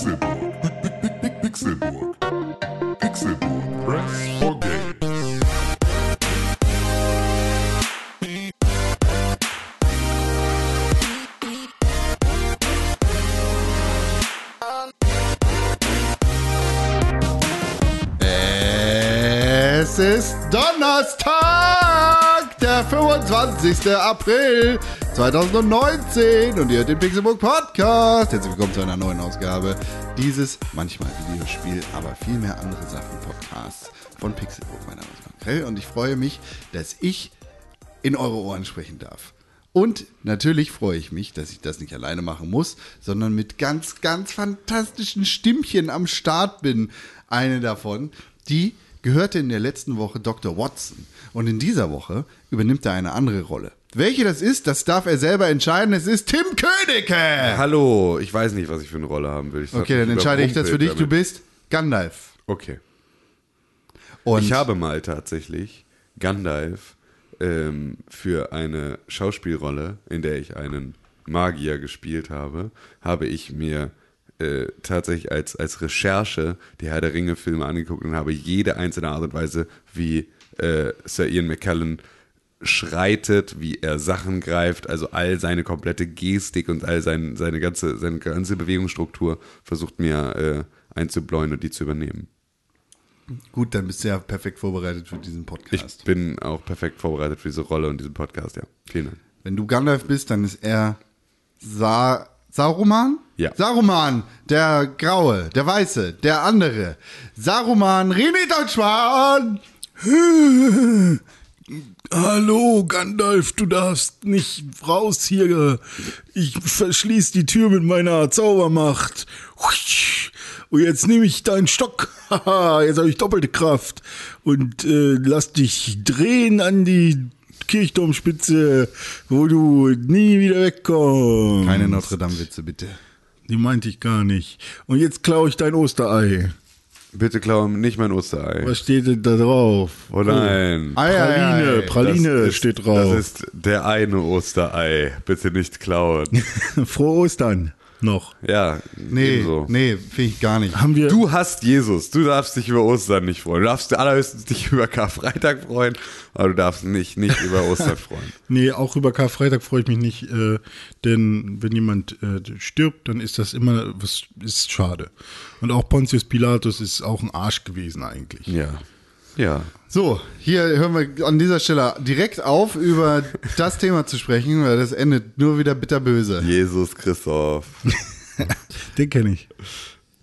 Pixelburg. Pixelburg. Pixelburg. Press for games. Es ist Donnerstag, der 25. April 2019 und ihr hört den Pixelbook Podcast. Herzlich willkommen zu einer neuen Ausgabe dieses manchmal Videospiel, aber viel mehr andere Sachen Podcasts von Pixelbook. Mein Name ist Makrell und ich freue mich, dass ich in eure Ohren sprechen darf. Und natürlich freue ich mich, dass ich das nicht alleine machen muss, sondern mit ganz, ganz fantastischen Stimmchen am Start bin. Eine davon, die gehörte in der letzten Woche Dr. Watson. Und in dieser Woche übernimmt er eine andere Rolle. Welche das ist, das darf er selber entscheiden. Es ist Tim Königke. Hallo, ich weiß nicht, was ich für eine Rolle haben will. Ich Okay, dann entscheide ich das für dich. Du bist Gandalf. Okay. Und ich habe mal tatsächlich Gandalf ähm, für eine Schauspielrolle, in der ich einen Magier gespielt habe, habe ich mir äh, tatsächlich als, als Recherche die Herr der Ringe-Filme angeguckt und habe jede einzelne Art und Weise, wie äh, Sir Ian McKellen schreitet, wie er Sachen greift, also all seine komplette Gestik und all sein, seine, ganze, seine ganze Bewegungsstruktur versucht mir äh, einzubläuen und die zu übernehmen. gut, dann bist du ja perfekt vorbereitet für diesen Ich Podcast. bin auch perfekt vorbereitet für diese Rolle und diesen Podcast, ja. Vielen Dank. Wenn du Gandalf bist, dann ist er Sa Saruman? Ja. Saruman, der Graue, der Weiße, der andere. Saruman, René Deutschmann! Hallo, Gandalf, du darfst nicht raus hier. Ich verschließ die Tür mit meiner Zaubermacht. Und jetzt nehme ich deinen Stock. Haha, jetzt habe ich doppelte Kraft. Und äh, lass dich drehen an die Kirchturmspitze, wo du nie wieder wegkommst. Keine Notre Dame-Witze, bitte. Die meinte ich gar nicht. Und jetzt klaue ich dein Osterei. Bitte klau nicht mein Osterei. Was steht denn da drauf? Oh nein. Ei, Praline, ei. Praline Das ist- steht drauf. Das ist der eine Osterei. Bitte nicht klauen. Frohe Ostern noch. Ja, Nee, ebenso. nee, finde ich gar nicht. Haben wir Du hast Jesus. Du darfst dich über Ostern nicht freuen. Du darfst allerhöchstens dich über Karfreitag freuen, aber du darfst nicht, nicht über Ostern freuen. Nee, auch über Karfreitag freue ich mich nicht, äh, denn wenn jemand äh, stirbt, dann ist das immer was ist schade. Und auch Pontius Pilatus ist auch ein Arsch gewesen eigentlich. Ja. Ja. So, hier hören wir an dieser Stelle direkt auf, über das Thema zu sprechen, weil das endet nur wieder bitterböse. Jesus Christoph. Den kenne ich.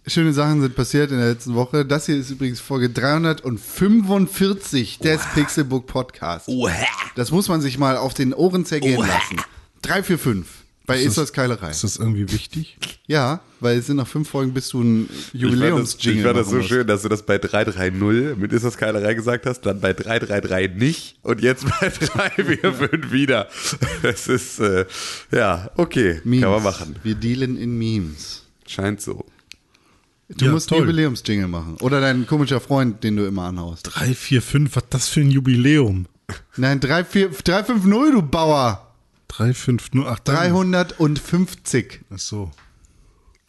Schöne Sachen sind passiert in der letzten Woche. Das hier ist übrigens Folge 345 des Pixelbook Podcasts. Das muss man sich mal auf den Ohren zergehen lassen. 345 bei Iswas Keilerei. Ist das irgendwie wichtig? Ja, weil es sind noch fünf Folgen, bis du ein Ich fand das, Jubiläumsjingle ich fand das so musst. schön, dass du das bei 330 mit Ist das Keilerei gesagt hast, dann bei 333 nicht und jetzt bei 345 wieder. Das ist, äh, ja, okay, Memes. kann man machen. Wir dealen in Memes. Scheint so. Du Ja, musst einen toll. Jubiläumsjingle machen. Oder dein komischer Freund, den du immer anhaust. 3, 4, 5, was das für ein Jubiläum? Nein, 3, 4, 350, du Bauer. 3, 5, 0, ach, dann- 350. Ach so.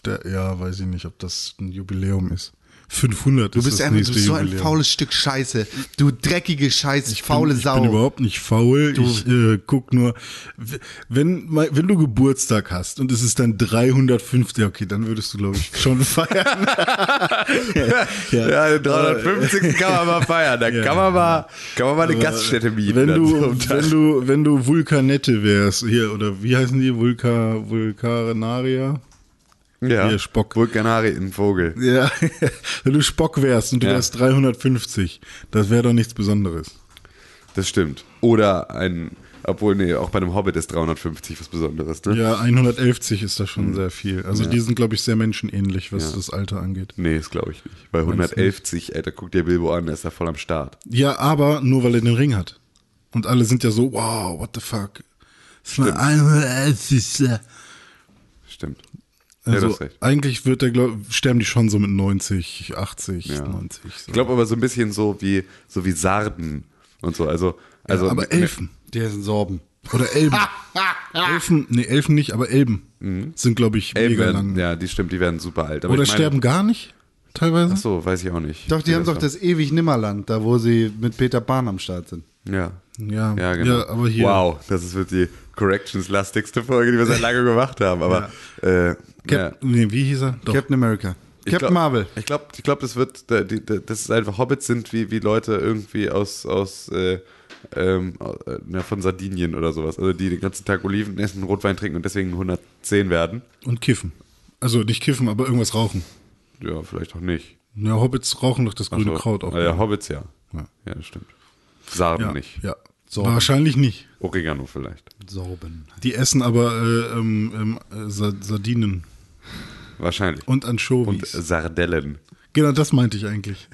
Der, ja, weiß ich nicht, ob das ein Jubiläum ist. 500 Du ist bist, einfach, du bist so ein Jubiläum. faules Stück Scheiße. Du dreckige Scheiß, faule bin, ich Sau. bin überhaupt nicht faul. Ich äh, guck nur, wenn, wenn du Geburtstag hast und es ist dann 350, okay, dann würdest du, glaube ich, schon feiern. Ja, den 350. kann man mal feiern. Da kann man mal, kann man mal eine Gaststätte mieten. wenn du, wenn du, wenn du Vulkanette wärst, hier, oder wie heißen die? Vulka, Vulkanaria? Ja, hier, Spock. Vulkanari, ein Vogel. Ja, wenn du Spock wärst und du Ja. wärst 350, das wäre doch nichts Besonderes. Das stimmt. Oder ein, obwohl, nee, auch bei einem Hobbit ist 350 was Besonderes, ne? Ja, 111 ist das schon sehr viel. Also Ja. die sind, glaube ich, sehr menschenähnlich, was Ja. das Alter angeht. Nee, das glaube ich nicht. Bei Meinst du 111, ey, da guckt dir Bilbo an, der ist da voll am Start. Ja, aber nur weil er den Ring hat. Und alle sind ja so, wow, what the fuck. Das ist eine 111. Stimmt. Ja, Also recht. eigentlich wird der, glaub, sterben die schon so mit 90, 80, Ja. 90. So. Ich glaube aber so ein bisschen so wie, so wie Sarden und so. Also, also aber mit- Elfen ist ein Sorben. oder Elben. Elfen, nee, Elfen nicht, aber Elben sind, glaube ich, Mhm. Elben mega werden, lang. ja, die stimmt, die werden super alt. Aber Oder ich meine, sterben gar nicht, teilweise. Ach so, weiß ich auch nicht. Doch, die haben doch das ewig Nimmerland, da wo sie mit Peter Pan am Start sind. Ja. Ja, Ja, genau. ja, aber hier. Wow, das ist wird die Corrections-lastigste Folge, die wir seit langem gemacht haben. Aber äh, ja. Cap nee, wie hieß er? Doch. Captain America. Ich Captain glaub- Marvel. Ich glaube, ich glaub, das wird, das ist einfach Hobbits sind wie, wie Leute irgendwie aus, aus äh, ähm, äh, von Sardinien oder sowas. Also die den ganzen Tag Oliven essen, Rotwein trinken und deswegen 110 werden. Und kiffen. Also nicht kiffen, aber irgendwas rauchen. Ja, vielleicht auch nicht. Ja, Hobbits rauchen doch das grüne So. Kraut auch. Ah, ja, Hobbits ja. Ja. Ja, das stimmt. Sarden ja, nicht. ja. Sorben. Wahrscheinlich nicht. Oregano vielleicht. Sorben. Die essen aber äh, ähm, ähm, äh, Sa- Sardinen Wahrscheinlich. und Und Anchovies. Sardellen. genau, das meinte ich eigentlich.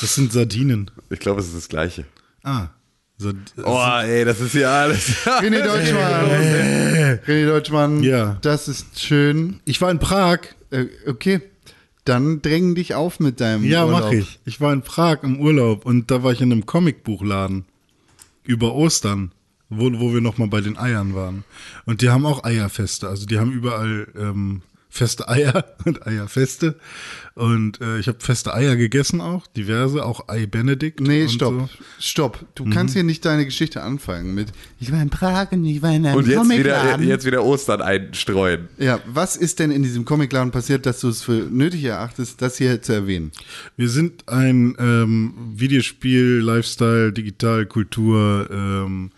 Das sind Sardinen. Ich glaube, es ist das Gleiche. Ah. Sard Oh, ey, das ist ja alles. René Deutschmann. René Deutschmann. Ja. Das ist schön. ich war in Prag. Äh, okay. Dann dräng dich auf mit deinem Ja, Urlaub. mache ich. Ich war in Prag im Urlaub und da war ich in einem Comicbuchladen über Ostern, wo, wo wir nochmal bei den Eiern waren. Und die haben auch Eierfeste. Also die haben überall ähm, feste Eier und Eierfeste. Und äh, ich habe feste Eier gegessen auch, diverse, auch Ei Benedikt. Nee, und stopp. So. Stopp. Du Mhm. kannst hier nicht deine Geschichte anfangen mit Ich war in Prag und ich war in einem Und jetzt wieder, jetzt wieder Ostern einstreuen. Ja, was ist denn in diesem Comicladen passiert, dass du es für nötig erachtest, das hier zu erwähnen? Wir sind ein ähm, Videospiel, Lifestyle, Digital, Kultur, ähm,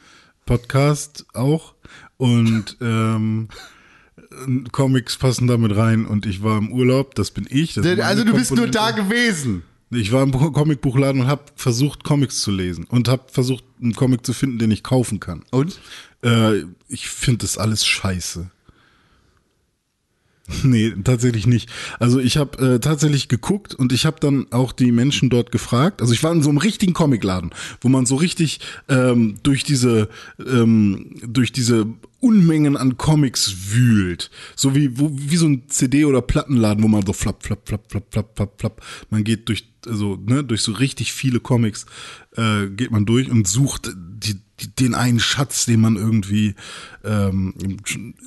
Podcast auch. Und ähm, Comics passen damit rein und ich war im Urlaub, das bin ich. Das Also du bist nur da gewesen. Ich war im Comicbuchladen und habe versucht, Comics zu lesen und habe versucht, einen Comic zu finden, den ich kaufen kann. Und? Äh, ich finde das alles scheiße. Nee, tatsächlich nicht. Also ich habe äh, tatsächlich geguckt und ich habe dann auch die Menschen dort gefragt. Also ich war in so einem richtigen Comicladen, wo man so richtig ähm, durch diese ähm, durch diese Unmengen an Comics wühlt. So wie, wo, wie so ein CD- oder Plattenladen, wo man so flapp, flapp, flapp, flapp, flapp, flapp, flapp. Man geht durch, also, ne, durch so richtig viele Comics äh, geht man durch und sucht die, den einen Schatz, den man irgendwie ähm,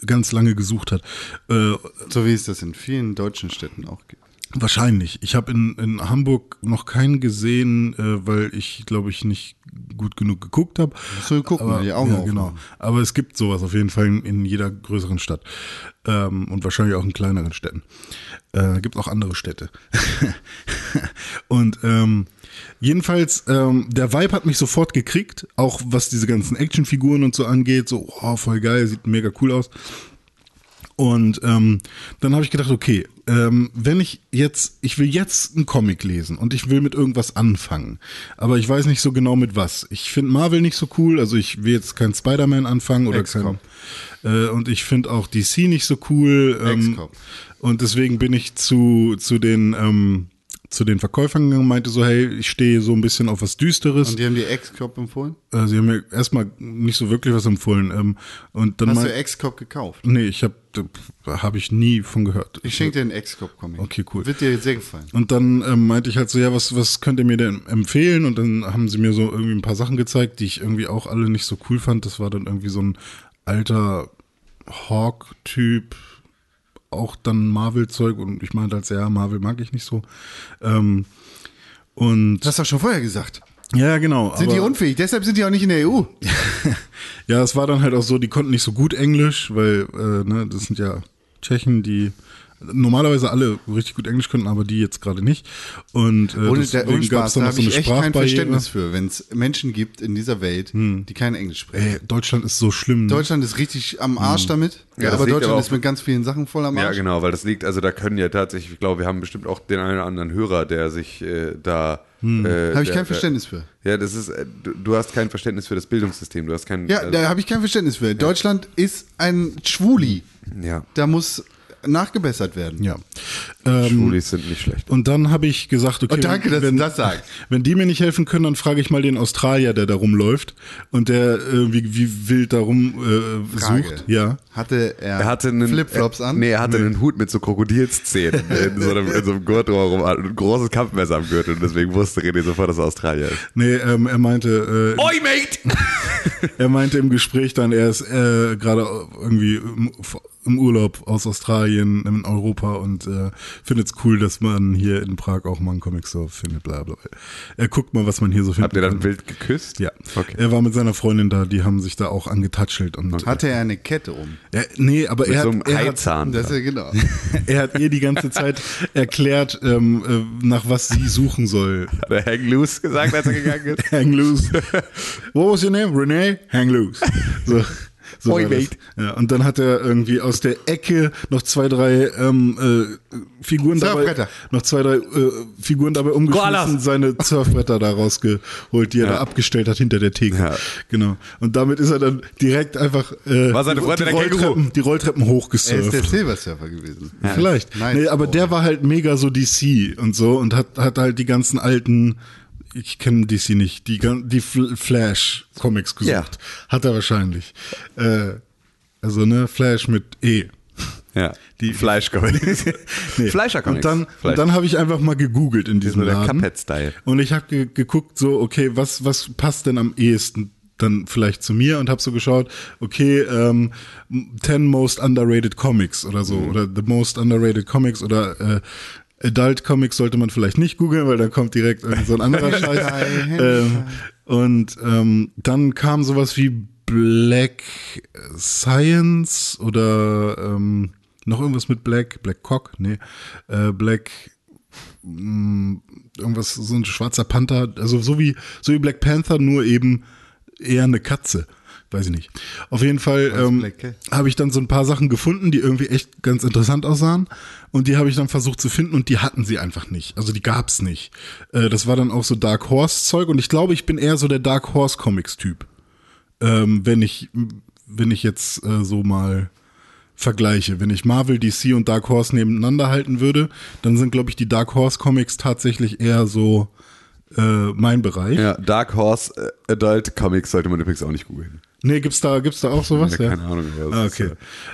ganz lange gesucht hat. Äh, So wie es das in vielen deutschen Städten auch gibt. Wahrscheinlich. Ich habe in, in Hamburg noch keinen gesehen, äh, weil ich, glaube ich, nicht gut genug geguckt habe. Du gucken, Aber, die Augen ja, genau. Aber es gibt sowas auf jeden Fall in, in jeder größeren Stadt. Ähm, und wahrscheinlich auch in kleineren Städten. Äh, gibt auch andere Städte. und ähm, jedenfalls, ähm, der Vibe hat mich sofort gekriegt, auch was diese ganzen Actionfiguren und so angeht. So, oh, voll geil, sieht mega cool aus. Und ähm, dann habe ich gedacht, okay, ähm, wenn ich jetzt, ich will jetzt einen Comic lesen und ich will mit irgendwas anfangen, aber ich weiß nicht so genau mit was. Ich finde Marvel nicht so cool, also ich will jetzt kein Spider-Man anfangen oder kein, äh, und ich finde auch DC nicht so cool. Ähm, und deswegen bin ich zu zu den ähm, zu den Verkäufern gegangen und meinte so, hey, ich stehe so ein bisschen auf was Düsteres. Und die haben dir X-Cop empfohlen? äh, sie haben mir erstmal nicht so wirklich was empfohlen. Ähm, und dann Hast mein- du X-Cop gekauft? Nee, ich habe habe ich nie von gehört. Ich schenke dir einen X-Cop-Comic. Okay, cool. Wird dir sehr gefallen. Und dann ähm, meinte ich halt so, ja, was, was könnt ihr mir denn empfehlen? Und dann haben sie mir so irgendwie ein paar Sachen gezeigt, die ich irgendwie auch alle nicht so cool fand. Das war dann irgendwie so ein alter Hawk-Typ, auch dann Marvel-Zeug. Und ich meinte halt, so, ja, Marvel mag ich nicht so. Ähm, und Das hast du schon vorher gesagt. ja, genau. Sind die unfähig? Deshalb sind die auch nicht in der EU. Ja, es war dann halt auch so, die konnten nicht so gut Englisch, weil äh, ne, das sind ja Tschechen, die normalerweise alle richtig gut Englisch können, aber die jetzt gerade nicht. Und äh, Ohne, deswegen ohne gab's Spaß, da noch habe ich echt kein Sprachbarriere. Verständnis für, wenn es Menschen gibt in dieser Welt, die kein Englisch sprechen. Ey, Deutschland ist so schlimm. ne? Deutschland ist richtig am Arsch damit, Ja, aber Deutschland aber auch- ist mit ganz vielen Sachen voll am Ja, Arsch. genau, weil das liegt, also da können ja tatsächlich, ich glaube, wir haben bestimmt auch den einen oder anderen Hörer, der sich äh, da. Äh, Habe ich der- kein Verständnis für. Ja, das ist, äh, du, du hast kein Verständnis für das Bildungssystem. Du hast kein. Ja, äh, da habe ich kein Verständnis für. Deutschland ist ein Schwuli. ja. Da muss nachgebessert werden. Ja. Ähm, Schwulis sind nicht schlecht. und dann habe ich gesagt, okay, Oh, danke, dass wenn, du das sagst. wenn die mir nicht helfen können, dann frage ich mal den Australier, der da rumläuft und der äh, wie, wie wild da rum äh, Frage. sucht. Ja. Hatte er, Er hatte einen Flipflops er, an? Nee, er hatte einen Hut mit so Krokodilszähnen in so einem, in so einem Gurtrohr rum, und ein großes Kampfmesser am Gürtel und deswegen wusste René sofort, dass er Australier ist. Nee, ähm, er meinte, äh, Oi, mate! er meinte im Gespräch dann, er ist äh, gerade irgendwie im, Urlaub aus Australien in Europa und äh, findet es cool, dass man hier in Prag auch mal einen Comic Store findet, bla bla. Er guckt mal, was man hier so findet. Habt ihr dann wild geküsst? Ja. Okay. Er war mit seiner Freundin da, die haben sich da auch angetatschelt und Hatte er eine Kette um? ja, nee, aber Mit er so hat, einem er, hat, Heizahn. Das ist ja genau. er hat ihr die ganze Zeit erklärt, ähm, äh, nach was sie suchen soll. Hat er Hang Loose gesagt, als er gegangen ist? Hang loose. What was your name? Renee? Hang loose. So. So mate. Ja, und dann hat er irgendwie aus der Ecke noch zwei, drei ähm, äh, Figuren dabei, noch zwei, drei äh, Figuren dabei umgeschmissen, Koalas. seine Surfbretter da rausgeholt, die er da abgestellt hat hinter der Theke. Ja. Genau. Und damit ist er dann direkt einfach äh, War seine die, Freundin die? Rolltreppen, die Rolltreppen Er ist hochgesurft. der Silversurfer gewesen. Vielleicht. Nice. Nee, aber der war halt mega so DC und so und hat, hat halt die ganzen alten, ich kenne DC nicht, die, die Fl- Flash-Comics gesucht. Ja. Hat er wahrscheinlich. Äh, also ne, Flash mit E. Ja. Die- Fleischcomics. Nee. Fleischer-Comics. Und dann, Fleisch. und dann habe ich einfach mal gegoogelt in diesem so der Laden. Cuphead-Style. Und ich habe ge geguckt, so, okay, was, was passt denn am ehesten dann vielleicht zu mir und habe so geschaut, okay, ähm, 10 most underrated comics oder so, Mhm. oder the most underrated comics oder äh, Adult Comics sollte man vielleicht nicht googeln, weil dann kommt direkt so ein anderer Scheiß. ähm, und ähm, dann kam sowas wie Black Science oder ähm, noch irgendwas mit Black, Black Cock, nee, äh, Black mh, irgendwas, so ein schwarzer Panther, also so wie, so wie Black Panther, nur eben eher eine Katze. Weiß ich nicht. Auf jeden Fall ähm, habe ich dann so ein paar Sachen gefunden, die irgendwie echt ganz interessant aussahen. Und die habe ich dann versucht zu finden und die hatten sie einfach nicht. Also die gab's nicht. Äh, das war dann auch so Dark Horse Zeug und ich glaube, ich bin eher so der Dark Horse Comics Typ. Ähm, wenn ich, wenn ich jetzt äh, so mal vergleiche. Wenn ich Marvel, DC und Dark Horse nebeneinander halten würde, dann sind, glaube ich, die Dark Horse Comics tatsächlich eher so äh, mein Bereich. Ja, Dark Horse äh, Adult Comics sollte man übrigens auch nicht googeln. Nee, gibt's da, gibt's da auch sowas? Ja, keine Ahnung, aber das Ah, ist, okay.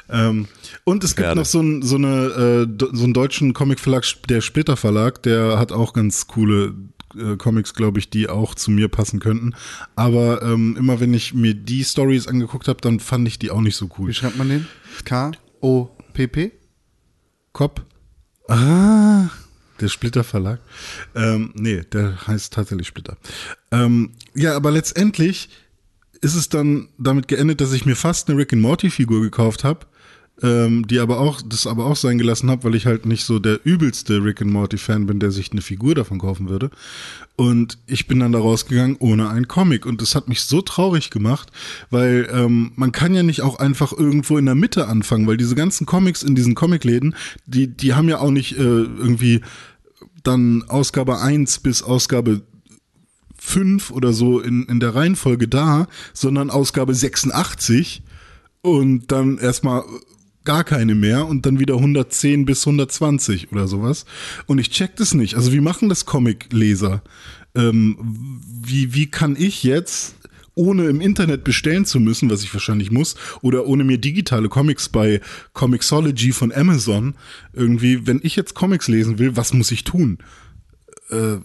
Ähm, und es gibt Pferde. noch so, ein, so, eine, äh, so einen deutschen Comicverlag, der Splitter Verlag, der hat auch ganz coole äh, Comics, glaube ich, die auch zu mir passen könnten. Aber ähm, immer wenn ich mir die Stories angeguckt habe, dann fand ich die auch nicht so cool. Wie schreibt man den? K-O-P-P? Cop? Ah, der Splitter Verlag. Ähm, nee, der heißt tatsächlich Splitter. Ähm, ja, aber letztendlich ist es dann damit geendet, dass ich mir fast eine Rick and Morty Figur gekauft habe, ähm, die aber auch, das aber auch sein gelassen habe, weil ich halt nicht so der übelste Rick and Morty Fan bin, der sich eine Figur davon kaufen würde. Und ich bin dann da rausgegangen ohne einen Comic. Und das hat mich so traurig gemacht, weil ähm, man kann ja nicht auch einfach irgendwo in der Mitte anfangen, weil diese ganzen Comics in diesen Comicläden, die, die haben ja auch nicht äh, irgendwie dann Ausgabe 1 bis Ausgabe 5 oder so in, in der Reihenfolge da, sondern Ausgabe 86 und dann erstmal gar keine mehr und dann wieder 110 bis 120 oder sowas. Und ich check das nicht. Also wie machen das Comic-Leser? Ähm, wie, wie kann ich jetzt, ohne im Internet bestellen zu müssen, was ich wahrscheinlich muss, oder ohne mir digitale Comics bei Comixology von Amazon, irgendwie, wenn ich jetzt Comics lesen will, was muss ich tun? Äh,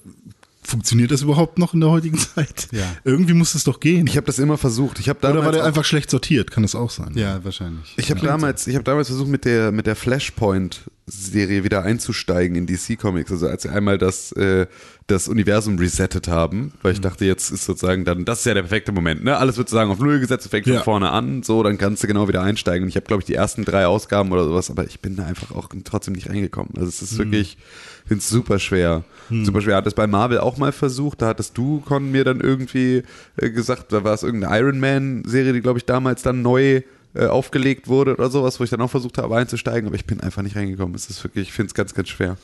funktioniert das überhaupt noch in der heutigen Zeit? Ja. Irgendwie muss es doch gehen. Ich habe das immer versucht. Ich damals oder war der einfach schlecht sortiert? Kann das auch sein? Ja, wahrscheinlich. Ich habe damals, ich habe damals versucht mit der mit der Flashpoint-Serie wieder einzusteigen in DC Comics. Also als sie einmal das äh, das Universum resettet haben, weil ich dachte, jetzt ist sozusagen dann das ist ja der perfekte Moment. Ne, alles wird sozusagen auf null gesetzt, fängt Ja. von vorne an, so dann kannst du genau wieder einsteigen. Und ich habe glaube ich die ersten drei Ausgaben oder sowas, aber ich bin da einfach auch trotzdem nicht reingekommen. Also es ist wirklich, ich finde es super schwer, super schwer. Hat es bei Marvel auch mal versucht. Da hattest du Con mir dann irgendwie äh, gesagt, da war es irgendeine Iron Man Serie, die glaube ich damals dann neu äh, aufgelegt wurde oder sowas, wo ich dann auch versucht habe einzusteigen, aber ich bin einfach nicht reingekommen. Es ist wirklich, ich finde es ganz, ganz schwer,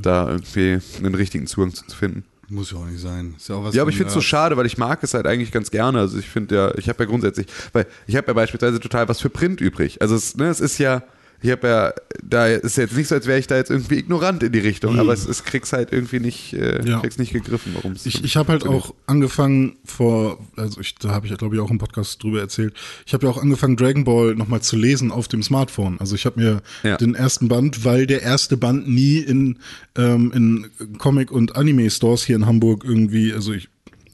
da irgendwie einen richtigen Zugang zu finden. Muss ja auch nicht sein. Ist ja, auch was Ja, aber ich finde es so Nerds. schade, weil ich mag es halt eigentlich ganz gerne. Also ich finde ja, ich habe ja grundsätzlich, weil ich habe ja beispielsweise total was für Print übrig. Also es, ne, es ist ja, Ich habe ja, da ist jetzt nicht so, als wäre ich da jetzt irgendwie ignorant in die Richtung, aber es, es krieg's halt irgendwie nicht, äh, Ja. krieg's nicht gegriffen, warum es. Ich, ich habe halt auch angefangen vor, also ich, da habe ich glaube ich auch im Podcast drüber erzählt. Ich habe ja auch angefangen Dragon Ball nochmal zu lesen auf dem Smartphone. Also ich habe mir Ja. den ersten Band, weil der erste Band nie in ähm, in Comic und Anime Stores hier in Hamburg irgendwie, also ich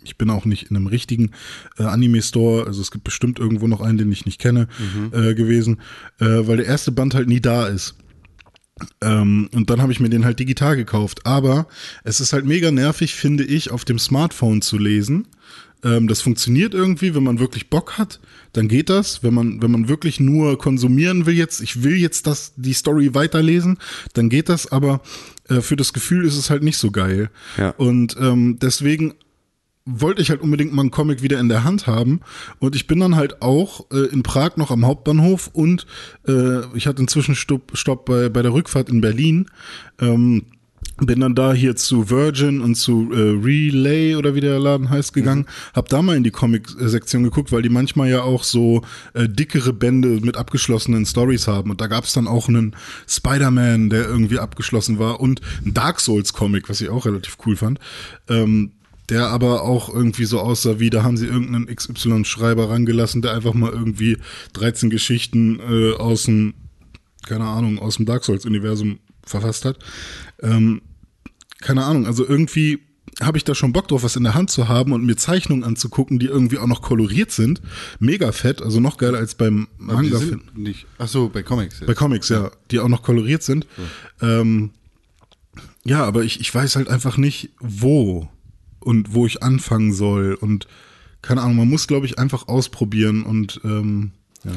ich bin auch nicht in einem richtigen äh, Anime-Store, also es gibt bestimmt irgendwo noch einen, den ich nicht kenne, äh, gewesen, äh, weil der erste Band halt nie da ist. Ähm, und dann habe ich mir den halt digital gekauft. Aber es ist halt mega nervig, finde ich, auf dem Smartphone zu lesen. Ähm, das funktioniert irgendwie, wenn man wirklich Bock hat, dann geht das. Wenn man, wenn man wirklich nur konsumieren will jetzt, ich will jetzt das, die Story weiterlesen, dann geht das, aber äh, für das Gefühl ist es halt nicht so geil. Ja. Und ähm, deswegen wollte ich halt unbedingt mal einen Comic wieder in der Hand haben. Und ich bin dann halt auch äh, in Prag noch am Hauptbahnhof und äh, ich hatte inzwischen Stopp, Stopp bei, bei der Rückfahrt in Berlin. Ähm, bin dann da hier zu Virgin und zu äh, Relay oder wie der Laden heißt gegangen, hab da mal in die Comic-Sektion geguckt, weil die manchmal ja auch so äh, dickere Bände mit abgeschlossenen Stories haben. Und da gab's dann auch einen Spider-Man, der irgendwie abgeschlossen war und ein Dark Souls-Comic, was ich auch relativ cool fand. Ähm, der aber auch irgendwie so aussah wie, da haben sie irgendeinen XY-Schreiber rangelassen, der einfach mal irgendwie 13 Geschichten äh, aus dem, keine Ahnung, aus dem Dark Souls-Universum verfasst hat. Ähm, keine Ahnung, also irgendwie habe ich da schon Bock drauf, was in der Hand zu haben und mir Zeichnungen anzugucken, die irgendwie auch noch koloriert sind. Mega fett, also noch geiler als beim Manga. nicht. Ach so, bei Comics. Jetzt. Bei Comics, ja, die auch noch koloriert sind. Ähm, ja, aber ich, ich weiß halt einfach nicht, wo und wo ich anfangen soll. Und keine Ahnung, man muss, glaube ich, einfach ausprobieren und ähm, ja.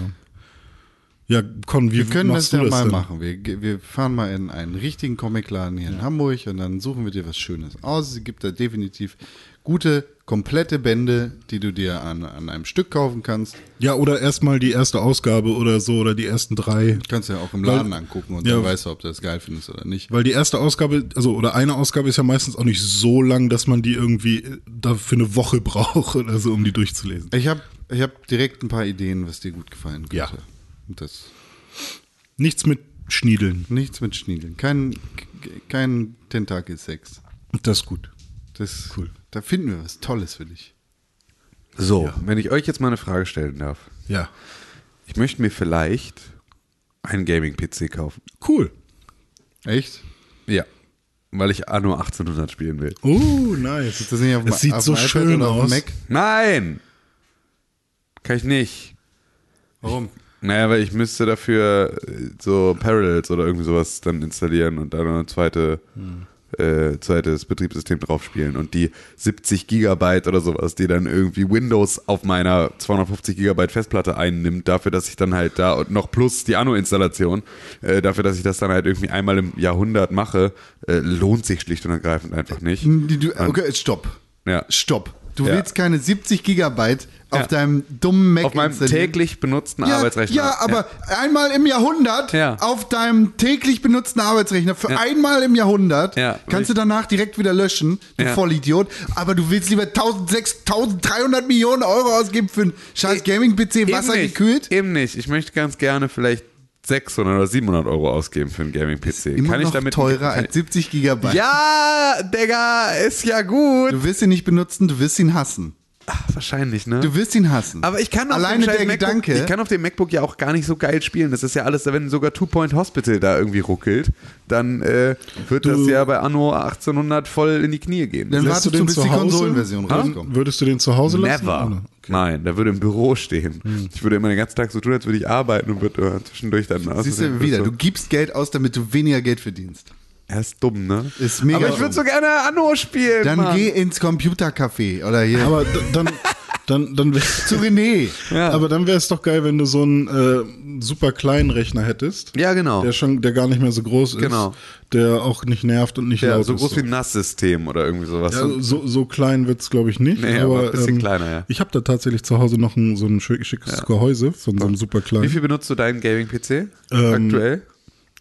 Ja, Con, wie wir können das ja das mal denn? machen. Wir, wir fahren mal in einen richtigen Comicladen hier in Hamburg und dann suchen wir dir was Schönes aus. Es gibt da definitiv gute, komplette Bände, die du dir an, an einem Stück kaufen kannst. Ja, oder erstmal die erste Ausgabe oder so oder die ersten drei. Kannst du ja auch im Weil- Laden angucken und ja. dann weißt du, ob du das geil findest oder nicht. Weil die erste Ausgabe, also oder eine Ausgabe ist ja meistens auch nicht so lang, dass man die irgendwie dafür eine Woche braucht oder so, um die durchzulesen. Ich habe ich hab direkt ein paar Ideen, was dir gut gefallen könnte. Ja. Das Nichts mit Schniedeln. nichts mit Schniedeln. Kein, kein Tentakel-Sex. Das ist gut. Das cool. Da finden wir was Tolles für dich. So, wenn ich euch jetzt mal eine Frage stellen darf. Ja. Ich möchte mir vielleicht einen Gaming-PC kaufen. Cool. Echt? Ja. Weil ich Anno 1800 spielen will. Oh, nice. Ist das nicht auf Es sieht auf so schön aus. Mac? Nein! Kann ich nicht. Warum? Naja, weil ich müsste dafür äh, so Parallels oder irgendwie sowas dann installieren und dann eine zweite, äh, zweites Betriebssystem drauf spielen. Und die 70 Gigabyte oder sowas, die dann irgendwie Windows auf meiner 250 Gigabyte Festplatte einnimmt, dafür, dass ich dann halt da und noch plus die Anno-Installation, äh, dafür, dass ich das dann halt irgendwie einmal im Jahrhundert mache, äh, lohnt sich schlicht und ergreifend einfach nicht. Okay, stopp. Ja. Stopp. Du Ja. willst keine 70 Gigabyte auf Ja. deinem dummen Mac Auf meinem täglich benutzten ja, Arbeitsrechner. Ja, aber einmal im Jahrhundert Ja. auf deinem täglich benutzten Arbeitsrechner für einmal im Jahrhundert Ja. kannst du danach direkt wieder löschen, du. Vollidiot. Aber du willst lieber 1600, 1300 Millionen Euro ausgeben für einen scheiß Gaming-PC, Eben wassergekühlt? Nicht, eben nicht. Ich möchte ganz gerne vielleicht 600 oder 700 Euro ausgeben für einen Gaming-PC. Immer Kann ich damit teurer als 70 Gigabyte. Ja, Digga, ist ja gut. Du wirst ihn nicht benutzen, du wirst ihn hassen. Ach, wahrscheinlich, ne? Du wirst ihn hassen. aber ich kann auf Alleine dem der MacBook, Gedanke. ich kann auf dem MacBook ja auch gar nicht so geil spielen. Das ist ja alles, wenn sogar Two Point Hospital da irgendwie ruckelt, dann äh, wird das ja bei Anno 1800 voll in die Knie gehen. Dann wartest du du, den bis zu die Hause? Konsolenversion Ha? rauskommt. Würdest du den zu Hause lassen? Never. oder? Nein, der würde im Büro stehen. Ich würde immer den ganzen Tag so tun, als würde ich arbeiten und würde äh, zwischendurch dann aus. Siehst du wieder, du gibst Geld aus, damit du weniger Geld verdienst. Er ist dumm, ne? Ist mega Aber ich würde so gerne Anno spielen. Dann Mann. geh ins Computercafé oder hier Aber dann, dann, dann zu René. aber dann wäre es doch geil, wenn du so einen äh, super kleinen Rechner hättest. Ja, genau. Der schon, der gar nicht mehr so groß ist. Genau. Der auch nicht nervt und nicht Ja, laut so ist. groß wie ein NAS-System oder irgendwie sowas. Ja, so, so klein wird's glaub ich, nicht. Nee, aber, aber ein bisschen ähm, kleiner, ja. Ich habe da tatsächlich zu Hause noch ein, so ein schick- schickes Gehäuse von so einem super Wie kleinen. viel benutzt du deinen Gaming-PC Ähm, aktuell?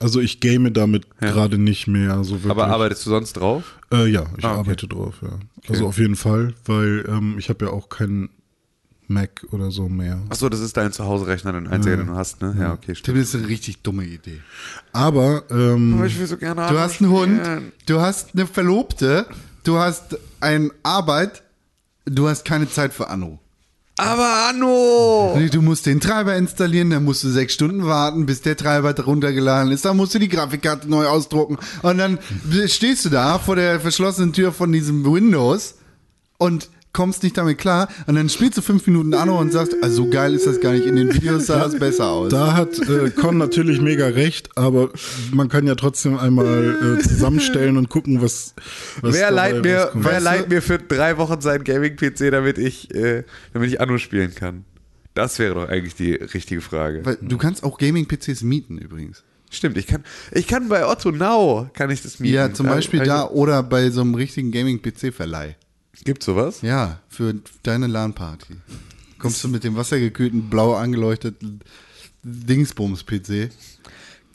Also ich game damit Ja. gerade nicht mehr so wirklich. Aber arbeitest du sonst drauf? Äh, ja, ich Ah, okay. arbeite drauf, ja. Also auf jeden Fall, weil ähm, ich habe ja auch keinen Mac oder so mehr. Achso, das ist dein Zuhause-Rechner, dein einziger, den du hast, ne? Ja, okay, stimmt. Tim, das ist eine richtig dumme Idee. Aber ähm, Aber ich will so gerne Du hast einen Hund, du hast eine Verlobte, du hast eine Arbeit, du hast keine Zeit für Anno. Aber Anno! Du musst den Treiber installieren, dann musst du sechs Stunden warten, bis der Treiber runtergeladen ist. Dann musst du die Grafikkarte neu ausdrucken. Und dann stehst du da vor der verschlossenen Tür von diesem Windows und kommst nicht damit klar. Und dann spielst du fünf Minuten Anno und sagst, also so geil ist das gar nicht. In den Videos sah das besser aus. da hat äh, Con natürlich mega recht, aber man kann ja trotzdem einmal äh, zusammenstellen und gucken, was, was Wer leiht, mir, wer Weißt leiht mir für drei Wochen seinen Gaming-PC, damit ich, äh, damit ich Anno spielen kann? Das wäre doch eigentlich die richtige Frage. Weil du kannst auch Gaming-PCs mieten übrigens. Stimmt, ich kann, ich kann bei Otto Now, kann ich das mieten. Ja, zum Beispiel Also, da oder bei so einem richtigen Gaming-PC-Verleih. Gibt's sowas? Ja, für deine LAN-Party. Kommst du mit dem wassergekühlten, blau angeleuchteten Dingsbums-PC?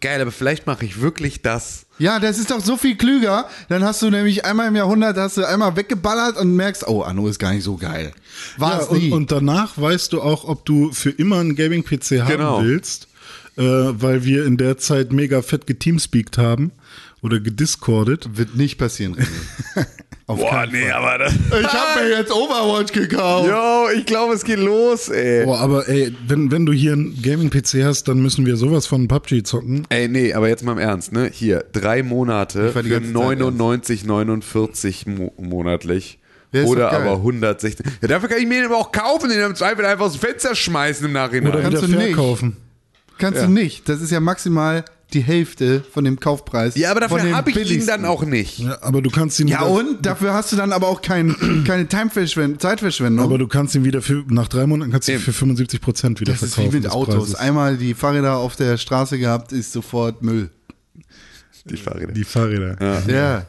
Geil, aber vielleicht mache ich wirklich das. Ja, das ist doch so viel klüger. Dann hast du nämlich einmal im Jahrhundert, hast du einmal weggeballert und merkst, oh, Anno ist gar nicht so geil. War Ja, es und, nie. und danach weißt du auch, ob du für immer einen Gaming-PC haben Genau. willst, äh, weil wir in der Zeit mega fett geteamspeakt haben oder gediscordet. Wird nicht passieren, René. Auf Boah, keinen nee, aber das. Ich hab mir jetzt Overwatch gekauft. Yo, ich glaube, es geht los, ey. Boah, aber ey, wenn, wenn du hier einen Gaming-PC hast, dann müssen wir sowas von PUBG zocken. Ey, nee, aber jetzt mal im Ernst, ne? Hier, drei Monate für ganze Zeit 99, 49 mo monatlich. Oder aber 116. Ja, dafür kann ich mir den aber auch kaufen, den im Zweifel einfach aus dem Fenster schmeißen im Nachhinein. Oder Kannst du nicht. verkaufen. Kannst Ja. du nicht. Das ist ja maximal die Hälfte von dem Kaufpreis. ja, aber dafür habe ich ihn dann auch nicht. Ja, aber du kannst ihn Ja, wieder, und dafür hast du dann aber auch kein, keine Zeitverschwendung. aber du kannst ihn wieder für, nach drei Monaten kannst du ihn für 75 Prozent wieder das ist verkaufen. wie mit Autos. Preises. Einmal die Fahrräder auf der Straße gehabt, ist sofort Müll. Die Fahrräder. Die Fahrräder. Ja.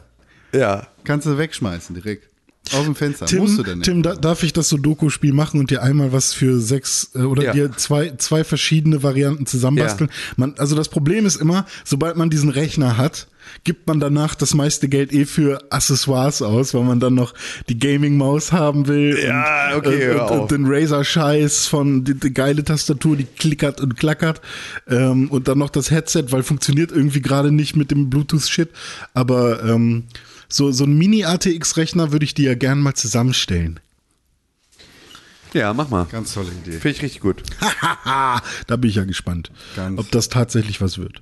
Ja. Kannst du wegschmeißen direkt. Aus dem Fenster. Tim, Musst du denn. Tim da, darf ich das Sudoku-Spiel machen und dir einmal was für sechs äh, oder Ja. dir zwei, zwei verschiedene Varianten zusammenbasteln? Man, also das Problem ist immer, sobald man diesen Rechner hat, gibt man danach das meiste Geld eh für Accessoires aus, weil man dann noch die Gaming-Maus haben will Ja, und, okay, und, hör und, auf. und den Razer-Scheiß von die, die geile Tastatur, die klickert und klackert ähm, und dann noch das Headset, weil funktioniert irgendwie gerade nicht mit dem Bluetooth-Shit, aber ähm, so, so ein Mini-ATX-Rechner würde ich dir ja gern mal zusammenstellen. Ja, mach mal. Ganz tolle Idee. Finde ich richtig gut. da bin ich ja gespannt, Ganz. ob das tatsächlich was wird.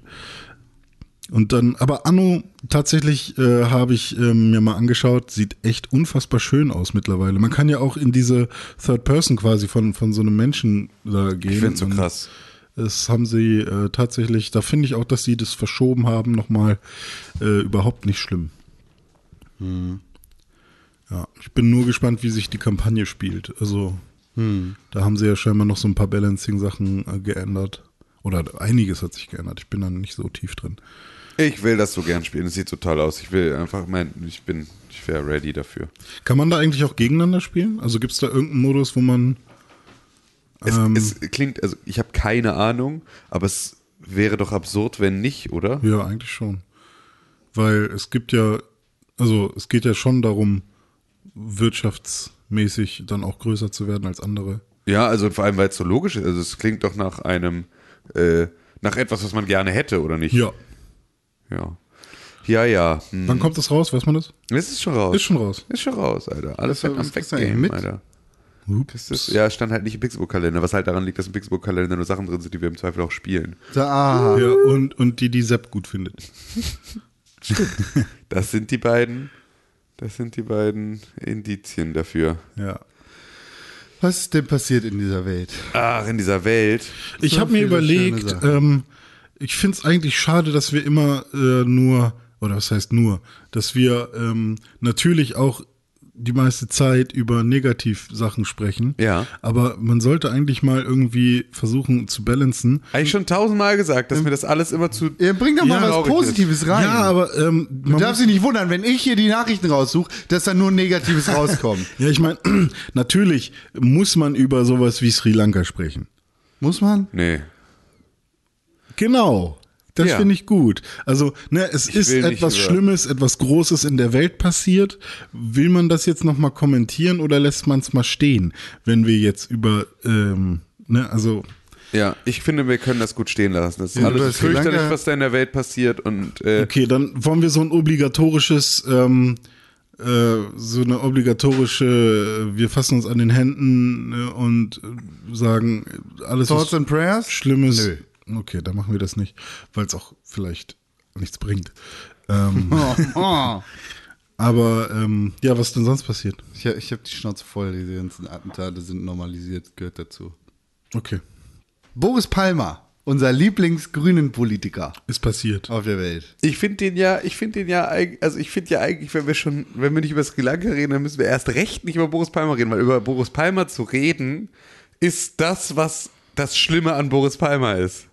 Und dann, aber Anno tatsächlich äh, habe ich ähm, mir mal angeschaut, sieht echt unfassbar schön aus mittlerweile. Man kann ja auch in diese Third Person quasi von, von so einem Menschen da gehen. Ich finde so krass. Das haben sie äh, tatsächlich, da finde ich auch, dass sie das verschoben haben, nochmal äh, überhaupt nicht schlimm. Hm. Ja, ich bin nur gespannt, wie sich die Kampagne spielt. Also, Hm. da haben sie ja scheinbar noch so ein paar Balancing-Sachen äh, geändert. Oder einiges hat sich geändert. Ich bin da nicht so tief drin. Ich will das so gern spielen. Es sieht so toll aus. Ich will einfach, mein, ich bin, ich wäre ready dafür. Kann man da eigentlich auch gegeneinander spielen? Also gibt es da irgendeinen Modus, wo man. Es, Ähm. es klingt, also ich habe keine Ahnung, aber es wäre doch absurd, wenn nicht, oder? Ja, eigentlich schon. Weil es gibt ja, also es geht ja schon darum, wirtschaftsmäßig dann auch größer zu werden als andere. Ja, also vor allem, weil es so logisch ist. Also es klingt doch nach einem, äh, nach etwas, was man gerne hätte, oder nicht? Ja. Ja. Ja, ja. Hm. Wann kommt das raus? Weiß man das? Es ist schon raus. Ist schon raus. Ist schon raus, Alter. Alles Was- am Weggame, mit? Alter. Das ist, ja, es stand halt nicht im Pixelbook-Kalender, was halt daran liegt, dass im Pixelbook-Kalender nur Sachen drin sind, die wir im Zweifel auch spielen. Da, ah, Ja, und, und die, die Sepp gut findet. Das sind die beiden, das sind die beiden Indizien dafür. Ja. was ist denn passiert in dieser Welt? Ach, in dieser Welt. Ich So habe mir überlegt, ähm, ich finde es eigentlich schade, dass wir immer äh, nur, oder was heißt nur, dass wir ähm, natürlich auch die meiste Zeit über Negativsachen sprechen. Ja. Aber man sollte eigentlich mal irgendwie versuchen zu balancen. Eigentlich schon tausendmal gesagt, dass mir das alles immer zu. Ja, bring doch mal Ja, was Positives rein. Ja, aber ähm, du man darfst dich nicht wundern, wenn ich hier die Nachrichten raussuche, dass da nur Negatives rauskommt. ja, ich meine, natürlich muss man über sowas wie Sri Lanka sprechen. Muss man? Nee. Genau. Das Ja. finde ich gut. Also, ne, es ist will nicht etwas über- Schlimmes, etwas Großes in der Welt passiert. Will man das jetzt nochmal kommentieren oder lässt man es mal stehen, wenn wir jetzt über, ähm, ne, also, Ja, ich finde, wir können das gut stehen lassen. Das ist Ja, alles fürchterlich, was da in der Welt passiert und äh, okay, dann wollen wir so ein obligatorisches, ähm, äh, so eine obligatorische, wir fassen uns an den Händen äh, und äh, sagen, alles Thoughts was and Prayers? Schlimmes. Nö. Okay, dann machen wir das nicht, weil es auch vielleicht nichts bringt. Ähm, Oh, aber ähm, ja, was denn sonst passiert? Ich, ich habe die Schnauze voll, diese ganzen Attentate sind normalisiert, gehört dazu. Okay, Boris Palmer, unser Lieblingsgrünen Politiker ist passiert. auf der Welt. ich finde den ja, ich finde den ja, also ich finde ja eigentlich, wenn wir schon, wenn wir nicht über Sri Lanka reden, dann müssen wir erst recht nicht über Boris Palmer reden, weil über Boris Palmer zu reden, ist das, was das Schlimme an Boris Palmer ist.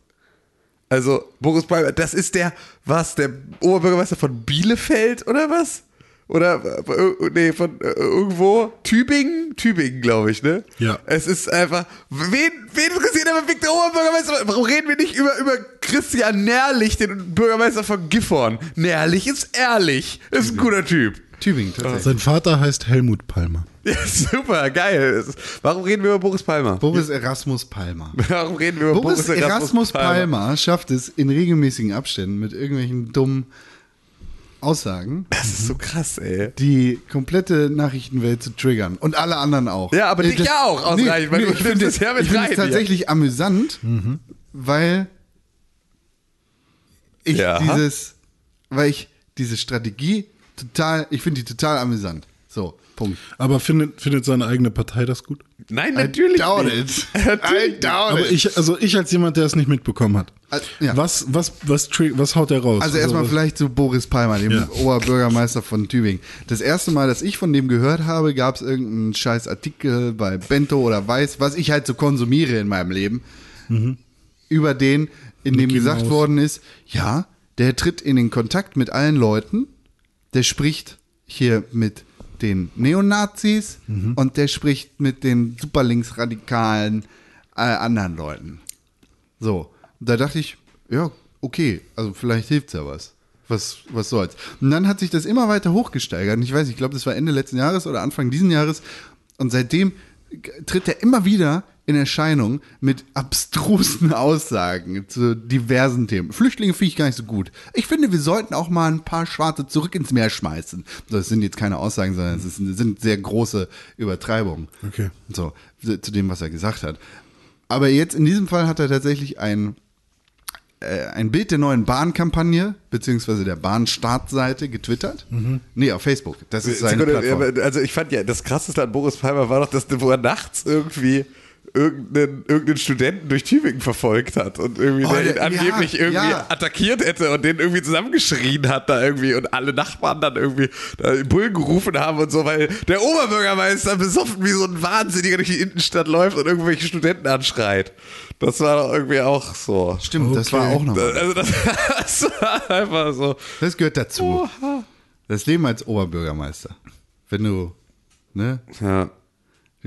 Also, Boris Palmer, das ist der, was, der Oberbürgermeister von Bielefeld oder was? Oder, äh, nee, von äh, irgendwo? Tübingen? Tübingen, glaube ich, ne? Ja. Es ist einfach, wen, wen interessiert aber Victor Oberbürgermeister? Warum reden wir nicht über, über Christian Nährlich, den Bürgermeister von Gifhorn? Nährlich ist ehrlich. Ist ein guter Typ. Tübingen, tatsächlich. Sein Vater heißt Helmut Palmer. Ja, super, geil. Warum reden wir über Boris Palmer? Boris Erasmus Palmer. Warum reden wir über Boris Boris, Erasmus Palmer schafft es in regelmäßigen Abständen mit irgendwelchen dummen Aussagen, Das ist so krass, ey. die komplette Nachrichtenwelt zu triggern. Und alle anderen auch. Ja, aber Äh, dich ja auch ausreichend, weil du ich finde es ja mit ich finde rein es hier. tatsächlich amüsant, weil ich Ja. dieses, weil ich diese Strategie total, ich finde die total amüsant. So, Punkt. Aber findet, findet seine eigene Partei das gut? Nein, natürlich I doubt nicht. it. Natürlich I doubt Aber ich, also ich als jemand, der es nicht mitbekommen hat. Also, ja. Was, was, was, was haut der raus? Also erstmal was- vielleicht zu Boris Palmer, dem Ja. Oberbürgermeister von Tübingen. Das erste Mal, dass ich von dem gehört habe, gab es irgendeinen scheiß Artikel bei Bento oder Weiß, was ich halt so konsumiere in meinem Leben, über den, in dem gesagt worden ist, ja, der tritt in den Kontakt mit allen Leuten, der spricht hier mit den Neonazis und der spricht mit den superlinksradikalen äh, anderen Leuten. So, da dachte ich, ja, okay, also vielleicht hilft's ja was. Was, was soll's. Und dann hat sich das immer weiter hochgesteigert. Und ich weiß, ich glaube, das war Ende letzten Jahres oder Anfang diesen Jahres. Und seitdem tritt er immer wieder in Erscheinung mit abstrusen Aussagen zu diversen Themen. Flüchtlinge finde ich gar nicht so gut. Ich finde, wir sollten auch mal ein paar Schwarze zurück ins Meer schmeißen. Das sind jetzt keine Aussagen, sondern es sind sehr große Übertreibungen. Okay. So, zu dem, was er gesagt hat. Aber jetzt in diesem Fall hat er tatsächlich ein, äh, ein Bild der neuen Bahnkampagne, beziehungsweise der Bahnstartseite getwittert. Nee, auf Facebook. Das ist seine Sekunde, Plattform. aber also ich fand ja, das krasseste an Boris Palmer war doch, dass wo er nachts irgendwie irgendeinen, irgendeinen Studenten durch Tübingen verfolgt hat und irgendwie Oh, der ihn angeblich ja, irgendwie ja. attackiert hätte und den irgendwie zusammengeschrien hat da irgendwie und alle Nachbarn dann irgendwie da in Bullen gerufen haben und so, weil der Oberbürgermeister besoffen wie so ein Wahnsinniger durch die Innenstadt läuft und irgendwelche Studenten anschreit. Das war doch irgendwie auch so. Stimmt, das war Okay. auch noch. Also das, das war einfach so. Das gehört dazu. Das Leben als Oberbürgermeister. Wenn du, ne, Ja.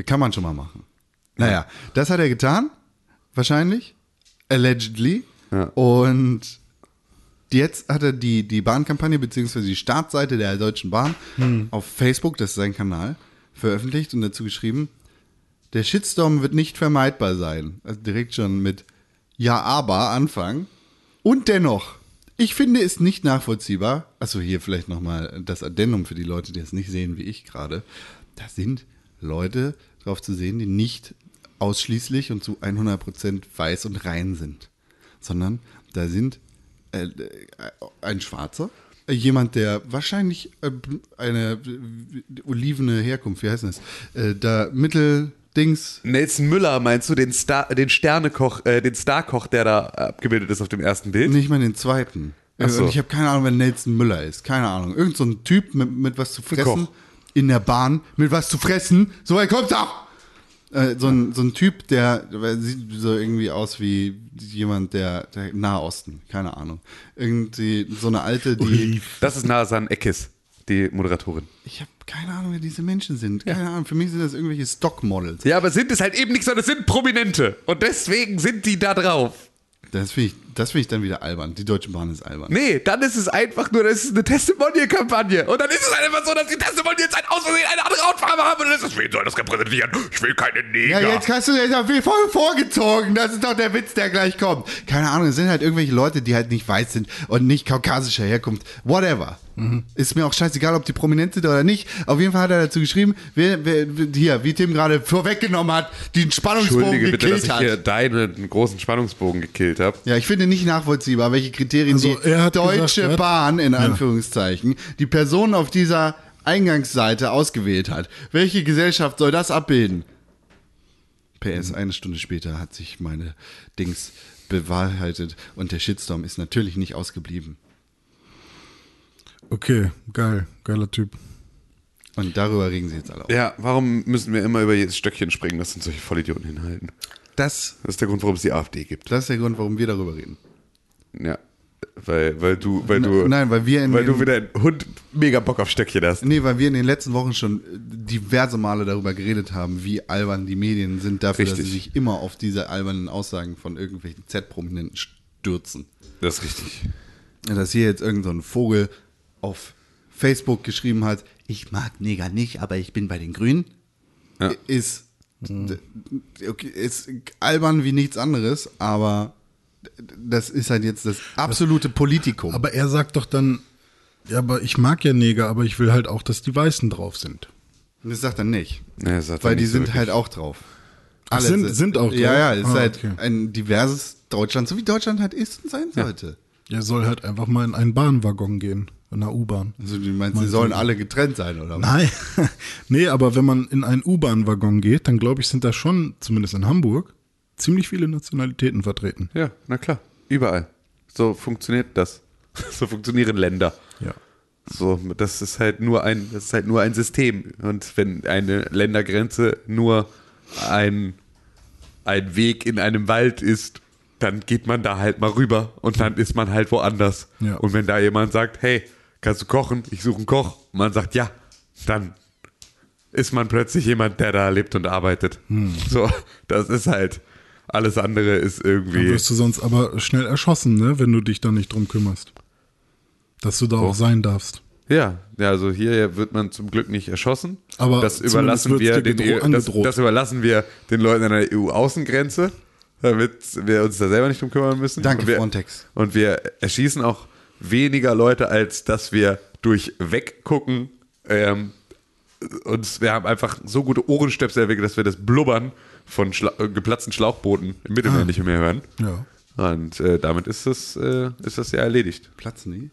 kann man schon mal machen. Naja, das hat er getan, wahrscheinlich, allegedly. Ja. Und jetzt hat er die, die Bahnkampagne beziehungsweise die Startseite der Deutschen Bahn auf Facebook, das ist sein Kanal, veröffentlicht und dazu geschrieben, der Shitstorm wird nicht vermeidbar sein. Also direkt schon mit Ja, aber anfangen. Und dennoch, ich finde es nicht nachvollziehbar. Achso, hier vielleicht nochmal das Addendum für die Leute, die es nicht sehen wie ich gerade. Da sind Leute drauf zu sehen, die nicht ausschließlich und zu 100% weiß und rein sind. Sondern da sind äh, äh, ein Schwarzer, äh, jemand, der wahrscheinlich äh, eine äh, olivene Herkunft, wie heißt das? Äh, da Mitteldings, Nelson Müller meinst du den Star, den Sternekoch, äh, den Starkoch, der da abgebildet ist auf dem ersten Bild? nicht mal den zweiten. So. Und ich habe keine Ahnung, wer Nelson Müller ist. Keine Ahnung. Irgend so ein Typ mit, mit was zu fressen in der Bahn, mit was zu fressen. So weit kommt's auch. Äh, so, ein, so ein Typ, der, der sieht so irgendwie aus wie jemand der, der Nahosten. Keine Ahnung. Irgendwie so eine alte, die. Das ist Nasan Eckes, die Moderatorin. Ich habe keine Ahnung, wer diese Menschen sind. Keine Ahnung. Für mich sind das irgendwelche Stockmodels. Ja, aber sind es halt eben nicht, sondern es sind Prominente. Und deswegen sind die da drauf. Das finde ich Das finde ich dann wieder albern. Die Deutsche Bahn ist albern. Nee, dann ist es einfach nur, das ist eine Testimonial-Kampagne. Und dann ist es einfach so, dass die Testimonials halt aus Versehen eine andere Hautfarbe haben. Und dann ist es, wen soll das repräsentieren? Ich will keine Neger. Ja, jetzt hast du das ja viel voll vorgezogen. Das ist doch der Witz, der gleich kommt. Keine Ahnung, es sind halt irgendwelche Leute, die halt nicht weiß sind und nicht kaukasischer Herkunft. Whatever. Ist mir auch scheißegal, ob die prominent sind oder nicht. Auf jeden Fall hat er dazu geschrieben, wer, wer, hier, wie Tim gerade vorweggenommen hat, die einen Spannungsbogen Entschuldige bitte, dass gekillt ich hat. hier deinen großen Spannungsbogen gekillt habe. Ja, ich finde nicht nachvollziehbar, welche Kriterien Also, die Deutsche gesagt, Bahn in Anführungszeichen die Person auf dieser Eingangsseite ausgewählt hat. Welche Gesellschaft soll das abbilden? PS, eine Stunde später hat sich meine Dings bewahrheitet und der Shitstorm ist natürlich nicht ausgeblieben. Okay, geil. Geiler Typ. Und darüber regen sie jetzt alle auf. Ja, warum müssen wir immer über jedes Stöckchen springen, das sind solche Vollidioten hinhalten? Das, Das ist der Grund, warum es die AfD gibt. das ist der Grund, warum wir darüber reden. Ja. Weil, weil du, weil du, Nein, weil wir in weil du den- wie dein Hund mega Bock auf Stöckchen hast. Nee, weil wir in den letzten Wochen schon diverse Male darüber geredet haben, wie albern die Medien sind dafür, dass Richtig. sie sich immer auf diese albernen Aussagen von irgendwelchen Z-Prominenten stürzen. Das ist richtig. Dass hier jetzt irgendein so ein Vogel auf Facebook geschrieben hat, ich mag Neger nicht, aber ich bin bei den Grünen, Ja. ist, d- okay, ist albern wie nichts anderes, aber das ist halt jetzt das absolute Politikum. Aber er sagt doch dann, ja, aber ich mag ja Neger, aber ich will halt auch, dass die Weißen drauf sind. das sagt er nicht. Das sagt er Weil die nicht so sind wirklich. halt auch drauf. Ach, sind- sind auch Ja, drauf? ja, ist Ah, halt okay. ein diverses Deutschland, so wie Deutschland halt ist und sein sollte. Er soll halt einfach mal in einen Bahnwaggon gehen, in einer U-Bahn. Also du meinst, sie sollen alle getrennt sein, oder was? Nein, nee, aber wenn man in einen U-Bahn-Waggon geht, dann glaube ich, sind da schon, zumindest in Hamburg, ziemlich viele Nationalitäten vertreten. Ja, na klar. Überall. So funktioniert das. So funktionieren Länder. Ja. So, das ist halt nur ein, das ist halt nur ein System. Und wenn eine Ländergrenze nur ein, ein Weg in einem Wald ist, dann geht man da halt mal rüber und dann ist man halt woanders. Ja. Und wenn da jemand sagt, hey, kannst du kochen? Ich suche einen Koch. Und man sagt ja, dann ist man plötzlich jemand, der da lebt und arbeitet. So, das ist halt, alles andere ist Dann irgendwie. wirst du sonst aber schnell erschossen, ne, wenn du dich da nicht drum kümmerst. Dass du da auch sein darfst. Ja, ja, also hier wird man zum Glück nicht erschossen. Aber das überlassen wir den, EU das, das überlassen wir den Leuten an der EU-Außengrenze, damit wir uns da selber nicht drum kümmern müssen. Danke, und wir, Frontex. Und wir erschießen auch weniger Leute, als dass wir durch Weggucken ähm, uns, wir haben einfach so gute Ohrenstöpsel entwickelt, dass wir das Blubbern von Schla äh, geplatzten Schlauchbooten im Mittelmeer Ah. nicht mehr hören. Ja. Und äh, damit ist das, äh, ist das ja erledigt. Platzen die?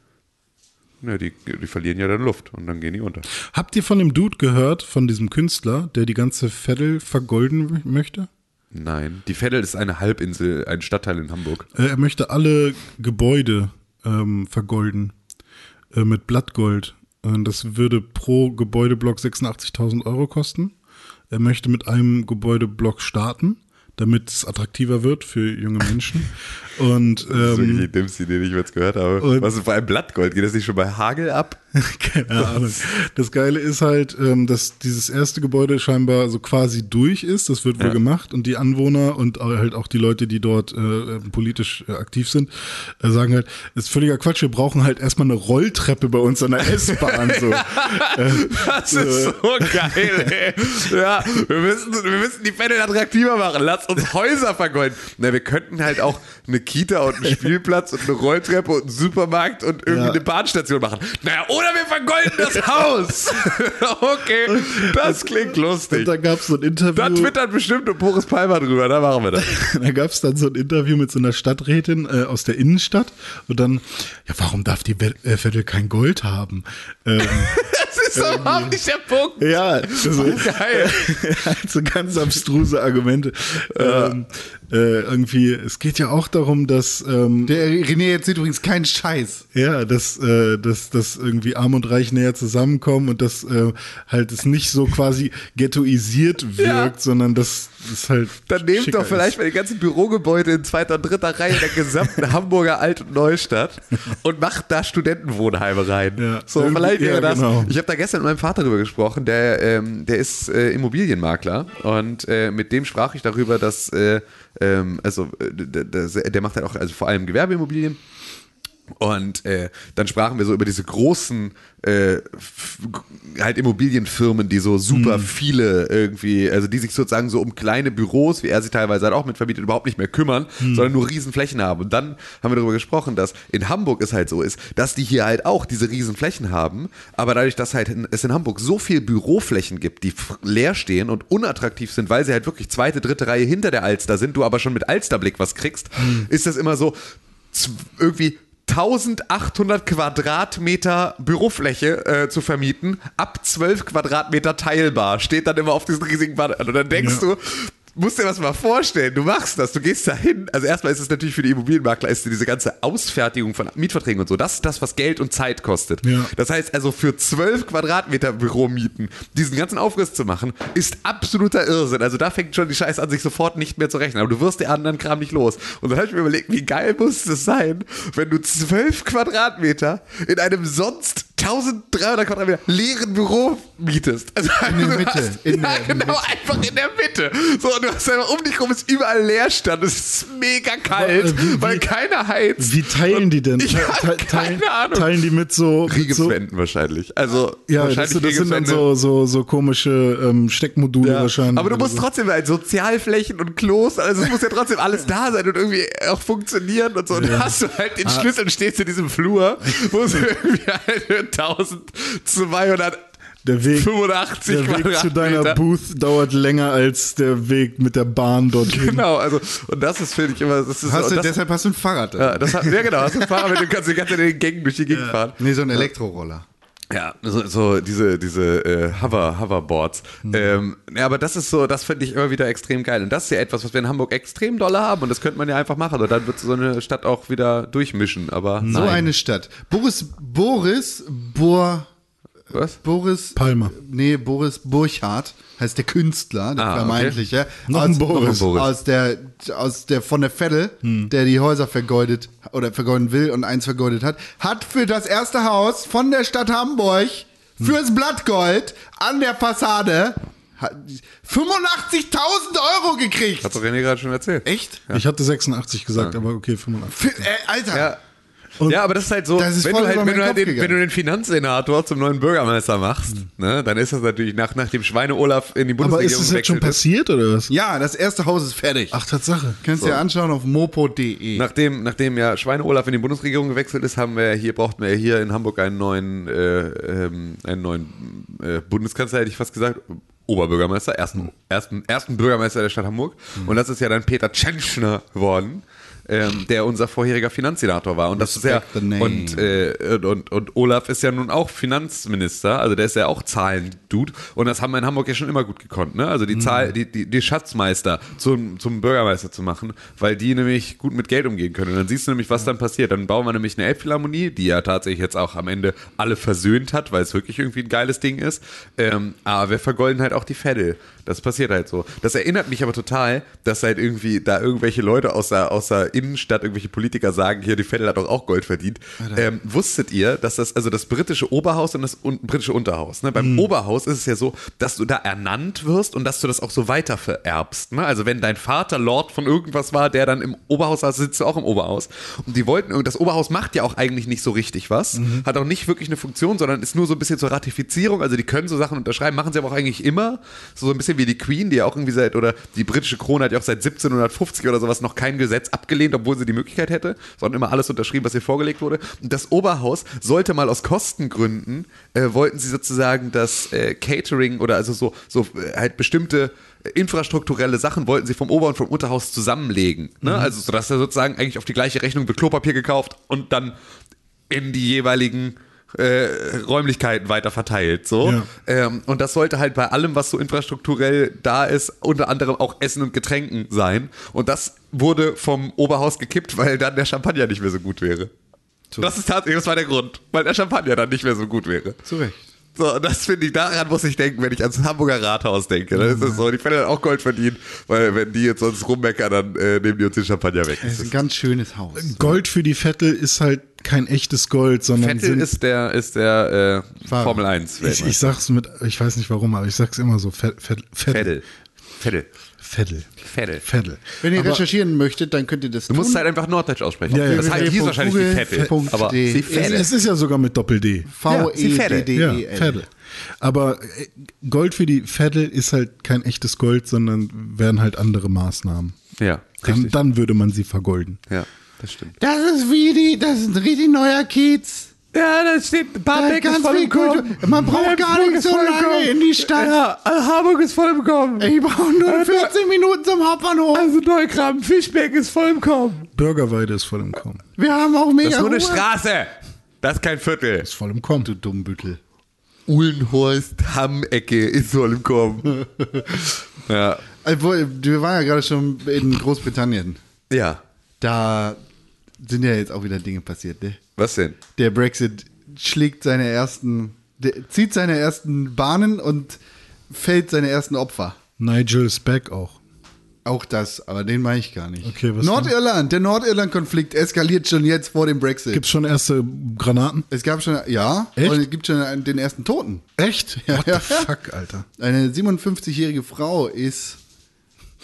Ja, die, die verlieren ja dann Luft und dann gehen die unter. Habt ihr von dem Dude gehört, von diesem Künstler, der die ganze Veddel vergolden möchte? Nein, die Veddel ist eine Halbinsel, ein Stadtteil in Hamburg. Äh, Er möchte alle Gebäude ähm, vergolden äh, mit Blattgold. Äh, das würde pro Gebäudeblock 86.000 Euro kosten. Er möchte mit einem Gebäudeblock starten, damit es attraktiver wird für junge Menschen. Und Das ist wirklich ähm, die dümmste Idee, die ich jetzt gehört habe. und- Was ist bei einem Blattgold? Geht das nicht schon bei Hagel ab? keine Ahnung. Das Geile ist halt, ähm, dass dieses erste Gebäude scheinbar so quasi durch ist. Das wird wohl Ja. gemacht und die Anwohner und halt auch die Leute, die dort äh, politisch äh, aktiv sind, äh, sagen halt, ist völliger Quatsch. Wir brauchen halt erstmal eine Rolltreppe bei uns an der S-Bahn. so. Das ist so geil, ey. Ja, wir müssen, wir müssen die Veddel attraktiver machen. Lass uns Häuser vergolden. Na, wir könnten halt auch eine Kita und einen Spielplatz und eine Rolltreppe und einen Supermarkt und irgendwie Ja. eine Bahnstation machen. Naja, oder wir vergolden das Haus. okay, das klingt lustig. Und da gab es so ein Interview. Da twittert bestimmt nur Boris Palmer drüber, da machen wir das. da gab es dann so ein Interview mit so einer Stadträtin äh, aus der Innenstadt und dann, ja, warum darf die äh, Vettel kein Gold haben? Ähm, ist überhaupt nicht der Punkt. ja, also, Geil. so ganz abstruse Argumente. Ähm, äh, irgendwie, es geht ja auch darum, dass ähm, Der René erzählt übrigens keinen Scheiß. ja, dass, äh, dass, dass irgendwie Arm und Reich näher zusammenkommen und dass äh, halt es nicht so quasi ghettoisiert wirkt, Ja. sondern dass es halt. Dann nehmt doch vielleicht Ist. mal die ganzen Bürogebäude in zweiter und dritter Reihe der gesamten Hamburger Alt- und Neustadt und macht da Studentenwohnheime rein. Ja. So, vielleicht wäre ja, das. genau. Ich habe da gestern mit meinem Vater darüber gesprochen, der, ähm, der ist äh, Immobilienmakler und äh, mit dem sprach ich darüber, dass, äh, ähm, also, äh, der, der macht halt auch, also vor allem Gewerbeimmobilien. Und äh, dann sprachen wir so über diese großen äh, halt Immobilienfirmen, die so super viele irgendwie, also die sich sozusagen so um kleine Büros, wie er sie teilweise halt auch mit vermietet, überhaupt nicht mehr kümmern, sondern nur riesen Flächen haben. Und dann haben wir darüber gesprochen, dass in Hamburg es halt so ist, dass die hier halt auch diese riesen Flächen haben, aber dadurch, dass halt in, es in Hamburg so viel Büroflächen gibt, die leer stehen und unattraktiv sind, weil sie halt wirklich zweite, dritte Reihe hinter der Alster sind, du aber schon mit Alsterblick was kriegst, ist das immer so irgendwie 1800 Quadratmeter Bürofläche äh, zu vermieten, ab 12 Quadratmeter teilbar, steht dann immer auf diesen riesigen Quadrat. Und dann denkst Ja. du, musst dir das mal vorstellen, du machst das, du gehst da hin. Also erstmal ist es natürlich für die Immobilienmakler, ist diese ganze Ausfertigung von Mietverträgen und so, das ist das, was Geld und Zeit kostet. Ja. Das heißt also für 12 Quadratmeter Büromieten, diesen ganzen Aufriss zu machen, ist absoluter Irrsinn. Also da fängt schon die Scheiße an, sich sofort nicht mehr zu rechnen. Aber du wirst den anderen Kram nicht los. Und dann habe ich mir überlegt, wie geil muss es sein, wenn du 12 Quadratmeter in einem sonst 1300 Quadratmeter leeren Büro mietest. Also In der Mitte, Hast, in ja, der genau, Mitte. einfach in der Mitte. So, und du hast einfach um dich rum ist überall Leerstand. Es ist mega kalt, Aber, äh, wie- weil wie- keiner heizt. Wie teilen die denn? Ich Te- hab te- keine teilen, Ahnung. teilen die mit so. Mit so wahrscheinlich. Also ja, das, wahrscheinlich das sind dann so, so, so komische ähm, Steckmodule Ja. wahrscheinlich. Aber du musst so. trotzdem halt Sozialflächen und Klos, also es muss ja trotzdem alles da sein und irgendwie auch funktionieren und so. Und dann hast du halt Ah. den Schlüssel und stehst in diesem Flur, wo es irgendwie halt 1285 Der Weg, der Weg zu deiner Booth dauert länger als der Weg mit der Bahn dorthin. Genau, also und das ist finde ich immer, das ist Hast so, du, das, deshalb hast du ein Fahrrad. ja, das hat, ja genau, hast du ein Fahrrad, mit dem kannst du die ganze Zeit in den Gängen durch die Gegend fahren. Nee, so ein Elektroroller. Ja, so, so diese, diese äh, Hover, Hoverboards. Ähm, ja, aber das ist so, das finde ich immer wieder extrem geil. Und das ist ja etwas, was wir in Hamburg extrem doll haben. Und das könnte man ja einfach machen. Und dann wird so eine Stadt auch wieder durchmischen. Aber So nein. eine Stadt. Boris, Boris, Bor, Was? Boris Palmer. Nee, Boris Burchardt heißt der Künstler, der Ah, okay. vermeintliche. Noch ein aus, Boris. Noch ein Boris. Aus der, aus der von der Vettel, der die Häuser vergeudet oder vergeuden will und eins vergeudet hat, hat für das erste Haus von der Stadt Hamburg fürs Blattgold an der Fassade hat 85.000 Euro gekriegt. Hat doch René gerade schon erzählt. Echt? Ich hatte 86 gesagt, aber okay, 85. Für, äh, Alter. Ja. Ja, aber das ist halt so, Das ist wenn, du halt, wenn, du halt den, wenn du den Finanzsenator zum neuen Bürgermeister machst, ne, dann ist das natürlich nach, nach dem Schweine-Olaf in die Aber Bundesregierung ist es jetzt schon passiert oder was? Ja, das erste Haus ist fertig. Ach, Tatsache. Kannst du dir anschauen auf mopo.de. Nachdem, nachdem ja Schweine-Olaf in die Bundesregierung gewechselt ist, haben wir hier, brauchten wir hier in Hamburg einen neuen, äh, ähm, einen neuen äh, Bundeskanzler, hätte ich fast gesagt, Oberbürgermeister, ersten, ersten, ersten Bürgermeister der Stadt Hamburg. Und das ist ja dann Peter Tschentschner geworden. Ähm, der unser vorheriger Finanzsenator war. Und das ist ja, und, äh, und, und, Olaf ist ja nun auch Finanzminister, also der ist ja auch Zahlendude. Und das haben wir in Hamburg ja schon immer gut gekonnt, ne? Also die Zahl, die, die, die Schatzmeister zum, zum Bürgermeister zu machen, weil die nämlich gut mit Geld umgehen können. Und dann siehst du nämlich, was dann passiert. Dann bauen wir nämlich eine Elbphilharmonie, die ja tatsächlich jetzt auch am Ende alle versöhnt hat, weil es wirklich irgendwie ein geiles Ding ist. Ähm, aber wir vergolden halt auch die Vettel. Das passiert halt so. Das erinnert mich aber total, dass halt irgendwie da irgendwelche Leute aus der, aus der Innenstadt, irgendwelche Politiker sagen, hier, die Vettel hat doch auch Gold verdient. Ähm, wusstet ihr, dass das, also das britische Oberhaus und das un britische Unterhaus, ne? Beim Oberhaus ist es ja so, dass du da ernannt wirst und dass du das auch so weiter vererbst. Ne? Also wenn dein Vater Lord von irgendwas war, der dann im Oberhaus saß, sitzt du auch im Oberhaus. Und die wollten, das Oberhaus macht ja auch eigentlich nicht so richtig was, hat auch nicht wirklich eine Funktion, sondern ist nur so ein bisschen zur Ratifizierung. Also die können so Sachen unterschreiben, machen sie aber auch eigentlich immer. So ein bisschen wie die Queen, die ja auch irgendwie seit, oder die britische Krone hat ja auch seit 1750 oder sowas noch kein Gesetz abgelehnt, obwohl sie die Möglichkeit hätte, sondern immer alles unterschrieben, was ihr vorgelegt wurde. Und das Oberhaus sollte mal aus Kostengründen, äh, wollten sie sozusagen das äh, Catering oder also so, so äh, halt bestimmte infrastrukturelle Sachen wollten sie vom Ober- und vom Unterhaus zusammenlegen. Ne? Also, sodass er sozusagen eigentlich auf die gleiche Rechnung wird Klopapier gekauft und dann in die jeweiligen äh, Räumlichkeiten weiter verteilt. So. Ja. Ähm, und das sollte halt bei allem, was so infrastrukturell da ist, unter anderem auch Essen und Getränken sein. Und das wurde vom Oberhaus gekippt, weil dann der Champagner nicht mehr so gut wäre. Das ist tatsächlich, das war der Grund, weil der Champagner dann nicht mehr so gut wäre. Zu Recht. So, das finde ich, daran muss ich denken, wenn ich ans Hamburger Rathaus denke. Dann ist es so, die Vettel hat auch Gold verdient, weil wenn die jetzt sonst rummeckern, dann äh, nehmen die uns den Champagner weg. Das ist ein ganz schönes Haus. Gold für die Vettel ist halt kein echtes Gold, sondern Vettel sind, ist der, ist der äh. Formel 1 ich, ich sag's mit, ich weiß nicht warum, aber ich sag's immer so, Vettel, Vettel, Vettel. Vettel. Vettel, Vettel. Wenn ihr Aber- recherchieren möchtet, dann könnt ihr das Du musst tun. halt einfach Norddeutsch aussprechen. Ja, ja. das heißt, hieß wahrscheinlich die Vettel. Aber Es, Vettel. es ist ja sogar mit Doppel-D. Ja, V-E-D-D-E-L. Vettel. Aber äh, Gold für die Vettel ist halt kein echtes Gold, sondern wären halt andere Maßnahmen. Ja, Dann, richtig. dann würde man sie vergolden. Ja, das stimmt. Das ist wie die, das ist ein richtig neuer Kiez. Ja, da steht Da ganz viel Kultur. Man braucht gar nicht so lange in die Stadt. Ja, Hamburg ist voll im Kommen. Ich brauche nur 14 Minuten zum Hauptbahnhof. Also Neugraben, Fischbeck ist voll im Kommen. Bürgerweide ist voll im Kommen. Wir haben auch mega Das ist nur eine Ruhe. Straße. Das ist kein Viertel. Ist voll im Kommen. Du Dummbüttel. Uhlenhorst, Hamm-Ecke ist voll im Kommen. ja. Obwohl, Wir waren ja gerade schon in Großbritannien. Ja. Da sind ja jetzt auch wieder Dinge passiert. Ne? Was denn? Der Brexit schlägt seine ersten, der zieht seine ersten Bahnen und fällt seine ersten Opfer. Nigel ist back auch. Auch das, aber den meine ich gar nicht. Okay, was Nordirland, der Nordirland-Konflikt eskaliert schon jetzt vor dem Brexit. Gibt's schon erste Granaten? es gab schon, ja, Echt? und es gibt schon einen, den ersten Toten. Echt? Ja, What ja, the ja. fuck, Alter? Eine 57-jährige Frau ist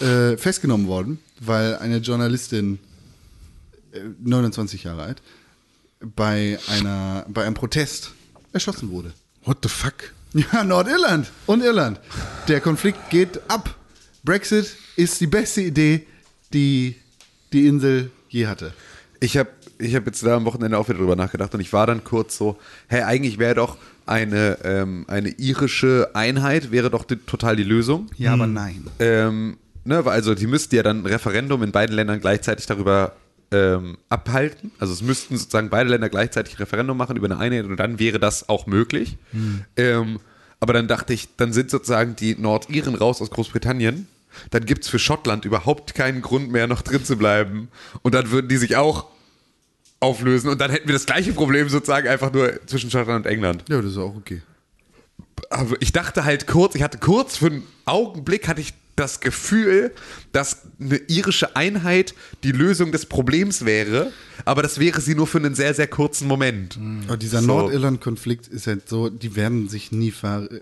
äh, festgenommen worden, weil eine Journalistin, 29 Jahre alt, bei, einer, bei einem Protest erschossen wurde. What the fuck? Ja, Nordirland und Irland. Der Konflikt geht ab. Brexit ist die beste Idee, die die Insel je hatte. Ich habe ich hab jetzt da am Wochenende auch wieder drüber nachgedacht und ich war dann kurz so, hey, eigentlich wäre doch eine, ähm, eine irische Einheit, wäre doch die, total die Lösung. Ja, aber nein. Ähm, ne, also die müssten ja dann ein Referendum in beiden Ländern gleichzeitig darüber ähm, abhalten. Also es müssten sozusagen beide Länder gleichzeitig Referendum machen über eine Einheit und dann wäre das auch möglich. Ähm, aber dann dachte ich, dann sind sozusagen die Nordiren raus aus Großbritannien. Dann gibt es für Schottland überhaupt keinen Grund mehr, noch drin zu bleiben. Und dann würden die sich auch auflösen. Und dann hätten wir das gleiche Problem sozusagen einfach nur zwischen Schottland und England. Ja, das ist auch okay. Aber ich dachte halt kurz, ich hatte kurz für einen Augenblick hatte ich das Gefühl, dass eine irische Einheit die Lösung des Problems wäre, aber das wäre sie nur für einen sehr, sehr kurzen Moment. Aber dieser So. Nordirland-Konflikt ist halt so, die werden sich nie,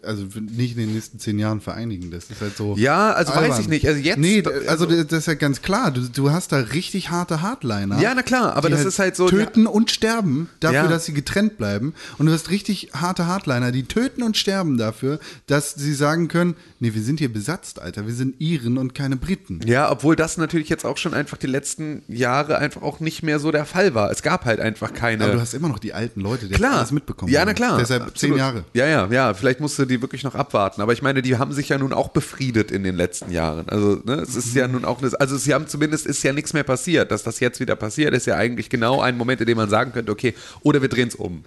also nicht in den nächsten zehn Jahren vereinigen. Das ist halt so. Ja, also weiß albern. ich nicht. Also jetzt- Nee, also das ist ja ganz klar. Du, du hast da richtig harte Hardliner. Ja, na klar, aber die das ist halt so- Töten und sterben dafür, Ja. dass sie getrennt bleiben. Und du hast richtig harte Hardliner, die töten und sterben dafür, dass sie sagen können: Nee, wir sind hier besetzt, Alter. Wir sind Iren und keine Briten. Ja, obwohl das natürlich jetzt auch schon einfach die letzten Jahre einfach auch nicht mehr so der Fall war. Es gab halt einfach keine. Aber du hast immer noch die alten Leute, die Klar. alles mitbekommen Ja, na klar. Deshalb Absolut. zehn Jahre. Ja, ja, ja. Vielleicht musste die wirklich noch abwarten. Aber ich meine, die haben sich ja nun auch befriedet in den letzten Jahren. Also, ne, es ist Mhm. ja nun auch, also sie haben zumindest ist ja nichts mehr passiert. Dass das jetzt wieder passiert, ist ja eigentlich genau ein Moment, in dem man sagen könnte, okay, oder wir drehen es um.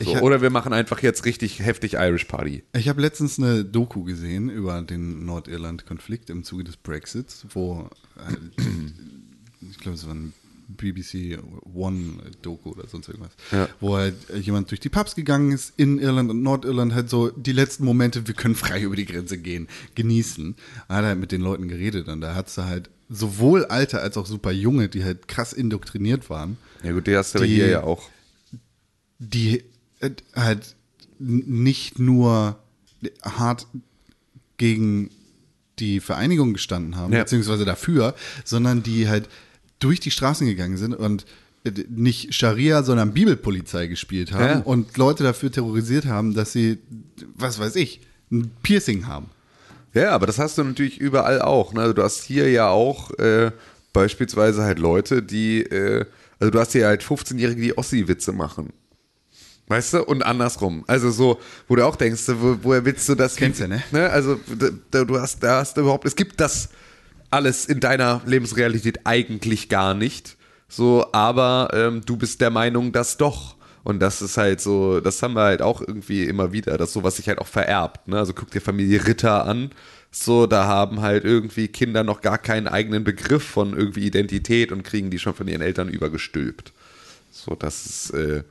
So, hab- oder wir machen einfach jetzt richtig heftig Irish Party. Ich habe letztens eine Doku gesehen über den Nordirland-Konflikt im Zuge des Brexits, wo äh, ich glaube, es war ein BBC One-Doku oder sonst irgendwas, Ja. wo halt jemand durch die Pubs gegangen ist in Irland und Nordirland halt so die letzten Momente, wir können frei über die Grenze gehen, genießen. Er hat halt mit den Leuten geredet und da hat du halt sowohl alte als auch super junge, die halt krass indoktriniert waren, Ja gut, die hast du Die- hier ja auch. die halt n- nicht nur hart gegen die Vereinigung gestanden haben, Ja. beziehungsweise dafür, sondern die halt durch die Straßen gegangen sind und äh, nicht Scharia, sondern Bibelpolizei gespielt haben Ja. und Leute dafür terrorisiert haben, dass sie, was weiß ich, ein Piercing haben. Ja, aber das hast du natürlich überall auch. Ne? Also du hast hier ja auch äh, beispielsweise halt Leute, die, äh, also du hast hier halt 15-Jährige, die Ossi-Witze machen. Weißt du? Und andersrum. Also so, wo du auch denkst, wo, woher willst du das? Kennst du, ne? Also da, da, du hast, da hast du überhaupt, es gibt das alles in deiner Lebensrealität eigentlich gar nicht. So, aber ähm, du bist der Meinung, dass doch. Und das ist halt so, das haben wir halt auch irgendwie immer wieder, dass sowas sich halt auch vererbt. Ne? Also guck dir Familie Ritter an. So, da haben halt irgendwie Kinder noch gar keinen eigenen Begriff von irgendwie Identität und kriegen die schon von ihren Eltern übergestülpt. So, das ist, äh,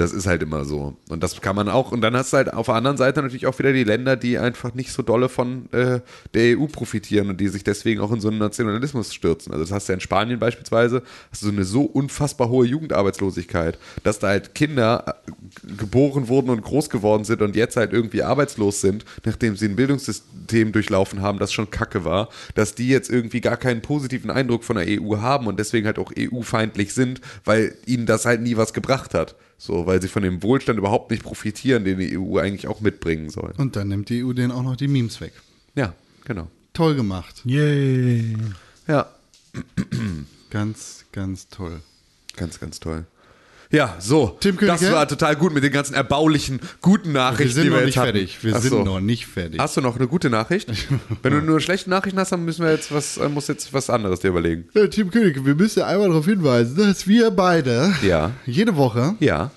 Das ist halt immer so. Und das kann man auch, und dann hast du halt auf der anderen Seite natürlich auch wieder die Länder, die einfach nicht so dolle von äh, der EU profitieren und die sich deswegen auch in so einen Nationalismus stürzen. Also das hast du ja in Spanien beispielsweise, hast du so eine so unfassbar hohe Jugendarbeitslosigkeit, dass da halt Kinder äh, geboren wurden und groß geworden sind und jetzt halt irgendwie arbeitslos sind, nachdem sie ein Bildungssystem durchlaufen haben, das schon kacke war, dass die jetzt irgendwie gar keinen positiven Eindruck von der EU haben und deswegen halt auch EU-feindlich sind, weil ihnen das halt nie was gebracht hat. So, weil sie von dem Wohlstand überhaupt nicht profitieren, den die EU eigentlich auch mitbringen soll. Und dann nimmt die EU denen auch noch die Memes weg. Ja, genau. Toll gemacht. Yay. Ja, Ganz, ganz toll. ganz, ganz toll. Ja, so. Tim Königke? das war total gut mit den ganzen erbaulichen, guten Nachrichten, Wir sind die noch wir nicht jetzt hatten. fertig. Wir Ach sind so. noch nicht fertig. Hast du noch eine gute Nachricht? Wenn du nur schlechte Nachrichten hast, dann müssen wir jetzt was, äh, muss jetzt was anderes dir überlegen. Äh, Tim König, wir müssen einmal darauf hinweisen, dass wir beide Ja. jede Woche Ja,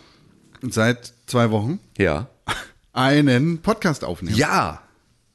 seit zwei Wochen ja. einen Podcast aufnehmen. Ja!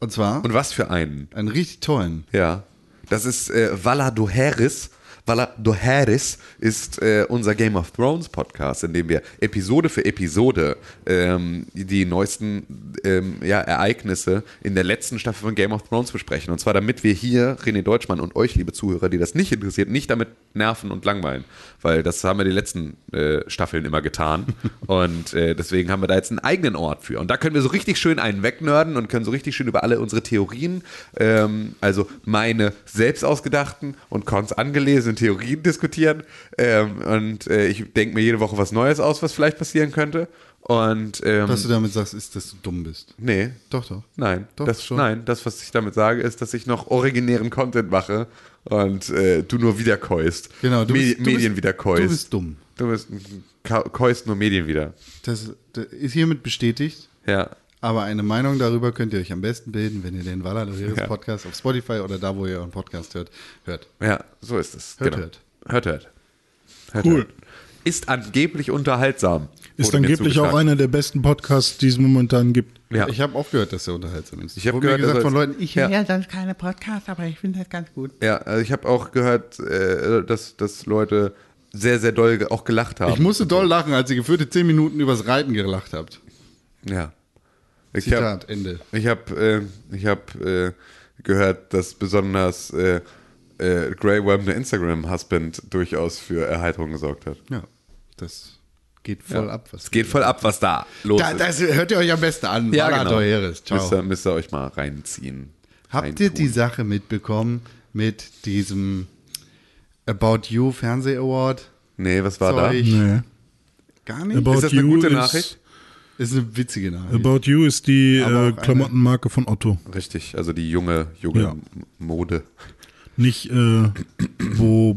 Und zwar Und was für einen? einen richtig tollen. Ja. Das ist äh, Vala do Harris. Vala do Harris ist äh, unser Game of Thrones Podcast, in dem wir Episode für Episode ähm, die neuesten ähm, ja, Ereignisse in der letzten Staffel von Game of Thrones besprechen. Und zwar damit wir hier, René Deutschmann und euch, liebe Zuhörer, die das nicht interessiert, nicht damit nerven und langweilen. Weil das haben wir die letzten äh, Staffeln immer getan. und äh, deswegen haben wir da jetzt einen eigenen Ort für. Und da können wir so richtig schön einen wegnörden und können so richtig schön über alle unsere Theorien, ähm, also meine selbst ausgedachten und Cons angelesenen Theorien diskutieren. Ähm, und äh, ich denke mir jede Woche was Neues aus, was vielleicht passieren könnte. Und ähm, Was du damit sagst, ist, dass du dumm bist. nee, Doch, doch. Nein, Doch, das, schon. nein, das, was ich damit sage, ist, dass ich noch originären Content mache und äh, du nur wieder keust. Genau, du Me bist- du Medien bist- wieder keust. du bist dumm. Du bist keust nur Medien wieder. Das, das ist hiermit bestätigt. Ja. Aber eine Meinung darüber könnt ihr euch am besten bilden, wenn ihr den Loheres Ja. Podcast auf Spotify oder da, wo ihr euren Podcast hört, hört. Ja, so ist es. Hört, genau. hört. Hört, hört. Hört, Cool. hört. Ist angeblich unterhaltsam. Ist angeblich auch einer der besten Podcasts, die es momentan gibt. Ja. Ich habe auch gehört, dass er unterhaltsam ist. Ich hab Wurde mir gehört, gesagt dass von Leuten, ich Ja. höre sonst keine Podcasts, aber ich finde das ganz gut. ja, also ich habe auch gehört, äh, dass, dass Leute sehr, sehr doll auch gelacht haben. Ich musste doll lachen, als ihr geführte 10 Minuten übers Reiten gelacht habt. Ja. Ich hab, Zitat, Ende. Ich habe äh, ich hab, äh, gehört, dass besonders äh, äh, Grey Worm, der Instagram-Husband, durchaus für Erheiterung gesorgt hat. Ja, das geht voll Ja. ab. Was es geht voll ab, was da los da, ist. das hört ihr euch am besten an. ja, Walla genau. Loheres. Ciao. Müsst ihr, müsst ihr euch mal reinziehen. Habt ihr Reintun. die Sache mitbekommen mit diesem About You Fernseh Award? Nee, was war da? Zeug? Nee. Gar nicht? About Ist das eine You gute ist, Nachricht? Ist eine witzige Nachricht. About You ist die äh, Klamottenmarke von Otto. Richtig, also die junge, junge Ja. Mode. Nicht, äh, wo,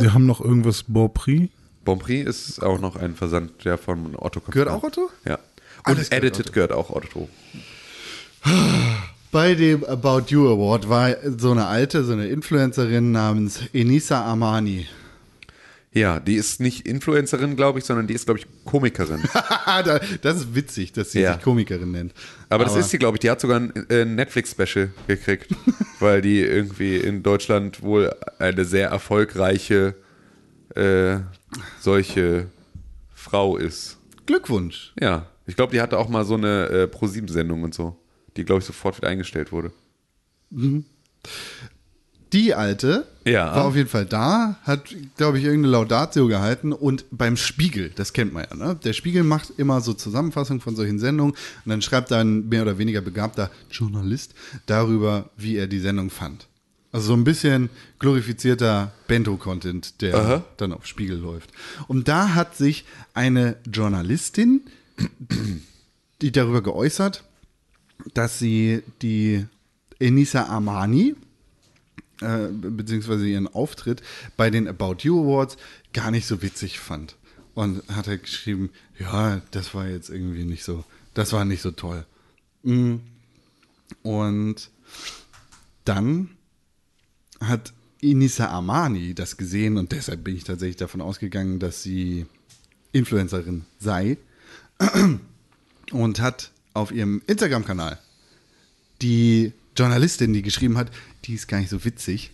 sie, haben noch irgendwas Beauprix. Bonprix ist auch noch ein Versand, der von Otto kommt. Gehört auch Otto? Ja. Alles Und gehört Edited gehört auch Otto. Bei dem About You Award war so eine alte, so eine Influencerin namens Enisa Armani. Ja, die ist nicht Influencerin, glaube ich, sondern die ist, glaube ich, Komikerin. Da- das ist witzig, dass sie Ja. sich Komikerin nennt. Aber das ist sie, glaube ich. Die hat sogar ein äh, Netflix-Special gekriegt, weil die irgendwie in Deutschland wohl eine sehr erfolgreiche äh, solche Frau ist. Glückwunsch. Ja, ich glaube, die hatte auch mal so eine äh, Pro-7-Sendung und so, die, glaube ich, sofort wieder eingestellt wurde. Die alte Ja. war auf jeden Fall da, hat, glaube ich, irgendeine Laudatio gehalten und beim Spiegel, das kennt man ja, ne? Der Spiegel macht immer so Zusammenfassungen von solchen Sendungen und dann schreibt da ein mehr oder weniger begabter Journalist darüber, wie er die Sendung fand. Also so ein bisschen glorifizierter Bento-Content, der Aha. dann auf Spiegel läuft. Und da hat sich eine Journalistin, die darüber geäußert, dass sie die Enisa Armani, äh, beziehungsweise ihren Auftritt bei den About You Awards gar nicht so witzig fand. Und hat er geschrieben, ja, das war jetzt irgendwie nicht so, das war nicht so toll. Mm. Und dann hat Inisa Armani das gesehen und deshalb bin ich tatsächlich davon ausgegangen, dass sie Influencerin sei und hat auf ihrem Instagram-Kanal die Journalistin, die geschrieben hat, die ist gar nicht so witzig,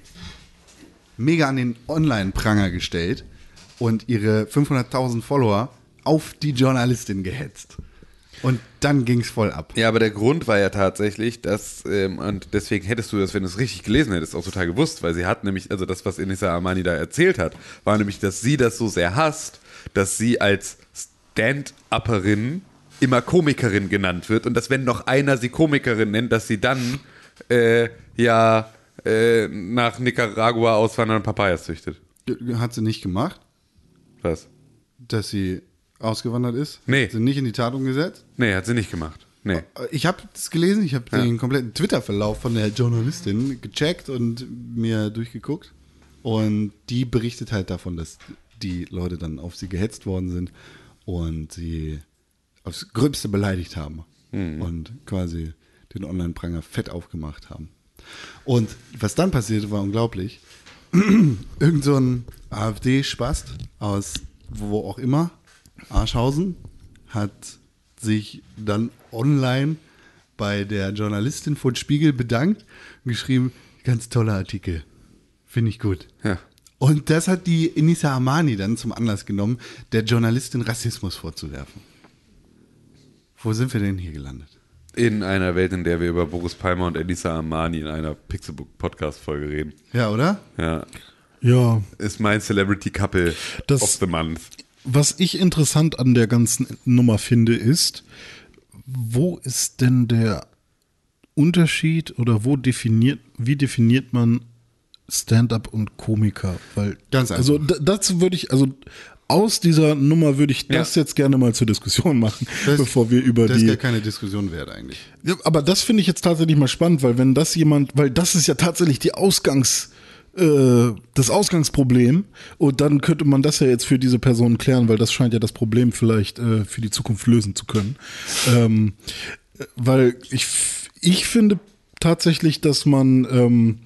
mega an den Online-Pranger gestellt und ihre 500.000 Follower auf die Journalistin gehetzt. Und dann ging es voll ab. Ja, aber der Grund war ja tatsächlich, dass, ähm, und deswegen hättest du das, wenn du es richtig gelesen hättest, auch total gewusst, weil sie hat nämlich, also das, was Enisa Armani da erzählt hat, war nämlich, dass sie das so sehr hasst, dass sie als Stand-Upperin immer Komikerin genannt wird und dass wenn noch einer sie Komikerin nennt, dass sie dann äh, ja äh, nach Nicaragua auswandern und Papayas züchtet. Hat sie nicht gemacht, Was? dass sie ausgewandert ist? Nee. Hat sie nicht in die Tat umgesetzt? Nee, hat sie nicht gemacht. Nee. Ich habe das gelesen, ich habe den kompletten Twitter-Verlauf von der Journalistin gecheckt und mir durchgeguckt. Und die berichtet halt davon, dass die Leute dann auf sie gehetzt worden sind und sie aufs Gröbste beleidigt haben und quasi den Online-Pranger fett aufgemacht haben. Und was dann passierte, war unglaublich. Irgend so ein AfD-Spast aus wo auch immer, Arschhausen, hat sich dann online bei der Journalistin von Spiegel bedankt und geschrieben, ganz toller Artikel. Finde ich gut. Ja. Und das hat die Inisa Armani dann zum Anlass genommen, der Journalistin Rassismus vorzuwerfen. Wo sind wir denn hier gelandet? In einer Welt, in der wir über Boris Palmer und Elisa Armani in einer Pixelbook Podcast-Folge reden. Ja, oder? Ja. Ja, Ist mein Celebrity Couple Das- of the Month. was ich interessant an der ganzen Nummer finde, ist, wo ist denn der Unterschied oder wo definiert, wie definiert man Stand-up und Komiker? Weil, Ganz einfach. Also, dazu würde ich, also, aus dieser Nummer würde ich das jetzt gerne mal zur Diskussion machen, Das- bevor wir über Das ist die. gar keine Diskussion wert eigentlich. Ja, aber das finde ich jetzt tatsächlich mal spannend, weil wenn das jemand, weil das ist ja tatsächlich die Ausgangs, äh, das Ausgangsproblem und dann könnte man das ja jetzt für diese Person klären, weil das scheint ja das Problem vielleicht äh, für die Zukunft lösen zu können. Ähm, äh, weil ich, ich finde tatsächlich, dass man ähm,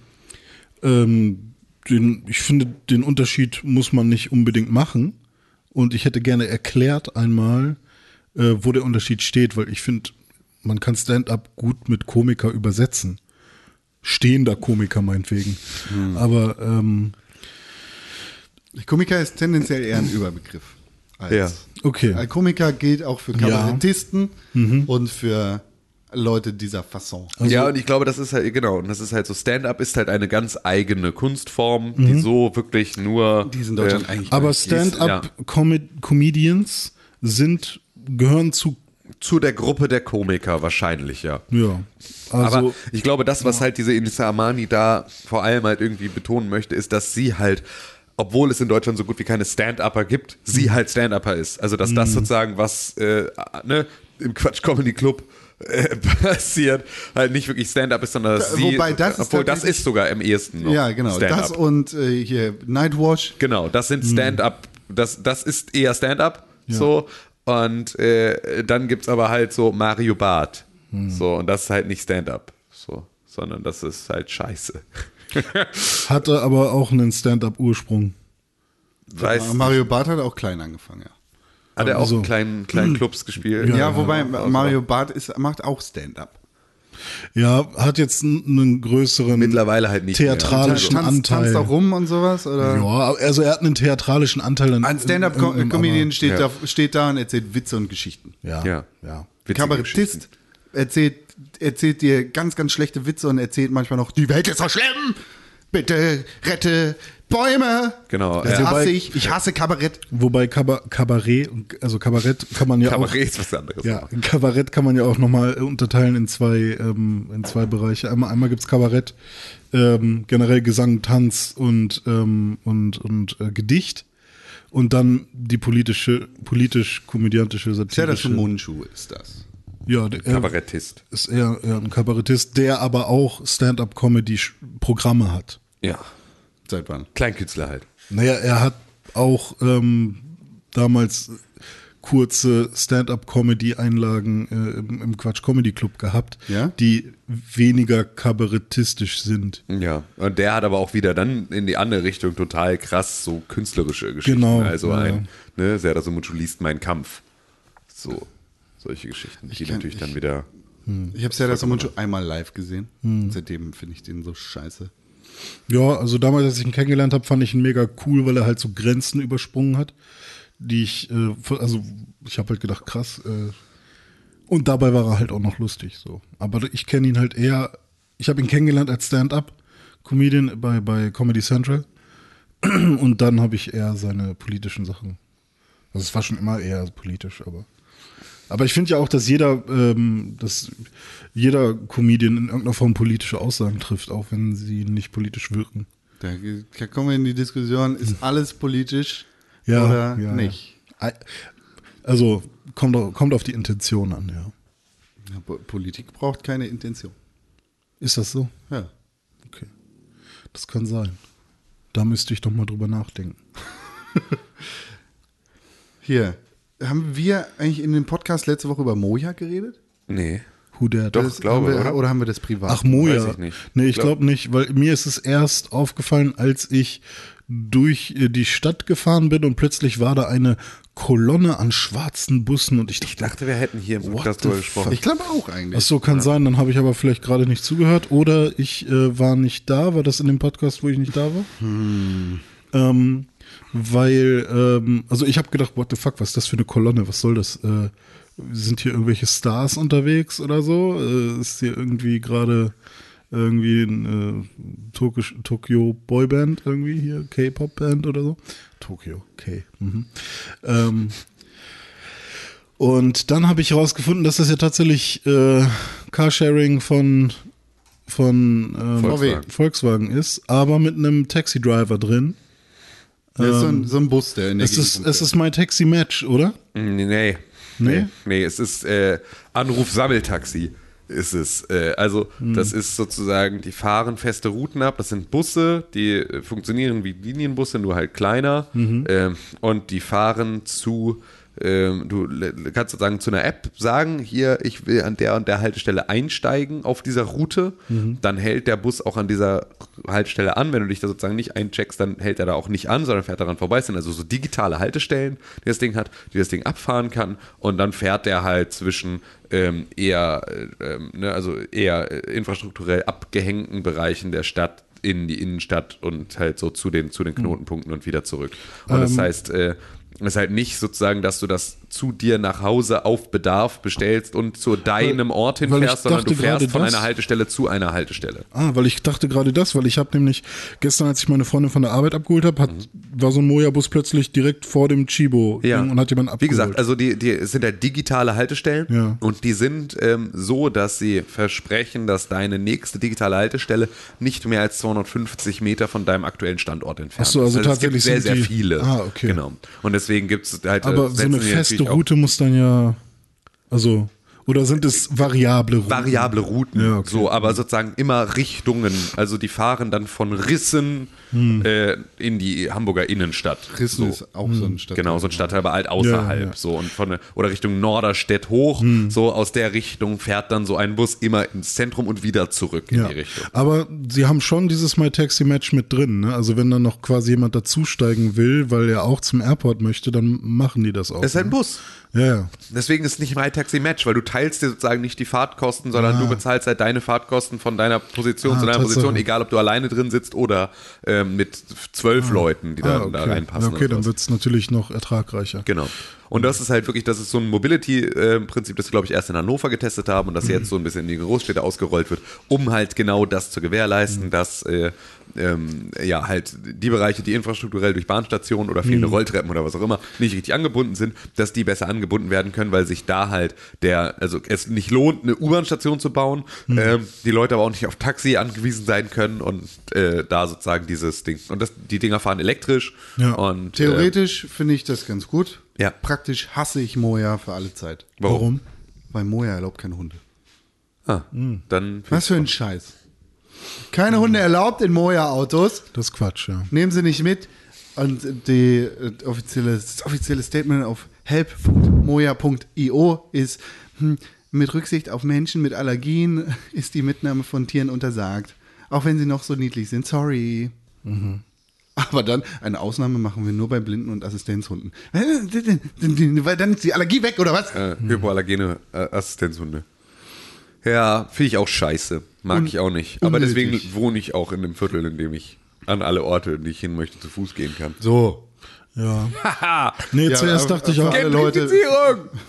ähm, den, ich finde, den Unterschied muss man nicht unbedingt machen. Und ich hätte gerne erklärt einmal, äh, wo der Unterschied steht, weil ich finde, man kann Stand-up gut mit Komiker übersetzen. Stehender Komiker meinetwegen. Aber ähm, Komiker ist tendenziell eher ein Überbegriff. Als, Ja. Okay. Ein Komiker gilt auch für Kabarettisten und für Leute dieser Fasson. Also- ja, und ich glaube, das ist halt, genau, und das ist halt so, Stand-up ist halt eine ganz eigene Kunstform, Mhm. die so wirklich nur. Die ist in Deutschland ähm, eigentlich aber. Stand-up-Comedians sind gehören zu Zu der Gruppe der Komiker wahrscheinlich, ja. ja. Also aber ich glaube, das, was halt diese Inissa Armani da vor allem halt irgendwie betonen möchte, ist, dass sie halt, obwohl es in Deutschland so gut wie keine Stand-Upper gibt, Mhm. sie halt Stand-Upper ist. Also, dass das sozusagen, was äh, ne, im Quatsch Comedy Club äh, passiert, halt nicht wirklich Stand-up ist, sondern dass Da- sie, wobei das ist obwohl das tatsächlich- ist sogar im ehesten noch Ja, genau. Das und äh, hier Nightwash. Genau, das sind Stand-up, das, das ist eher Stand-up, so. Und äh, dann gibt's aber halt so Mario Barth. So, und das ist halt nicht Stand-up, so, sondern das ist halt scheiße. hatte aber auch einen Stand-up-Ursprung. Weiß, Mario Barth hat auch klein angefangen, ja. Hat er auch also- in kleinen, kleinen Clubs gespielt? Ja, wobei Also, Mario Barth ist, macht auch Stand-up. Ja, hat jetzt einen größeren Mittlerweile halt nicht mehr. theatralischen Tanzt, Anteil. tanzt auch rum und sowas? Oder? Ja, also er hat einen theatralischen Anteil. an- Ein Stand-up-Comedian steht, Ja. da, steht da und erzählt Witze und Geschichten. Ja, Ja. ja. Kabarettist erzählt, erzählt dir ganz, ganz schlechte Witze und erzählt manchmal noch, die Welt ist so schlimm, bitte rette Bäume. Genau, Das ja. hasse Wobei- ich. Ich hasse Kabarett. Wobei Kaba Kabarett, also Kabarett kann man ja Kabarett ist was anderes. auch. Ja, Kabarett kann man ja auch nochmal unterteilen in zwei, ähm, in zwei Bereiche. Einmal, einmal gibt's Kabarett, ähm, generell Gesang, Tanz und, ähm, und, und äh, Gedicht. Und dann die politische, politisch-komödiantische Serda satirische. Mundschuh ist das. Ja, der, er Kabarettist. ist eher, eher ein Kabarettist, der aber auch Stand-up-Comedy-Programme hat. Ja. Seit wann? Kleinkünstler halt. Naja, er hat auch ähm, damals kurze Stand-up-Comedy-Einlagen äh, im, im Quatsch Comedy Club gehabt, Ja? die weniger kabarettistisch sind. Ja, und der hat aber auch wieder dann in die andere Richtung total krass so künstlerische Geschichten. Genau, Also ja, ein, ne, Serda Sumucu liest Mein Kampf. So, solche Geschichten, die kenn- natürlich dann ich- wieder. Ich habe Serda Mundschuh einmal live gesehen. Seitdem finde ich den so scheiße. Ja, also damals, als ich ihn kennengelernt habe, fand ich ihn mega cool, weil er halt so Grenzen übersprungen hat, die ich, äh, also ich habe halt gedacht, krass. Äh, und dabei war er halt auch noch lustig, so. Aber ich kenne ihn halt eher, ich habe ihn kennengelernt als Stand-up-Comedian bei, bei Comedy Central. Und dann habe ich eher seine politischen Sachen. Also es war schon immer eher politisch, aber. Aber ich finde ja auch, dass jeder, ähm, dass jeder Comedian in irgendeiner Form politische Aussagen trifft, auch wenn sie nicht politisch wirken. Da, kommen wir in die Diskussion, ist alles politisch Ja, oder ja, nicht? ja. Also kommt, kommt auf die Intention an, ja. Ja, Po- Politik braucht keine Intention. Ist das so? Ja. Okay. Das kann sein. Da müsste ich doch mal drüber nachdenken. Hier, haben wir eigentlich in dem Podcast letzte Woche über Moja geredet? Nee. Who dared? Doch, das glaube, haben wir, oder? oder haben wir das privat? Ach, Moja. Weiß ich nicht. Nee, ich Glaub- glaube nicht, weil mir ist es erst aufgefallen, als ich durch äh, die Stadt gefahren bin und plötzlich war da eine Kolonne an schwarzen Bussen und ich Ich dachte, dachte, wir hätten hier im Podcast drüber gesprochen. ich glaube auch eigentlich. ach so, kann sein, dann habe ich aber vielleicht gerade nicht zugehört oder ich äh, war nicht da, war das in dem Podcast, wo ich nicht da war? Ähm, weil, ähm, also ich habe gedacht, what the fuck, was ist das für eine Kolonne, was soll das? Äh, sind hier irgendwelche Stars unterwegs oder so? Äh, ist hier irgendwie gerade irgendwie ein äh, Tokisch, Tokyo Boyband irgendwie hier, K-Pop-Band oder so? Tokyo, K. Mhm. Ähm, und dann habe ich herausgefunden, dass das ja tatsächlich äh, Carsharing von, von ähm, Volkswagen. Volkswagen ist, aber mit einem Taxi-Driver drin. Das ist so ein, so ein Bus, der in der Es ist, es ist mein Taxi-Match, oder? Nee. Nee. Nee? Nee, es ist äh, Anruf-Sammeltaxi. Ist es. Äh, also, Hm. das ist sozusagen, die fahren feste Routen ab. Das sind Busse, die äh, funktionieren wie Linienbusse, nur halt kleiner. Mhm. Ähm, und die fahren zu, ähm, du kannst sozusagen zu einer App sagen, hier, ich will an der und der Haltestelle einsteigen auf dieser Route. Mhm. Dann hält der Bus auch an dieser Haltestelle an. Wenn du dich da sozusagen nicht eincheckst, dann hält er da auch nicht an, sondern fährt daran vorbei. Es sind also so digitale Haltestellen, die das Ding hat, die das Ding abfahren kann. Und dann fährt der halt zwischen ähm, eher, äh, ähm, ne, also eher äh, infrastrukturell abgehängten Bereichen der Stadt in die Innenstadt und halt so zu den, zu den Knotenpunkten und wieder zurück. Und das heißt, äh, ist halt nicht sozusagen, dass du das zu dir nach Hause auf Bedarf bestellst und zu deinem Ort hinfährst, sondern du fährst von das- einer Haltestelle zu einer Haltestelle. Ah, weil ich dachte gerade das, weil ich habe nämlich gestern, als ich meine Freundin von der Arbeit abgeholt habe, hat, war so ein Moja-Bus plötzlich direkt vor dem Chibo Ja. und hat jemanden abgeholt. Wie gesagt, also die, die sind ja digitale Haltestellen Ja. und die sind ähm, so, dass sie versprechen, dass deine nächste digitale Haltestelle nicht mehr als 250 Meter von deinem aktuellen Standort entfernt Ach so, also ist. tatsächlich es gibt sehr, sehr viele. Ah, okay. Genau. Und deswegen gibt es halt. äh, aber so eine feste auch. Route muss dann ja, also, oder sind es variable Routen? Variable Routen, Ja, okay. so, aber sozusagen immer Richtungen. Also die fahren dann von Rissen Hm. äh, in die Hamburger Innenstadt. Rissen so. ist auch so ein Stadtteil. Genau, so ein Stadtteil, aber halt außerhalb. Ja, ja. So und von oder Richtung Norderstedt hoch. Hm. So aus der Richtung fährt dann so ein Bus immer ins Zentrum und wieder zurück in die Richtung. Aber sie haben schon dieses My Taxi Match mit drin. Ne? Also wenn dann noch quasi jemand dazusteigen will, weil er auch zum Airport möchte, dann machen die das auch. Es ist halt ein ne? Bus. Ja. Deswegen ist es nicht My Taxi Match, weil du teilst dir sozusagen nicht die Fahrtkosten, sondern du bezahlst halt deine Fahrtkosten von deiner Position Ah, zu deiner. Position, egal ob du alleine drin sitzt oder ähm, mit zwölf Leuten, die Ah, da okay. reinpassen. Ja, okay, dann wird es natürlich noch ertragreicher. Genau. Und das ist halt wirklich, das ist so ein Mobility-Prinzip, das wir, glaube ich, erst in Hannover getestet haben und das jetzt so ein bisschen in die Großstädte ausgerollt wird, um halt genau das zu gewährleisten, dass äh, ähm, ja halt die Bereiche, die infrastrukturell durch Bahnstationen oder fehlende Rolltreppen oder was auch immer nicht richtig angebunden sind, dass die besser angebunden werden können, weil sich da halt der, also es nicht lohnt, eine U-Bahn-Station zu bauen, ähm, die Leute aber auch nicht auf Taxi angewiesen sein können und äh, da sozusagen dieses Ding. Und das, die Dinger fahren elektrisch Ja. und äh, Theoretisch finde ich das ganz gut. Ja. Praktisch hasse ich Moja für alle Zeit. warum? Weil Moja erlaubt keine Hunde. Ah, dann Was für ein Scheiß. Keine Hunde erlaubt in Moja-Autos. Das ist Quatsch, ja. Nehmen sie nicht mit. Und die äh, offizielle, das offizielle Statement auf help.moja.io ist, hm, mit Rücksicht auf Menschen mit Allergien ist die Mitnahme von Tieren untersagt. Auch wenn sie noch so niedlich sind. Sorry. Aber dann, eine Ausnahme machen wir nur bei Blinden und Assistenzhunden. Weil dann ist die Allergie weg, oder was? äh, hypoallergene äh, Assistenzhunde. Ja, finde ich auch scheiße. Mag Un- ich auch nicht. Aber unnötig. deswegen wohne ich auch in dem Viertel, in dem ich an alle Orte, in die ich hin möchte, zu Fuß gehen kann. So. Ja. Haha! Nee, Ja, zuerst aber- dachte ich für auch, alle Leute,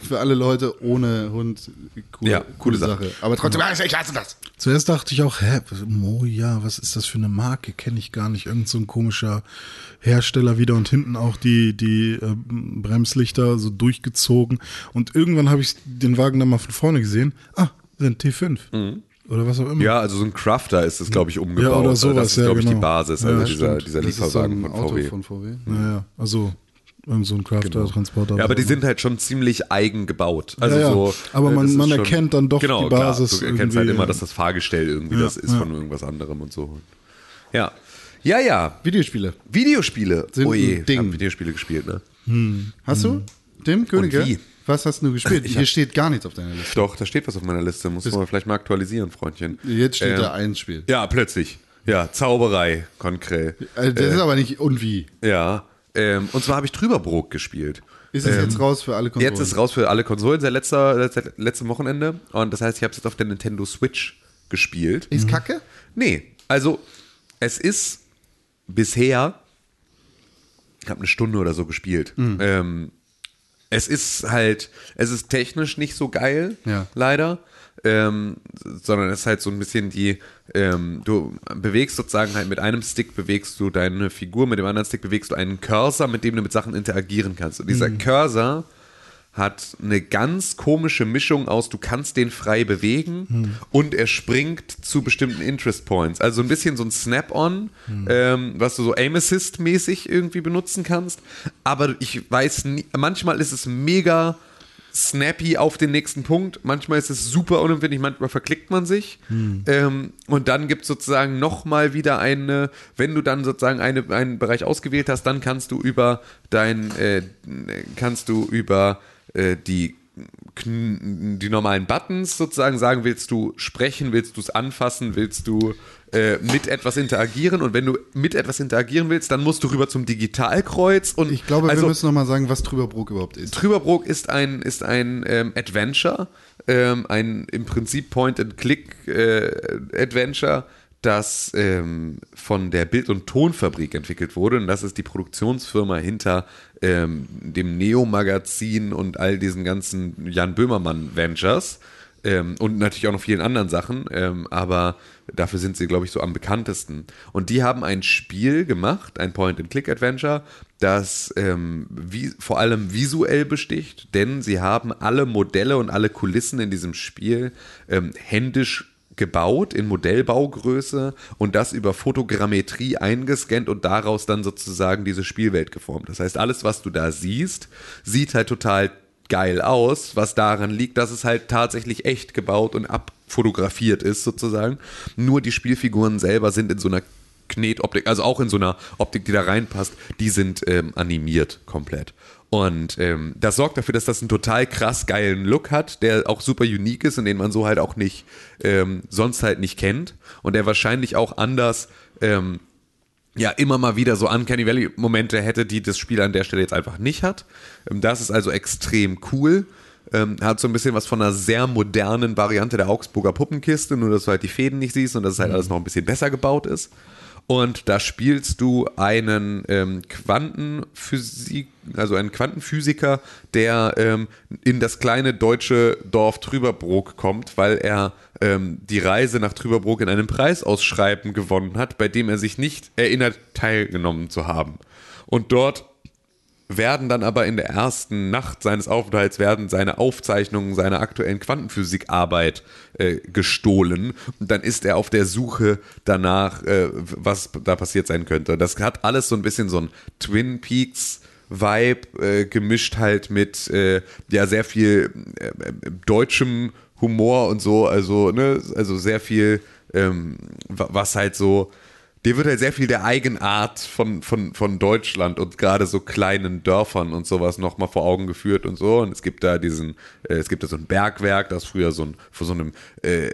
für alle Leute ohne Hund, coole, Ja, coole coole Sache. Sache. Aber trotzdem, ah, ich hasse das. zuerst dachte ich auch, hä, Moja, was ist das für eine Marke? Kenne ich gar nicht. Irgend so ein komischer Hersteller wieder und hinten auch die, die äh, Bremslichter so durchgezogen. Und irgendwann habe ich den Wagen dann mal von vorne gesehen. Ah, sind T5. Oder was auch immer. Ja, also so ein Crafter ist es, glaube ich, umgebaut. Ja, oder sowas, das ist, ja, glaube ich, die genau. Basis, Ja, also das dieser, stimmt. dieser Das so Lieferwagen von Auto VW. von VW. Naja, also irgend so ein Crafter-Transporter. Genau. Ja, aber die sind halt schon ziemlich eigen gebaut. Also Ja, ja. so, Aber äh, man- das man erkennt dann doch genau, die Basis Klar. Du erkennst halt immer, dass das Fahrgestell irgendwie Ja, das ist ja. von irgendwas anderem und so. Ja. Ja, ja. Videospiele. Videospiile. Sind oh je, ein Ding. hab Videospiele gespielt, ne? Hast du? Tim Könige? wie? Was hast du gespielt? Ich Hier steht gar nichts auf deiner Liste. Doch, da steht was auf meiner Liste. Muss man vielleicht mal aktualisieren, Freundchen. Jetzt steht Ähm, da ein Spiel. Ja, plötzlich. Ja, Zauberei, konkret. Also das ist aber nicht und wie. Ja. Ähm, und zwar habe ich Trüberbrook gespielt. Ist es jetzt raus für alle Konsolen? Jetzt ist raus für alle Konsolen seit, letzter, seit letztem Wochenende. Und das heißt, ich habe es jetzt auf der Nintendo Switch gespielt. Ist kacke? Nee, also es ist bisher, ich habe eine Stunde oder so gespielt. Mhm. Ähm, es ist halt, es ist technisch nicht so geil, Ja. leider. Ähm, sondern es ist halt so ein bisschen die, ähm, du bewegst sozusagen halt mit einem Stick bewegst du deine Figur, mit dem anderen Stick bewegst du einen Cursor, mit dem du mit Sachen interagieren kannst. Und dieser Cursor hat eine ganz komische Mischung aus, du kannst den frei bewegen und er springt zu bestimmten Interest Points. Also ein bisschen so ein Snap-on, ähm, was du so Aim Assist-mäßig irgendwie benutzen kannst. Aber ich weiß nie, manchmal ist es mega snappy auf den nächsten Punkt. Manchmal ist es super unempfindlich, manchmal verklickt man sich. Ähm, und dann gibt es sozusagen nochmal wieder eine, wenn du dann sozusagen eine, einen Bereich ausgewählt hast, dann kannst du über dein, äh, kannst du über äh, die die normalen Buttons sozusagen sagen, willst du sprechen, willst du es anfassen, willst du äh, mit etwas interagieren und wenn du mit etwas interagieren willst, dann musst du rüber zum Digitalkreuz und Ich glaube, also, wir müssen noch mal sagen, was Trüberbrook überhaupt ist. Trüberbrook ist ein, ist ein ähm, Adventure, ähm, ein im Prinzip Point-and-Click-Adventure, das ähm, von der Bild- und Tonfabrik entwickelt wurde. Und das ist die Produktionsfirma hinter ähm, dem Neo-Magazin und all diesen ganzen Jan Böhmermann-Ventures. Ähm, und natürlich auch noch vielen anderen Sachen, ähm, aber dafür sind sie, glaube ich, so am bekanntesten. Und die haben ein Spiel gemacht, ein Point-and-Click-Adventure, das ähm, wie, vor allem visuell besticht, denn sie haben alle Modelle und alle Kulissen in diesem Spiel ähm, händisch gebaut in Modellbaugröße und das über Fotogrammetrie eingescannt und daraus dann sozusagen diese Spielwelt geformt. Das heißt, alles, was du da siehst, sieht halt total geil aus, was daran liegt, dass es halt tatsächlich echt gebaut und abfotografiert ist sozusagen. Nur die Spielfiguren selber sind in so einer Knetoptik, also auch in so einer Optik, die da reinpasst, die sind ähm, animiert komplett. Und ähm, das sorgt dafür, dass das einen total krass geilen Look hat, der auch super unique ist und den man so halt auch nicht ähm, sonst halt nicht kennt und der wahrscheinlich auch anders ähm, ja immer mal wieder so Uncanny Valley Momente hätte, die das Spiel an der Stelle jetzt einfach nicht hat. Ähm, Das ist also extrem cool. Ähm, hat so ein bisschen was von einer sehr modernen Variante der Augsburger Puppenkiste, nur dass du halt die Fäden nicht siehst und dass es halt alles noch ein bisschen besser gebaut ist. Und da spielst du einen ähm, Quantenphysik, also einen Quantenphysiker, der ähm, in das kleine deutsche Dorf Trüberbrook kommt, weil er ähm, die Reise nach Trüberbrook in einem Preisausschreiben gewonnen hat, bei dem er sich nicht erinnert, teilgenommen zu haben. Und dort werden dann aber in der ersten Nacht seines Aufenthalts werden seine Aufzeichnungen seiner aktuellen Quantenphysikarbeit äh, gestohlen und dann ist er auf der Suche danach, äh, was da passiert sein könnte. Das hat alles so ein bisschen so ein Twin Peaks Vibe äh, gemischt halt mit äh, ja sehr viel äh, deutschem Humor und so, also ne, also sehr viel ähm, wa- was halt so dir wird halt sehr viel der Eigenart von, von, von Deutschland und gerade so kleinen Dörfern und sowas nochmal vor Augen geführt und so. Und es gibt da diesen, äh, es gibt da so ein Bergwerk, das früher so ein, vor so einem äh,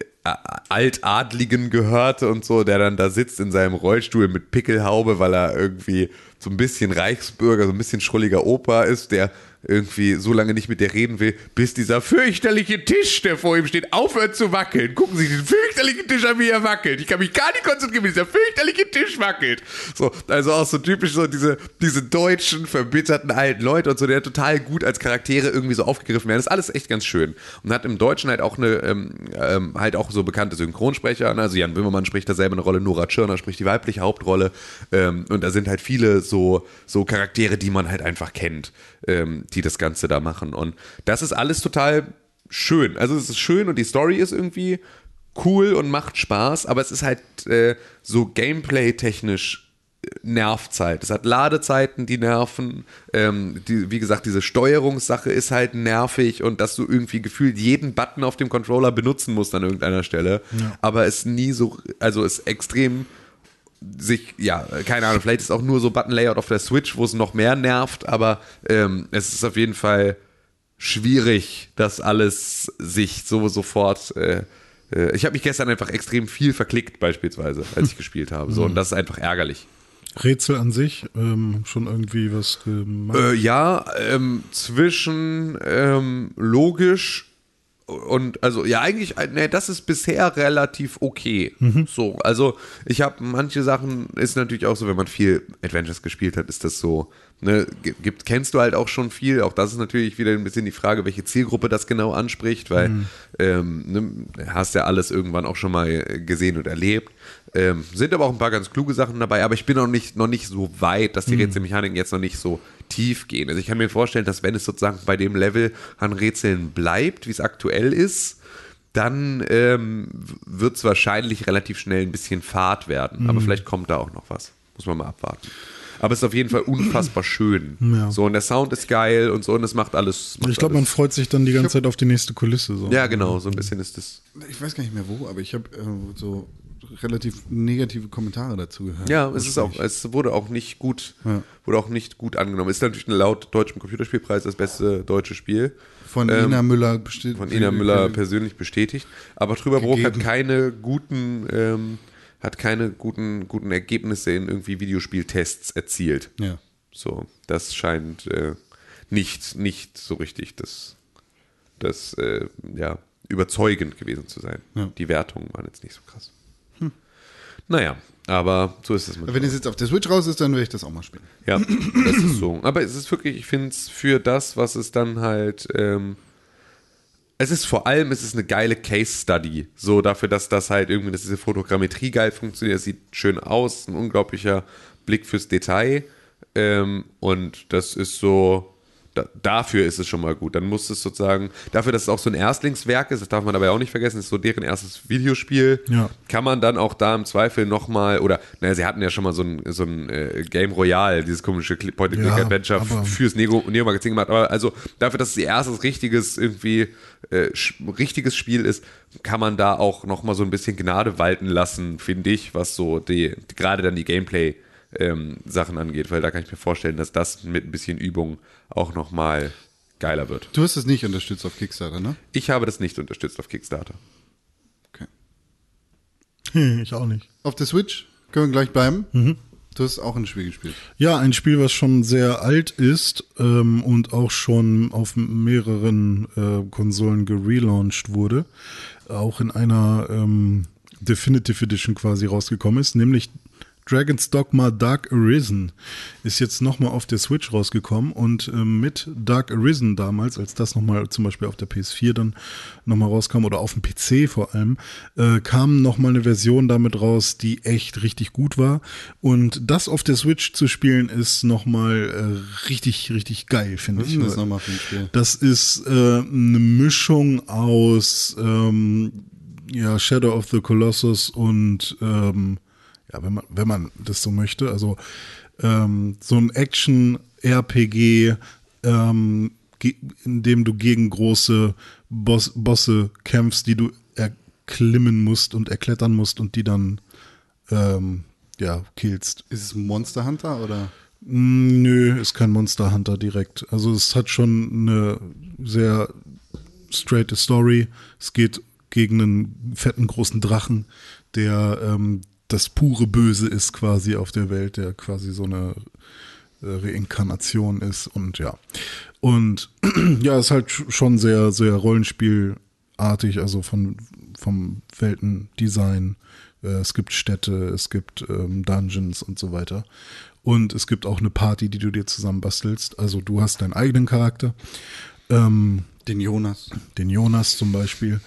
Altadligen gehörte und so, der dann da sitzt in seinem Rollstuhl mit Pickelhaube, weil er irgendwie so ein bisschen Reichsbürger, so ein bisschen schrulliger Opa ist, der irgendwie so lange nicht mit dir reden will, bis dieser fürchterliche Tisch, der vor ihm steht, aufhört zu wackeln. Gucken Sie den fürchterlichen Tisch an, wie er wackelt. Ich kann mich gar nicht konzentrieren, wie dieser fürchterliche Tisch wackelt. So, also auch so typisch so diese, diese deutschen, verbitterten alten Leute und so, der total gut als Charaktere irgendwie so aufgegriffen werden. Das ist alles echt ganz schön. Und hat im Deutschen halt auch eine, ähm, ähm, halt auch so bekannte Synchronsprecher. ne? Also Jan Böhmermann spricht da selber eine Rolle, Nora Tschirner spricht die weibliche Hauptrolle. Ähm, und da sind halt viele so, so Charaktere, die man halt einfach kennt, ähm, die das Ganze da machen. Und das ist alles total schön. Also es ist schön und die Story ist irgendwie cool und macht Spaß, aber es ist halt äh, so gameplay-technisch äh, nervt's halt. Es hat Ladezeiten, die nerven. Ähm, die, wie gesagt, diese Steuerungssache ist halt nervig und dass du irgendwie gefühlt jeden Button auf dem Controller benutzen musst an irgendeiner Stelle. Aber es nie so, also es extrem sich, ja, keine Ahnung, vielleicht ist auch nur so Button-Layout auf der Switch, wo es noch mehr nervt, aber ähm, es ist auf jeden Fall schwierig, das alles sich so sofort. Äh, äh, ich habe mich gestern einfach extrem viel verklickt, beispielsweise, als ich gespielt habe. So, und das ist einfach ärgerlich. Rätsel an sich, ähm, schon irgendwie was gemacht. Äh, ja, ähm, zwischen ähm, logisch und also ja eigentlich äh, nee, das ist bisher relativ okay. So also ich habe manche Sachen ist natürlich auch so wenn man viel Adventures gespielt hat ist das so ne gi- gibt kennst du halt auch schon viel. Auch das ist natürlich wieder ein bisschen die Frage welche Zielgruppe das genau anspricht weil ähm, ne, hast ja alles irgendwann auch schon mal äh, gesehen und erlebt. Ähm, sind aber auch ein paar ganz kluge Sachen dabei, aber ich bin noch nicht, noch nicht so weit, dass die Rätselmechaniken jetzt noch nicht so tief gehen. Also ich kann mir vorstellen, dass wenn es sozusagen bei dem Level an Rätseln bleibt, wie es aktuell ist, dann ähm, wird es wahrscheinlich relativ schnell ein bisschen Fahrt werden. Aber vielleicht kommt da auch noch was. Muss man mal abwarten. Aber es ist auf jeden Fall unfassbar schön. Ja. So, und der Sound ist geil und so, und es macht alles. Macht ich glaube, man freut sich dann die ganze Zeit auf die nächste Kulisse. So. Ja, genau, so ein bisschen ist das. Ich weiß gar nicht mehr wo, aber ich habe äh, so relativ negative Kommentare dazu gehört. Ja, es ist auch, es wurde auch nicht gut, Ja. wurde auch nicht gut angenommen. Ist natürlich laut deutschem Computerspielpreis das beste deutsche Spiel. Von Ähm, Ina Müller bestimmt. Von Ina Müller persönlich bestätigt. Aber Trüberbruch hat keine guten, ähm, hat keine guten, guten Ergebnisse in irgendwie Videospieltests erzielt. Ja. So, das scheint äh, nicht, nicht so richtig das, das äh, ja, überzeugend gewesen zu sein. Ja. Die Wertungen waren jetzt nicht so krass. Naja, aber so ist es manchmal. Wenn es jetzt auf der Switch raus ist, dann werde ich das auch mal spielen. Ja, das ist so. Aber es ist wirklich, ich finde es für das, was es dann halt, ähm, es ist vor allem, es ist eine geile Case Study. So dafür, dass das halt irgendwie, dass diese Fotogrammetrie geil funktioniert, es sieht schön aus, ein unglaublicher Blick fürs Detail. Ähm, und das ist so, da, dafür ist es schon mal gut. Dann muss es sozusagen, dafür, dass es auch so ein Erstlingswerk ist, das darf man dabei auch nicht vergessen, ist so deren erstes Videospiel, Ja. kann man dann auch da im Zweifel nochmal, oder, naja, sie hatten ja schon mal so ein, so ein äh, Game Royale, dieses komische Cli- Point-and-Click-Adventure f- fürs Neo- Neo-Magazin gemacht, aber also dafür, dass es ihr erstes richtiges, irgendwie, äh, richtiges Spiel ist, kann man da auch nochmal so ein bisschen Gnade walten lassen, finde ich, was so die, gerade dann die Gameplay- ähm, Sachen angeht, weil da kann ich mir vorstellen, dass das mit ein bisschen Übung auch nochmal geiler wird. Du hast es nicht unterstützt auf Kickstarter, ne? Ich habe das nicht unterstützt auf Kickstarter. Okay. Hm, ich auch nicht. Auf der Switch können wir gleich bleiben. Mhm. Du hast auch ein Spiel gespielt. Ja, ein Spiel, was schon sehr alt ist ähm, und auch schon auf mehreren äh, Konsolen gelauncht wurde, auch in einer ähm, Definitive Edition quasi rausgekommen ist, nämlich Dragon's Dogma Dark Arisen ist jetzt nochmal auf der Switch rausgekommen und ähm, mit Dark Arisen damals, als das nochmal zum Beispiel auf der PS4 dann nochmal rauskam oder auf dem PC vor allem, äh, kam nochmal eine Version damit raus, die echt richtig gut war und das auf der Switch zu spielen ist nochmal äh, richtig, richtig geil, finde ich. das nochmal für ein Spiel? Das ist äh, eine Mischung aus ähm, ja, Shadow of the Colossus und ähm, ja, wenn man, wenn man das so möchte, also ähm, so ein Action-RPG, ähm, in dem du gegen große Boss, Bosse kämpfst, die du erklimmen musst und erklettern musst und die dann ähm, ja, killst. Ist es Monster Hunter oder? Mm, Nö, ist kein Monster Hunter direkt. Also es hat schon eine sehr straight Story. Es geht gegen einen fetten großen Drachen, der ähm, das pure Böse ist quasi auf der Welt, der quasi so eine äh, Reinkarnation ist und ja. Und ja, ist halt sch- schon sehr, sehr Rollenspielartig, also von, vom Weltendesign. Äh, es gibt Städte, es gibt ähm, Dungeons und so weiter. Und es gibt auch eine Party, die du dir zusammen bastelst. Also du hast deinen eigenen Charakter. Ähm, Den Jonas. den Jonas zum Beispiel,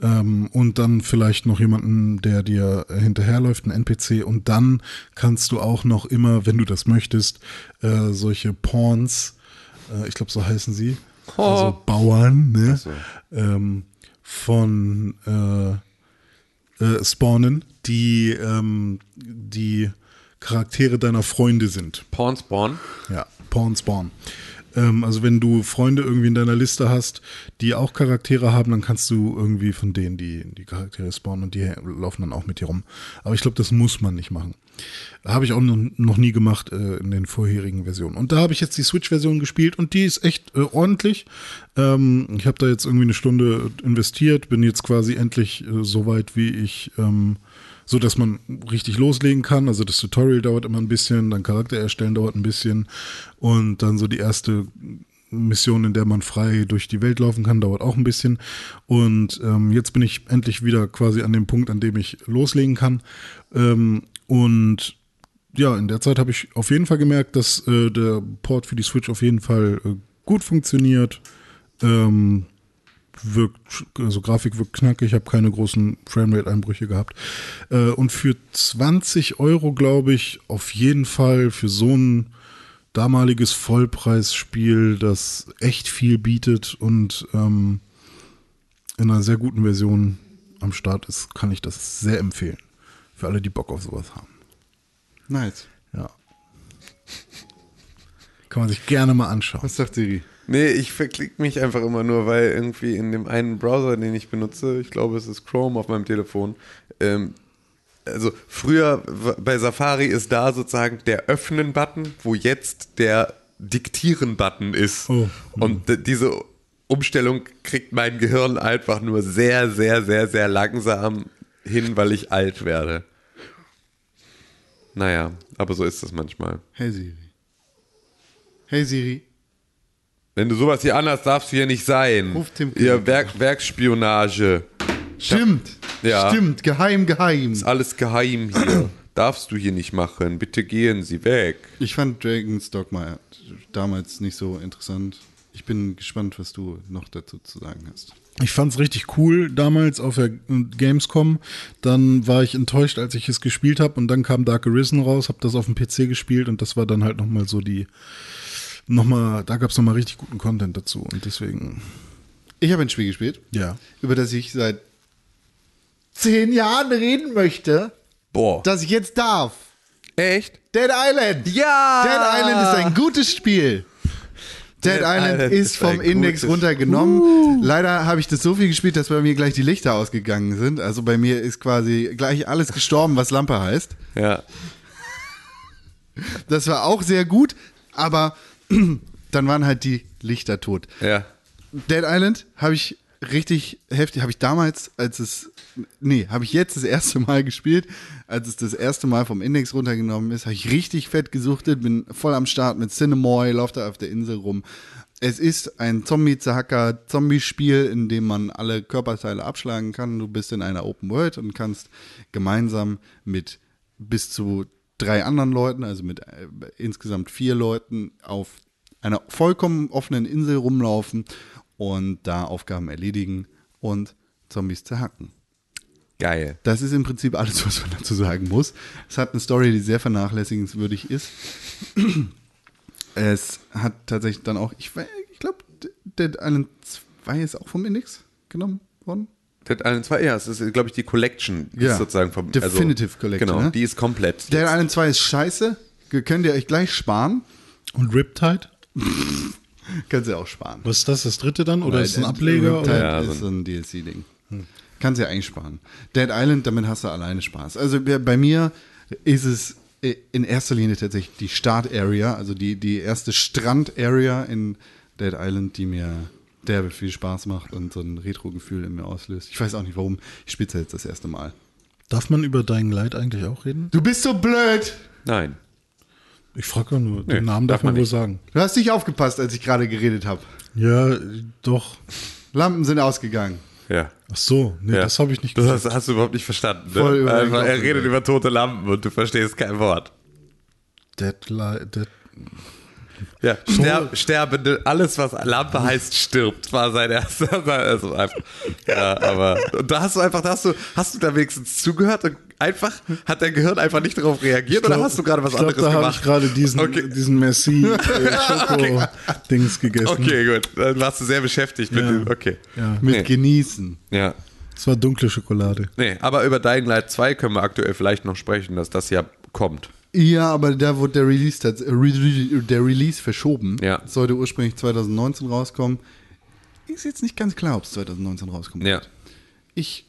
ähm, und dann vielleicht noch jemanden, der dir hinterherläuft, ein NPC, und dann kannst du auch noch immer, wenn du das möchtest, äh, solche Pawns, äh, ich glaube, so heißen sie, also Bauern, ne? so. ähm, von äh, äh, spawnen, die ähm, die Charaktere deiner Freunde sind. Porn Spawn. Ja, Pawn Spawn. Ähm, also wenn du Freunde irgendwie in deiner Liste hast, die auch Charaktere haben, dann kannst du irgendwie von denen die, die Charaktere spawnen und die laufen dann auch mit dir rum. Aber ich glaube, das muss man nicht machen. Habe ich auch noch, nie gemacht äh, in den vorherigen Versionen. Und da habe ich jetzt die Switch-Version gespielt und die ist echt äh, ordentlich. Ähm, ich habe da jetzt irgendwie eine Stunde investiert, bin jetzt quasi endlich äh, so weit, wie ich ähm, so dass man richtig loslegen kann. Also das Tutorial dauert immer ein bisschen, dann Charakter erstellen dauert ein bisschen und dann so die erste Mission, in der man frei durch die Welt laufen kann, dauert auch ein bisschen. Und ähm, jetzt bin ich endlich wieder quasi an dem Punkt, an dem ich loslegen kann. Ähm, und ja, in der Zeit habe ich auf jeden Fall gemerkt, dass äh, der Port für die Switch auf jeden Fall äh, gut funktioniert. Ähm, wirkt, also Grafik wirkt knackig, ich habe keine großen Framerate-Einbrüche gehabt. Äh, und für 20 Euro, glaube ich, auf jeden Fall für so ein damaliges Vollpreisspiel, das echt viel bietet und ähm, in einer sehr guten Version am Start ist, kann ich das sehr empfehlen. Für alle, die Bock auf sowas haben. Nice. Ja. Kann man sich gerne mal anschauen. Was sagt Siri? Nee, ich verklick mich einfach immer nur, weil irgendwie in dem einen Browser, den ich benutze, ich glaube, es ist Chrome auf meinem Telefon, ähm, also früher bei Safari ist da sozusagen der Öffnen-Button, wo jetzt der Diktieren-Button ist. Oh. Und d- diese Umstellung kriegt mein Gehirn einfach nur sehr, sehr, sehr, sehr langsam hin, weil ich alt werde. Naja, aber so ist das manchmal. Hey Siri. Hey Siri. Wenn du sowas hier anhast, darfst du hier nicht sein. Ruf Tim Ihr Werk, Werksspionage. Stimmt. Ja. Stimmt. Geheim, geheim. Ist alles geheim hier. Darfst du hier nicht machen. Bitte gehen Sie weg. Ich fand Dragon's Dogma damals nicht so interessant. Ich bin gespannt, was du noch dazu zu sagen hast. Ich fand's richtig cool damals auf der Gamescom. Dann war ich enttäuscht, als ich es gespielt habe und dann kam Dark Arisen raus, habe das auf dem PC gespielt und das war dann halt nochmal so die, nochmal, da gab's nochmal richtig guten Content dazu und deswegen, Ich habe ein Spiel gespielt, ja. über das ich seit zehn Jahren reden möchte, Boah. dass ich jetzt darf. Echt? Dead Island. Ja! Dead Island ist ein gutes Spiel. Dead, Dead Island, Island ist ist vom ein Index runtergenommen. Leider habe ich das so viel gespielt, dass bei mir gleich die Lichter ausgegangen sind. Also bei mir ist quasi gleich alles gestorben, was Lampe heißt. Ja. Das war auch sehr gut, aber dann waren halt die Lichter tot. Ja. Dead Island habe ich richtig heftig, habe ich damals, als es, nee, habe ich jetzt das erste Mal gespielt, als es das erste Mal vom Index runtergenommen ist, habe ich richtig fett gesuchtet, bin voll am Start mit Cinemoy, laufe da auf der Insel rum. Es ist ein Zombie-Zahacker-Zombie-Spiel, in dem man alle Körperteile abschlagen kann. Du bist in einer Open World und kannst gemeinsam mit bis zu drei anderen Leuten, also mit äh, insgesamt vier Leuten, auf einer vollkommen offenen Insel rumlaufen und da Aufgaben erledigen und Zombies zerhacken. Geil. Das ist im Prinzip alles, was man dazu sagen muss. Es hat eine Story, die sehr vernachlässigenswürdig ist. Es hat tatsächlich dann auch, ich, ich glaube, Dead Island 2 ist auch vom Index genommen worden. Dead Island 2, ja, es ist, glaube ich, die Collection. Ja. Ist sozusagen vom, Definitive Collection, Genau, ne? die ist komplett. Dead Island 2 ist scheiße. Könnt ihr euch gleich sparen. Und Riptide? Könnt ihr auch sparen. Was ist das, das dritte dann? Oder Weil ist es ein Ableger? Oder? Ja, ist so ein DLC-Ding. Kannst ja eigentlich sparen. Dead Island, damit hast du alleine Spaß. Also bei mir ist es in erster Linie tatsächlich die Start-Area, also die, die erste Strand-Area in Dead Island, die mir derbe viel Spaß macht und so ein Retro-Gefühl in mir auslöst. Ich weiß auch nicht warum. Ich spiele jetzt das erste Mal. Darf man über Dying Light eigentlich auch reden? Du bist so blöd! Nein. Ich frage nur, Nee, den Namen darf, darf man wohl sagen. Du hast nicht aufgepasst, als ich gerade geredet habe. Ja, doch. Lampen sind ausgegangen. Ja. Ach so, nee, ja. das habe ich nicht Das gesagt. hast, hast du überhaupt nicht verstanden. Ne? Voll über den Einfach, Kopf er redet über tote Lampen und du verstehst kein Wort. Deadline, Dead, Ja, ster sterbende, alles was Lampe heißt, stirbt, war sein erster. Also einfach, ja, aber und da hast du einfach, da hast du, hast du da wenigstens zugehört und einfach hat dein Gehirn einfach nicht darauf reagiert oder hast du gerade was ich glaub, anderes da habe gemacht? ich gerade diesen, Okay. diesen Merci äh, Schoko-Dings gegessen. Okay, gut, dann warst du sehr beschäftigt mit Ja. dem. Okay, Ja, Mit Nee. Genießen. ja. es war dunkle Schokolade. Nee, aber über Dying Light 2 können wir aktuell vielleicht noch sprechen, dass das ja kommt. Ja, aber da wurde der Release, äh, der Release verschoben. Ja. Sollte ursprünglich 2019 rauskommen. Ist jetzt nicht ganz klar, ob es 2019 rauskommt. Ja. Ich,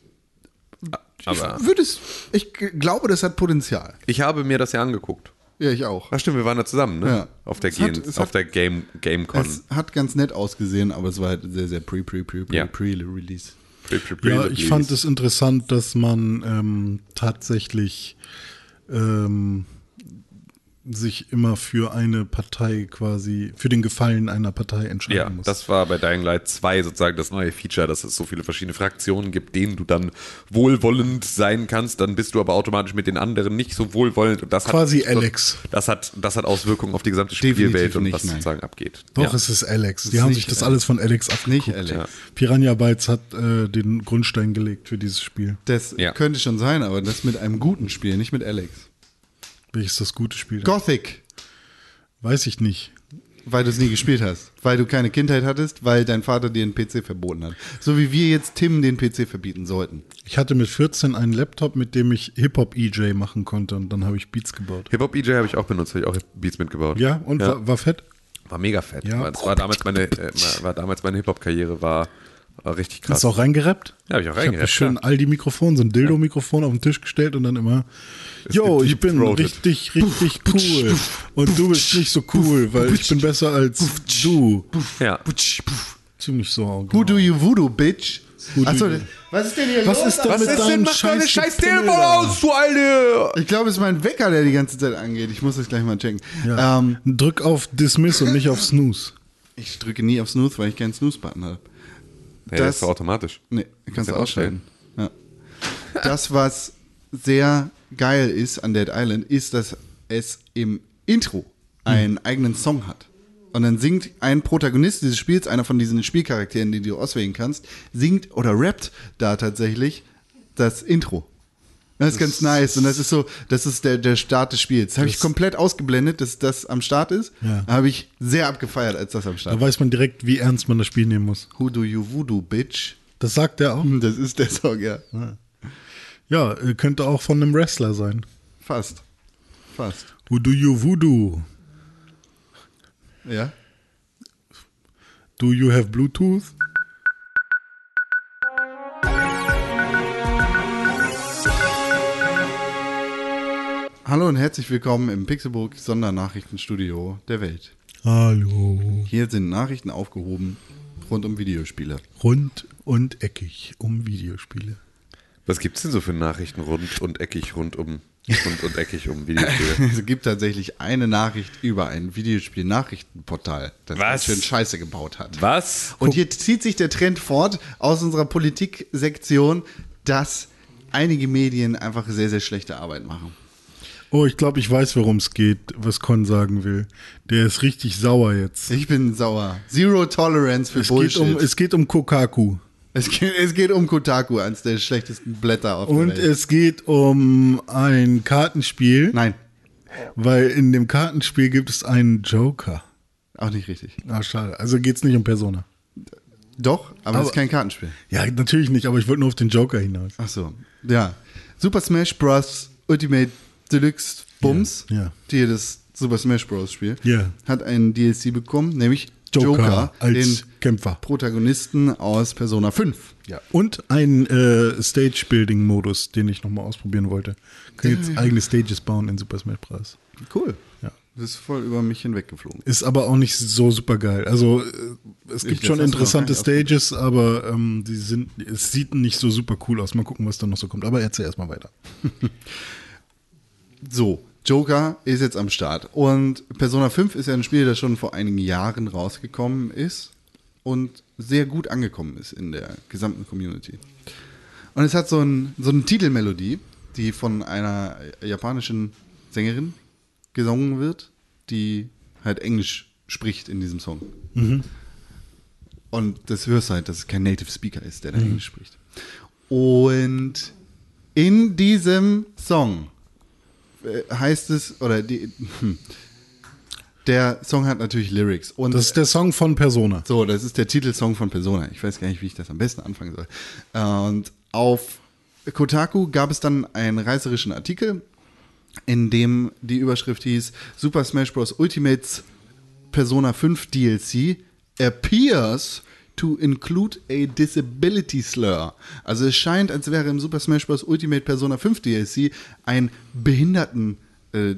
ich würde es, ich glaube, das hat Potenzial. ich habe mir das ja angeguckt. Ja, ich auch. Ach stimmt, wir waren da zusammen, ne? Ja. Auf der, Es hat- Gen es auf hat- der Game GameCon. Es hat ganz nett ausgesehen, aber es war halt sehr, sehr pre, pre, pre, pre, Ja. pre-Release. Pre- pre- pre- Ja, release. ich fand es interessant, dass man ähm, tatsächlich ähm, sich immer für eine Partei quasi, für den Gefallen einer Partei entscheiden Ja, muss. das war bei Dying Light 2 sozusagen das neue Feature, dass es so viele verschiedene Fraktionen gibt, denen du dann wohlwollend sein kannst, dann bist du aber automatisch mit den anderen nicht so wohlwollend und das Quasi hat, Alex. Das hat, das hat Auswirkungen auf die gesamte Definitiv Spielwelt und nicht, was nein. sozusagen abgeht. Doch, ja. es ist Alex. Die ist haben sich das Alex. alles von Alex abgeguckt. Nicht Alex. Ja. Piranha Bytes hat äh, den Grundstein gelegt für dieses Spiel. Das Ja. könnte schon sein, aber das mit einem guten Spiel, nicht mit Alex. Welches das gute Spiel? Gothic, Weiß ich nicht. weil du es nie gespielt hast. Weil du keine Kindheit hattest, weil dein Vater dir einen PC verboten hat. So wie wir jetzt Tim den PC verbieten sollten. Ich hatte mit 14 einen Laptop, mit dem ich Hip-Hop-EJ machen konnte und dann habe ich Beats gebaut. Hip-Hop EJ habe ich auch benutzt, habe ich auch Beats mitgebaut. Ja, und Ja. War, war fett? War mega fett. Ja. War- Das war damals meine, äh, war damals meine Hip-Hop-Karriere, war, war richtig krass. Hast du auch reingerappt? Ja, hab ich auch Ich habe reingerappt, schön all die Mikrofone, so ein Dildo-Mikrofon auf den Tisch gestellt und dann immer, yo, ich bin richtig, richtig cool. Und du bist nicht so cool, weil ich bin besser als du. Ja. Ziemlich so. Who Genau. do you voodoo, bitch? Achso, was ist denn hier Was los? ist denn mit deinem scheiß Telefon aus, du Alte! Ich glaube, es ist mein Wecker, der die ganze Zeit angeht. Ich muss das gleich mal checken. Ja. Ähm, Drück auf Dismiss und nicht auf Snooze. ich drücke nie auf Snooze, weil ich keinen Snooze-Button habe. Ja, das Das- ist doch automatisch. Nee, kannst du ja ausstellen. Ja. Das, was sehr geil ist an Dead Island, ist, dass es im Intro einen eigenen Song hat. Und dann singt ein Protagonist dieses Spiels, einer von diesen Spielcharakteren, die du auswählen kannst, singt oder rappt da tatsächlich das Intro. Das ist ganz nice. Und das ist so, das ist der, der Start des Spiels. Das habe ich komplett ausgeblendet, dass das am Start ist. Ja. Habe ich sehr abgefeiert, als das am Start Da war. weiß man direkt, wie ernst man das Spiel nehmen muss. Who do you voodoo, bitch? Das sagt er auch. Das ist der Song, ja. Ja, äh, könnte auch von einem Wrestler sein. Fast. Fast. Who do you voodoo? Ja. Do you have Bluetooth? Hallo und herzlich willkommen im Pixelburg Sondernachrichtenstudio der Welt. Hallo. Hier sind Nachrichten aufgehoben rund um Videospiele. Rund und eckig um Videospiele. Was gibt's denn so für Nachrichten rund und eckig rund um rund und eckig um Videospiele? Es gibt tatsächlich eine Nachricht über ein Videospiel-Nachrichtenportal, das Was? ganz schön Scheiße gebaut hat. Was? Und hier zieht sich der Trend fort aus unserer Politiksektion, dass einige Medien einfach sehr, sehr schlechte Arbeit machen. Oh, ich glaube, ich weiß, worum es geht, was Con sagen will. Der ist richtig sauer jetzt. Ich bin sauer. Zero Tolerance für Es geht, Bullshit. um, es geht um Kokaku. es, geht, es geht um Kotaku, eines der schlechtesten Blätter auf Und der Welt. es geht um ein Kartenspiel, Nein, weil in dem Kartenspiel gibt es einen Joker. auch nicht richtig. Ah, schade. Also geht es nicht um Persona. Doch, aber, es ist kein Kartenspiel. Ja, natürlich nicht, aber ich wollte nur auf den Joker hinaus. Ach so, ja. Super Smash Bros. Ultimate Deluxe Bums, Ja, ja. die das Super Smash Bros. Spiel, Ja. hat einen DLC bekommen, nämlich Joker, Joker, als den Kämpfer. Protagonisten aus Persona 5. Ja. Und ein äh, Stage-Building-Modus, den ich nochmal ausprobieren wollte. Kann jetzt eigene Stages bauen in Super Smash Bros. Cool. Ja. Das ist voll über mich hinweggeflogen. Ist aber auch nicht so super geil. Also äh, es Ich- gibt das schon du interessante Stages, aber ähm, die sind, es sieht nicht so super cool aus. Mal gucken, was da noch so kommt. Aber erzähl erstmal weiter. So, Joker ist jetzt am Start. Und Persona 5 ist ja ein Spiel, das schon vor einigen Jahren rausgekommen ist und sehr gut angekommen ist in der gesamten Community. Und es hat so, ein, so eine Titelmelodie, die von einer japanischen Sängerin gesungen wird, die halt Englisch spricht in diesem Song. Und das hörst halt, dass es kein Native Speaker ist, der da Englisch spricht. Und in diesem Song heißt es, oder die, hm, der Song hat natürlich Lyrics. Und Das ist der Song von Persona. so, das ist der Titelsong von Persona. Ich weiß gar nicht, wie ich das am besten anfangen soll. Äh, Und auf Kotaku gab es dann einen reißerischen Artikel, in dem die Überschrift hieß Super Smash Bros. Ultimates Persona 5 DLC appears to include a disability slur. Also es scheint, als wäre im Super Smash Bros. Ultimate Persona 5 DLC ein Behinderten äh,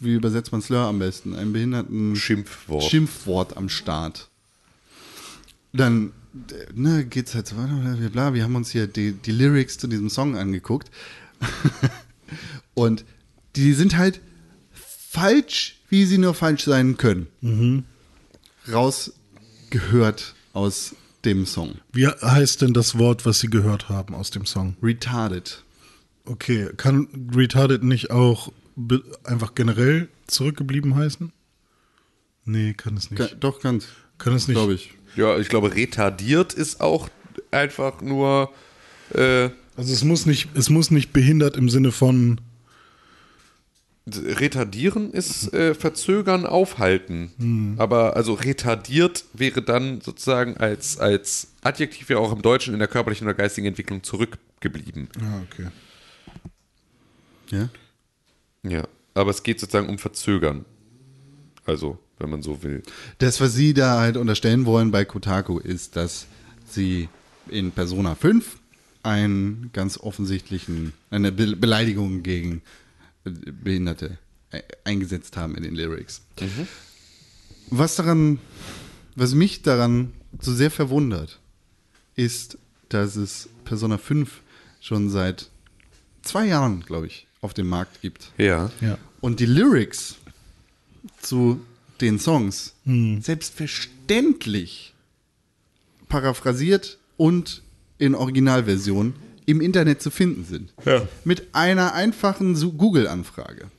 wie übersetzt man Slur am besten? Ein behinderten Schimpfwort. Schimpfwort am Start. Dann äh, ne, geht's halt so weiter, bla, bla. Wir haben uns hier die, die Lyrics zu diesem Song angeguckt. Und die sind halt falsch, wie sie nur falsch sein können. Rausgehört aus dem Song. Wie heißt denn das Wort, was Sie gehört haben aus dem Song? Retarded. Okay, kann retarded nicht auch einfach generell zurückgeblieben heißen? Nee, kann es nicht. Ka- Doch, ganz. Kann es nicht. Glaube ich. Ja, ich glaube, retardiert ist auch einfach nur. Äh, Also es muss nicht, es muss nicht behindert im Sinne von retardieren ist äh, verzögern, aufhalten. Aber also retardiert wäre dann sozusagen als, als Adjektiv ja auch im Deutschen in der körperlichen oder geistigen Entwicklung zurückgeblieben. Ah, okay. Ja? Ja. Aber es geht sozusagen um verzögern. Also, wenn man so will. Das, was sie da halt unterstellen wollen bei Kotaku, ist, dass sie in Persona 5 einen ganz offensichtlichen, eine Be Beleidigung gegen Behinderte äh, eingesetzt haben in den Lyrics. Was daran, was mich daran so sehr verwundert, ist, dass es Persona 5 schon seit zwei Jahren, glaube ich, auf dem Markt gibt. Ja. Ja. Und die Lyrics zu den Songs selbstverständlich paraphrasiert und in Originalversion im Internet zu finden sind. Ja. Mit einer einfachen Google-Anfrage.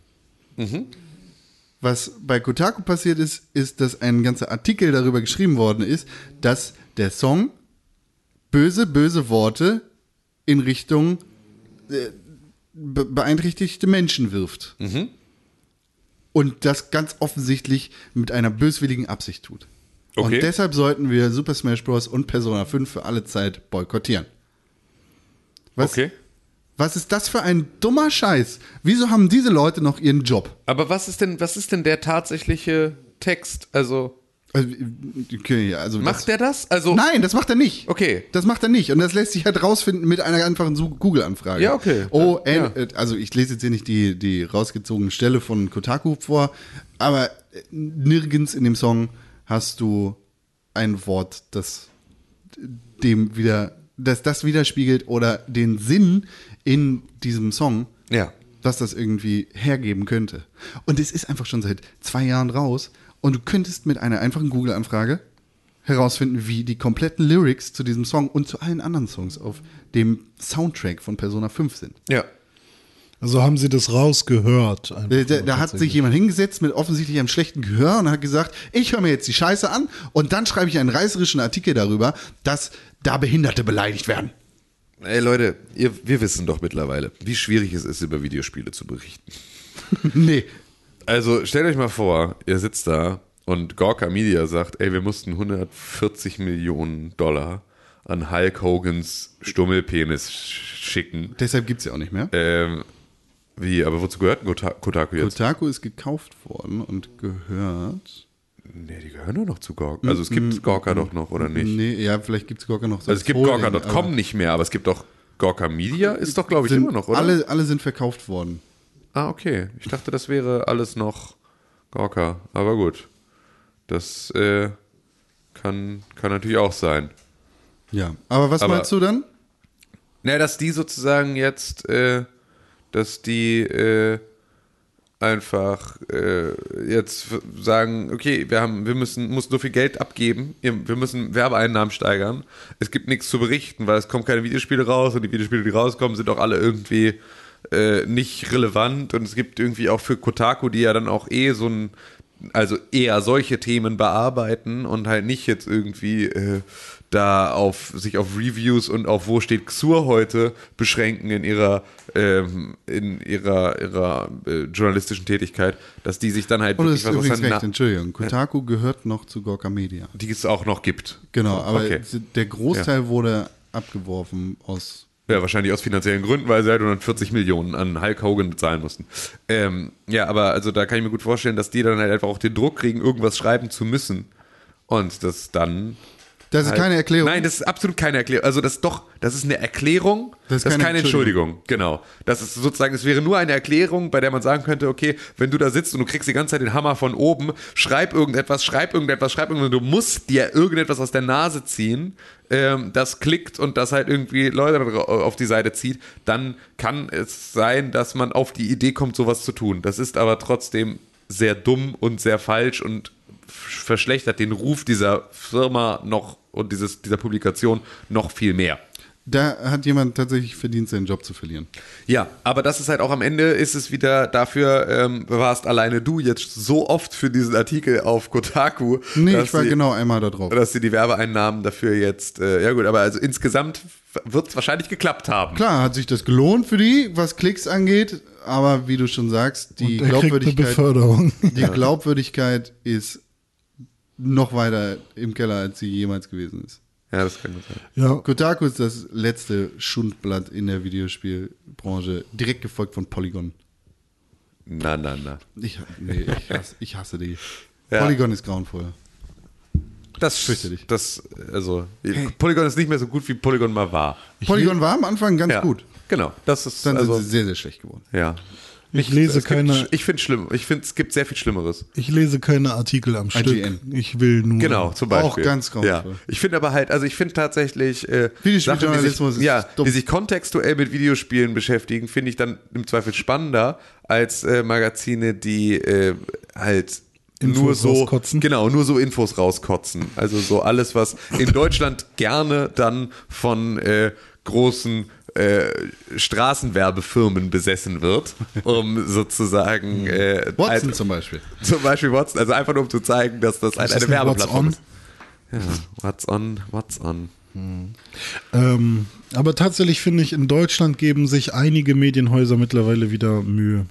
Was bei Kotaku passiert ist, ist, dass ein ganzer Artikel darüber geschrieben worden ist, dass der Song böse, böse Worte in Richtung äh, be beeinträchtigte Menschen wirft. Und das ganz offensichtlich mit einer böswilligen Absicht tut. Und Okay. deshalb sollten wir Super Smash Bros. und Persona 5 für alle Zeit boykottieren. Was, Okay. was ist das für ein dummer Scheiß? Wieso haben diese Leute noch ihren Job? Aber was ist denn, was ist denn der tatsächliche Text? Also, Also, okay, also macht das, der das? Also, Nein, das macht er nicht. Okay. Das macht er nicht. Und das lässt sich halt rausfinden mit einer einfachen Google-Anfrage. Ja, okay. Oh, Ja. äh, also ich lese jetzt hier nicht die, die rausgezogene Stelle von Kotaku vor, aber äh, nirgends in dem Song hast du ein Wort, das dem wieder, das das widerspiegelt oder den Sinn in diesem Song, Ja. was das irgendwie hergeben könnte. Und es ist einfach schon seit zwei Jahren raus und du könntest mit einer einfachen Google-Anfrage herausfinden, wie die kompletten Lyrics zu diesem Song und zu allen anderen Songs auf dem Soundtrack von Persona 5 sind. Ja. Also haben sie das rausgehört. Da, da, hat sich jemand hingesetzt mit offensichtlich einem schlechten Gehör und hat gesagt, ich höre mir jetzt die Scheiße an und dann schreibe ich einen reißerischen Artikel darüber, dass da Behinderte beleidigt werden. Ey Leute, ihr, wir wissen doch mittlerweile, wie schwierig es ist, über Videospiele zu berichten. nee. Also stellt euch mal vor, ihr sitzt da und Gorka Media sagt, ey, wir mussten 140 Millionen Dollar an Hulk Hogans Stummelpenis sch- schicken. Deshalb gibt es ja auch nicht mehr. Ähm, wie, aber wozu gehört Kota- Kotaku jetzt? Kotaku ist gekauft worden und gehört. nee, die gehören nur noch zu Gorka. Also es gibt Gorka doch noch, oder nicht? Nee, ja, vielleicht gibt es Gorka noch so Also es gibt Gorka.com nicht mehr, aber es gibt doch Gorka Media, ist doch, glaube ich, immer noch, oder? Alle, alle sind verkauft worden. Ah, okay. Ich dachte, das wäre alles noch Gorka. Aber gut. Das äh, kann, kann natürlich auch sein. Ja. Aber was Aber- meinst du dann? Naja, dass die sozusagen jetzt, äh, dass die, äh, einfach äh, jetzt sagen, okay, wir haben, wir müssen, müssen so viel Geld abgeben, wir müssen Werbeeinnahmen steigern. Es gibt nichts zu berichten, weil es kommen keine Videospiele raus und die Videospiele, die rauskommen, sind auch alle irgendwie äh, nicht relevant und es gibt irgendwie auch für Kotaku, die ja dann auch eh so ein also eher solche Themen bearbeiten und halt nicht jetzt irgendwie äh, da auf sich auf Reviews und auf wo steht Xur heute beschränken in ihrer ähm, in ihrer ihrer äh, journalistischen Tätigkeit, dass die sich dann halt das wirklich ist was übrigens recht, Entschuldigung. Kotaku gehört noch zu Gorka Media. die es auch noch gibt. Genau, aber Okay. der Großteil wurde abgeworfen aus. Ja, wahrscheinlich aus finanziellen Gründen, weil sie halt 140 Millionen an Hulk Hogan bezahlen mussten. Ähm, ja, aber also da kann ich mir gut vorstellen, dass die dann halt einfach auch den Druck kriegen, irgendwas schreiben zu müssen. Und das dann. Das ist halt- keine Erklärung. Nein, das ist absolut keine Erklärung. Also das ist doch, das ist eine Erklärung, Das ist das keine keine Entschuldigung. Genau. Das ist sozusagen, es wäre nur eine Erklärung, bei der man sagen könnte, okay, wenn du da sitzt und du kriegst die ganze Zeit den Hammer von oben, schreib irgendetwas, schreib irgendetwas, schreib irgendetwas, du musst dir irgendetwas aus der Nase ziehen, ähm, das klickt und das halt irgendwie Leute auf die Seite zieht, dann kann es sein, dass man auf die Idee kommt, sowas zu tun. Das ist aber trotzdem sehr dumm und sehr falsch und verschlechtert den Ruf dieser Firma noch und dieses, dieser Publikation noch viel mehr. Da hat jemand tatsächlich verdient, seinen Job zu verlieren. Ja, aber das ist halt auch am Ende ist es wieder dafür, ähm, warst alleine du jetzt so oft für diesen Artikel auf Kotaku. Nee, dass ich war sie, genau einmal da drauf. Dass sie die Werbeeinnahmen dafür jetzt, äh, ja gut, aber also insgesamt wird es wahrscheinlich geklappt haben. Klar, hat sich das gelohnt für die, was Klicks angeht, aber wie du schon sagst, die Glaubwürdigkeit, die Glaubwürdigkeit ist noch weiter im Keller, als sie jemals gewesen ist. Ja, das kann gut sein. Ja, Kotaku ist das letzte Schundblatt in der Videospielbranche, direkt gefolgt von Polygon. Na, na, na. Ich, nee, ich, hasse, ich hasse die. Ja. Polygon ist grauenvoll. Das Fürchterlich. Das, also, Polygon ist nicht mehr so gut, wie Polygon mal war. Polygon war am Anfang ganz Ja, gut. Genau, das ist, Dann also, sind sie sehr, sehr schlecht geworden. ja. Ich lese Es gibt, keine, ich finde schlimm. Ich finde, es gibt sehr viel Schlimmeres. ich lese keine Artikel am IGN. Stück. Ich will nur. Genau, zum Beispiel. Auch ganz grauenvoll. Ja. Ich finde aber halt, also ich finde tatsächlich äh, Videospieljournalismus Sachen, die sich, ja, dumm. die sich kontextuell mit Videospielen beschäftigen, finde ich dann im Zweifel spannender als äh, Magazine, die äh, halt Infos nur so rauskotzen. genau nur so Infos rauskotzen. Also so alles, was in Deutschland gerne dann von äh, großen äh, Straßenwerbefirmen besessen wird, um sozusagen äh, Watson als- zum Beispiel. zum Beispiel Watson, also einfach nur um zu zeigen, dass das halt eine What's Werbeplattform ist. Ja, what's on, what's on. Ähm, aber tatsächlich finde ich, in Deutschland geben sich einige Medienhäuser mittlerweile wieder Mühe.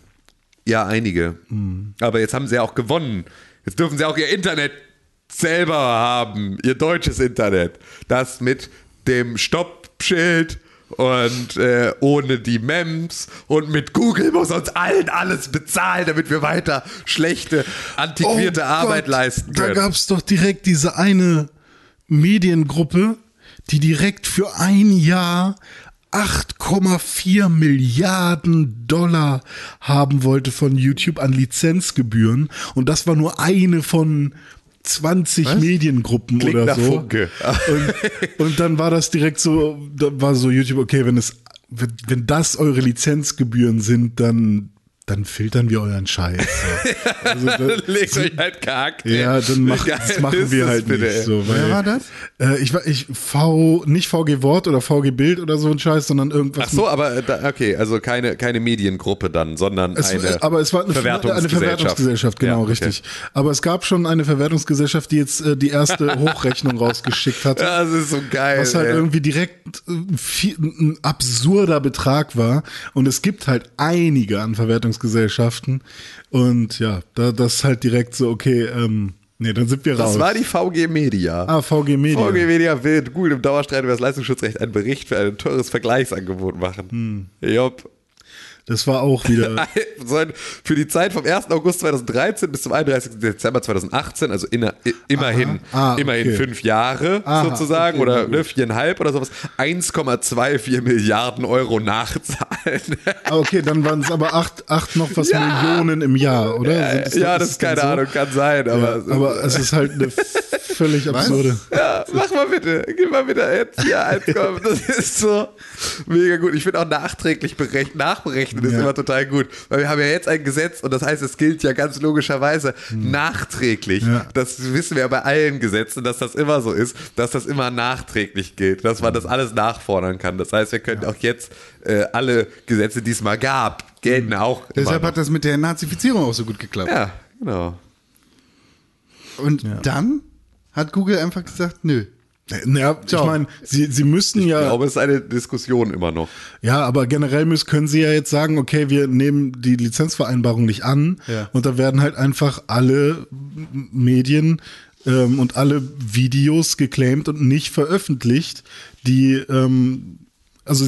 Ja, einige. Aber jetzt haben sie ja auch gewonnen. Jetzt dürfen sie auch ihr Internet selber haben, ihr deutsches Internet. Das mit dem Stoppschild und äh, ohne die Mems und mit Google muss uns allen alles bezahlen, damit wir weiter schlechte, antiquierte Oh Arbeit Gott, leisten Da können. gab es doch direkt diese eine Mediengruppe, die direkt für ein Jahr 8,4 Milliarden Dollar haben wollte von YouTube an Lizenzgebühren. Und das war nur eine von 20 Mediengruppen Klingt oder so. Und, und dann war das direkt so, da war so YouTube, okay, wenn es, wenn, wenn das eure Lizenzgebühren sind, dann, dann filtern wir euren Scheiß. So. Also, da, Legt euch halt Charakter. ja, dann Wie mach, geil das machen wir das halt bitte, nicht so. Weil, Wer war das? Äh, ich war ich V nicht VG Wort oder VG Bild oder so ein Scheiß, sondern irgendwas. Ach so, aber da, okay, also keine, keine Mediengruppe dann, sondern Es, eine aber es war eine Verwertungsgesellschaft. eine Verwertungsgesellschaft, genau, Ja, okay. richtig. Aber es gab schon eine Verwertungsgesellschaft, die jetzt äh, die erste Hochrechnung rausgeschickt hat. Das ist so geil. was halt ey. irgendwie direkt äh, viel, ein absurder Betrag war. Und es gibt halt einige an Verwertungsgesellschaften. Und ja, da das halt direkt so, okay, ähm, nee, dann sind wir raus. Das war die VG Media. ah, VG Media. VG Media will Google im Dauerstreit über das Leistungsschutzrecht einen Bericht für ein teures Vergleichsangebot machen. Hm. Jopp. Das war auch wieder. Für die Zeit vom 1. August 2013 bis zum 31. Dezember 2018, also inner, i- immerhin, Aha. Ah, immerhin okay. fünf Jahre Aha, sozusagen okay, oder ne, viereinhalb oder sowas, 1,24 Milliarden Euro nachzahlen. Ah, okay, dann waren es aber acht, acht noch was Ja. Millionen im Jahr, oder? Es- ja, das ist keine so? Ahnung, kann sein, aber, Ja, aber es ist halt eine völlig absurde. Ja, mach mal bitte. Gib mal bitte jetzt hier eins. Komm. Das ist so mega gut. Ich finde auch nachträglich berechnen, nachberechnen ist Ja. immer total gut. Weil wir haben ja jetzt ein Gesetz und das heißt, es gilt ja ganz logischerweise nachträglich. Hm. Ja. Das wissen wir ja bei allen Gesetzen, dass das immer so ist, dass das immer nachträglich gilt, dass man das alles nachfordern kann. Das heißt, wir können auch jetzt äh, alle Gesetze, die es mal gab, gelten auch. immer Deshalb hat das mit der Nazifizierung auch so gut geklappt. Ja, genau. Und dann hat Google einfach gesagt, nö. Ja, ich meine, sie, sie müssen Ich ja, glaube, es ist eine Diskussion immer noch. ja, aber generell müssen, können sie ja jetzt sagen, okay, wir nehmen die Lizenzvereinbarung nicht an Ja. und da werden halt einfach alle Medien ähm, und alle Videos geclaimed und nicht veröffentlicht, die ähm, also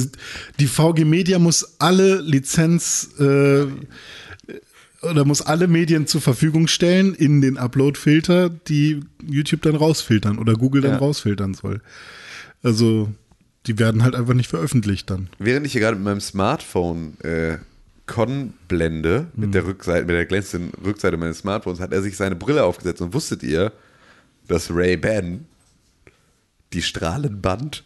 die VG Media muss alle Lizenz äh, oder muss alle Medien zur Verfügung stellen in den Upload-Filter, die YouTube dann rausfiltern oder Google dann Ja. rausfiltern soll. Also die werden halt einfach nicht veröffentlicht dann. Während ich hier gerade mit meinem Smartphone äh, Con blende, mit der Rückseite, mit der glänzenden Rückseite meines Smartphones, hat er sich seine Brille aufgesetzt. Und wusstet ihr, dass Ray-Ban die Strahlenband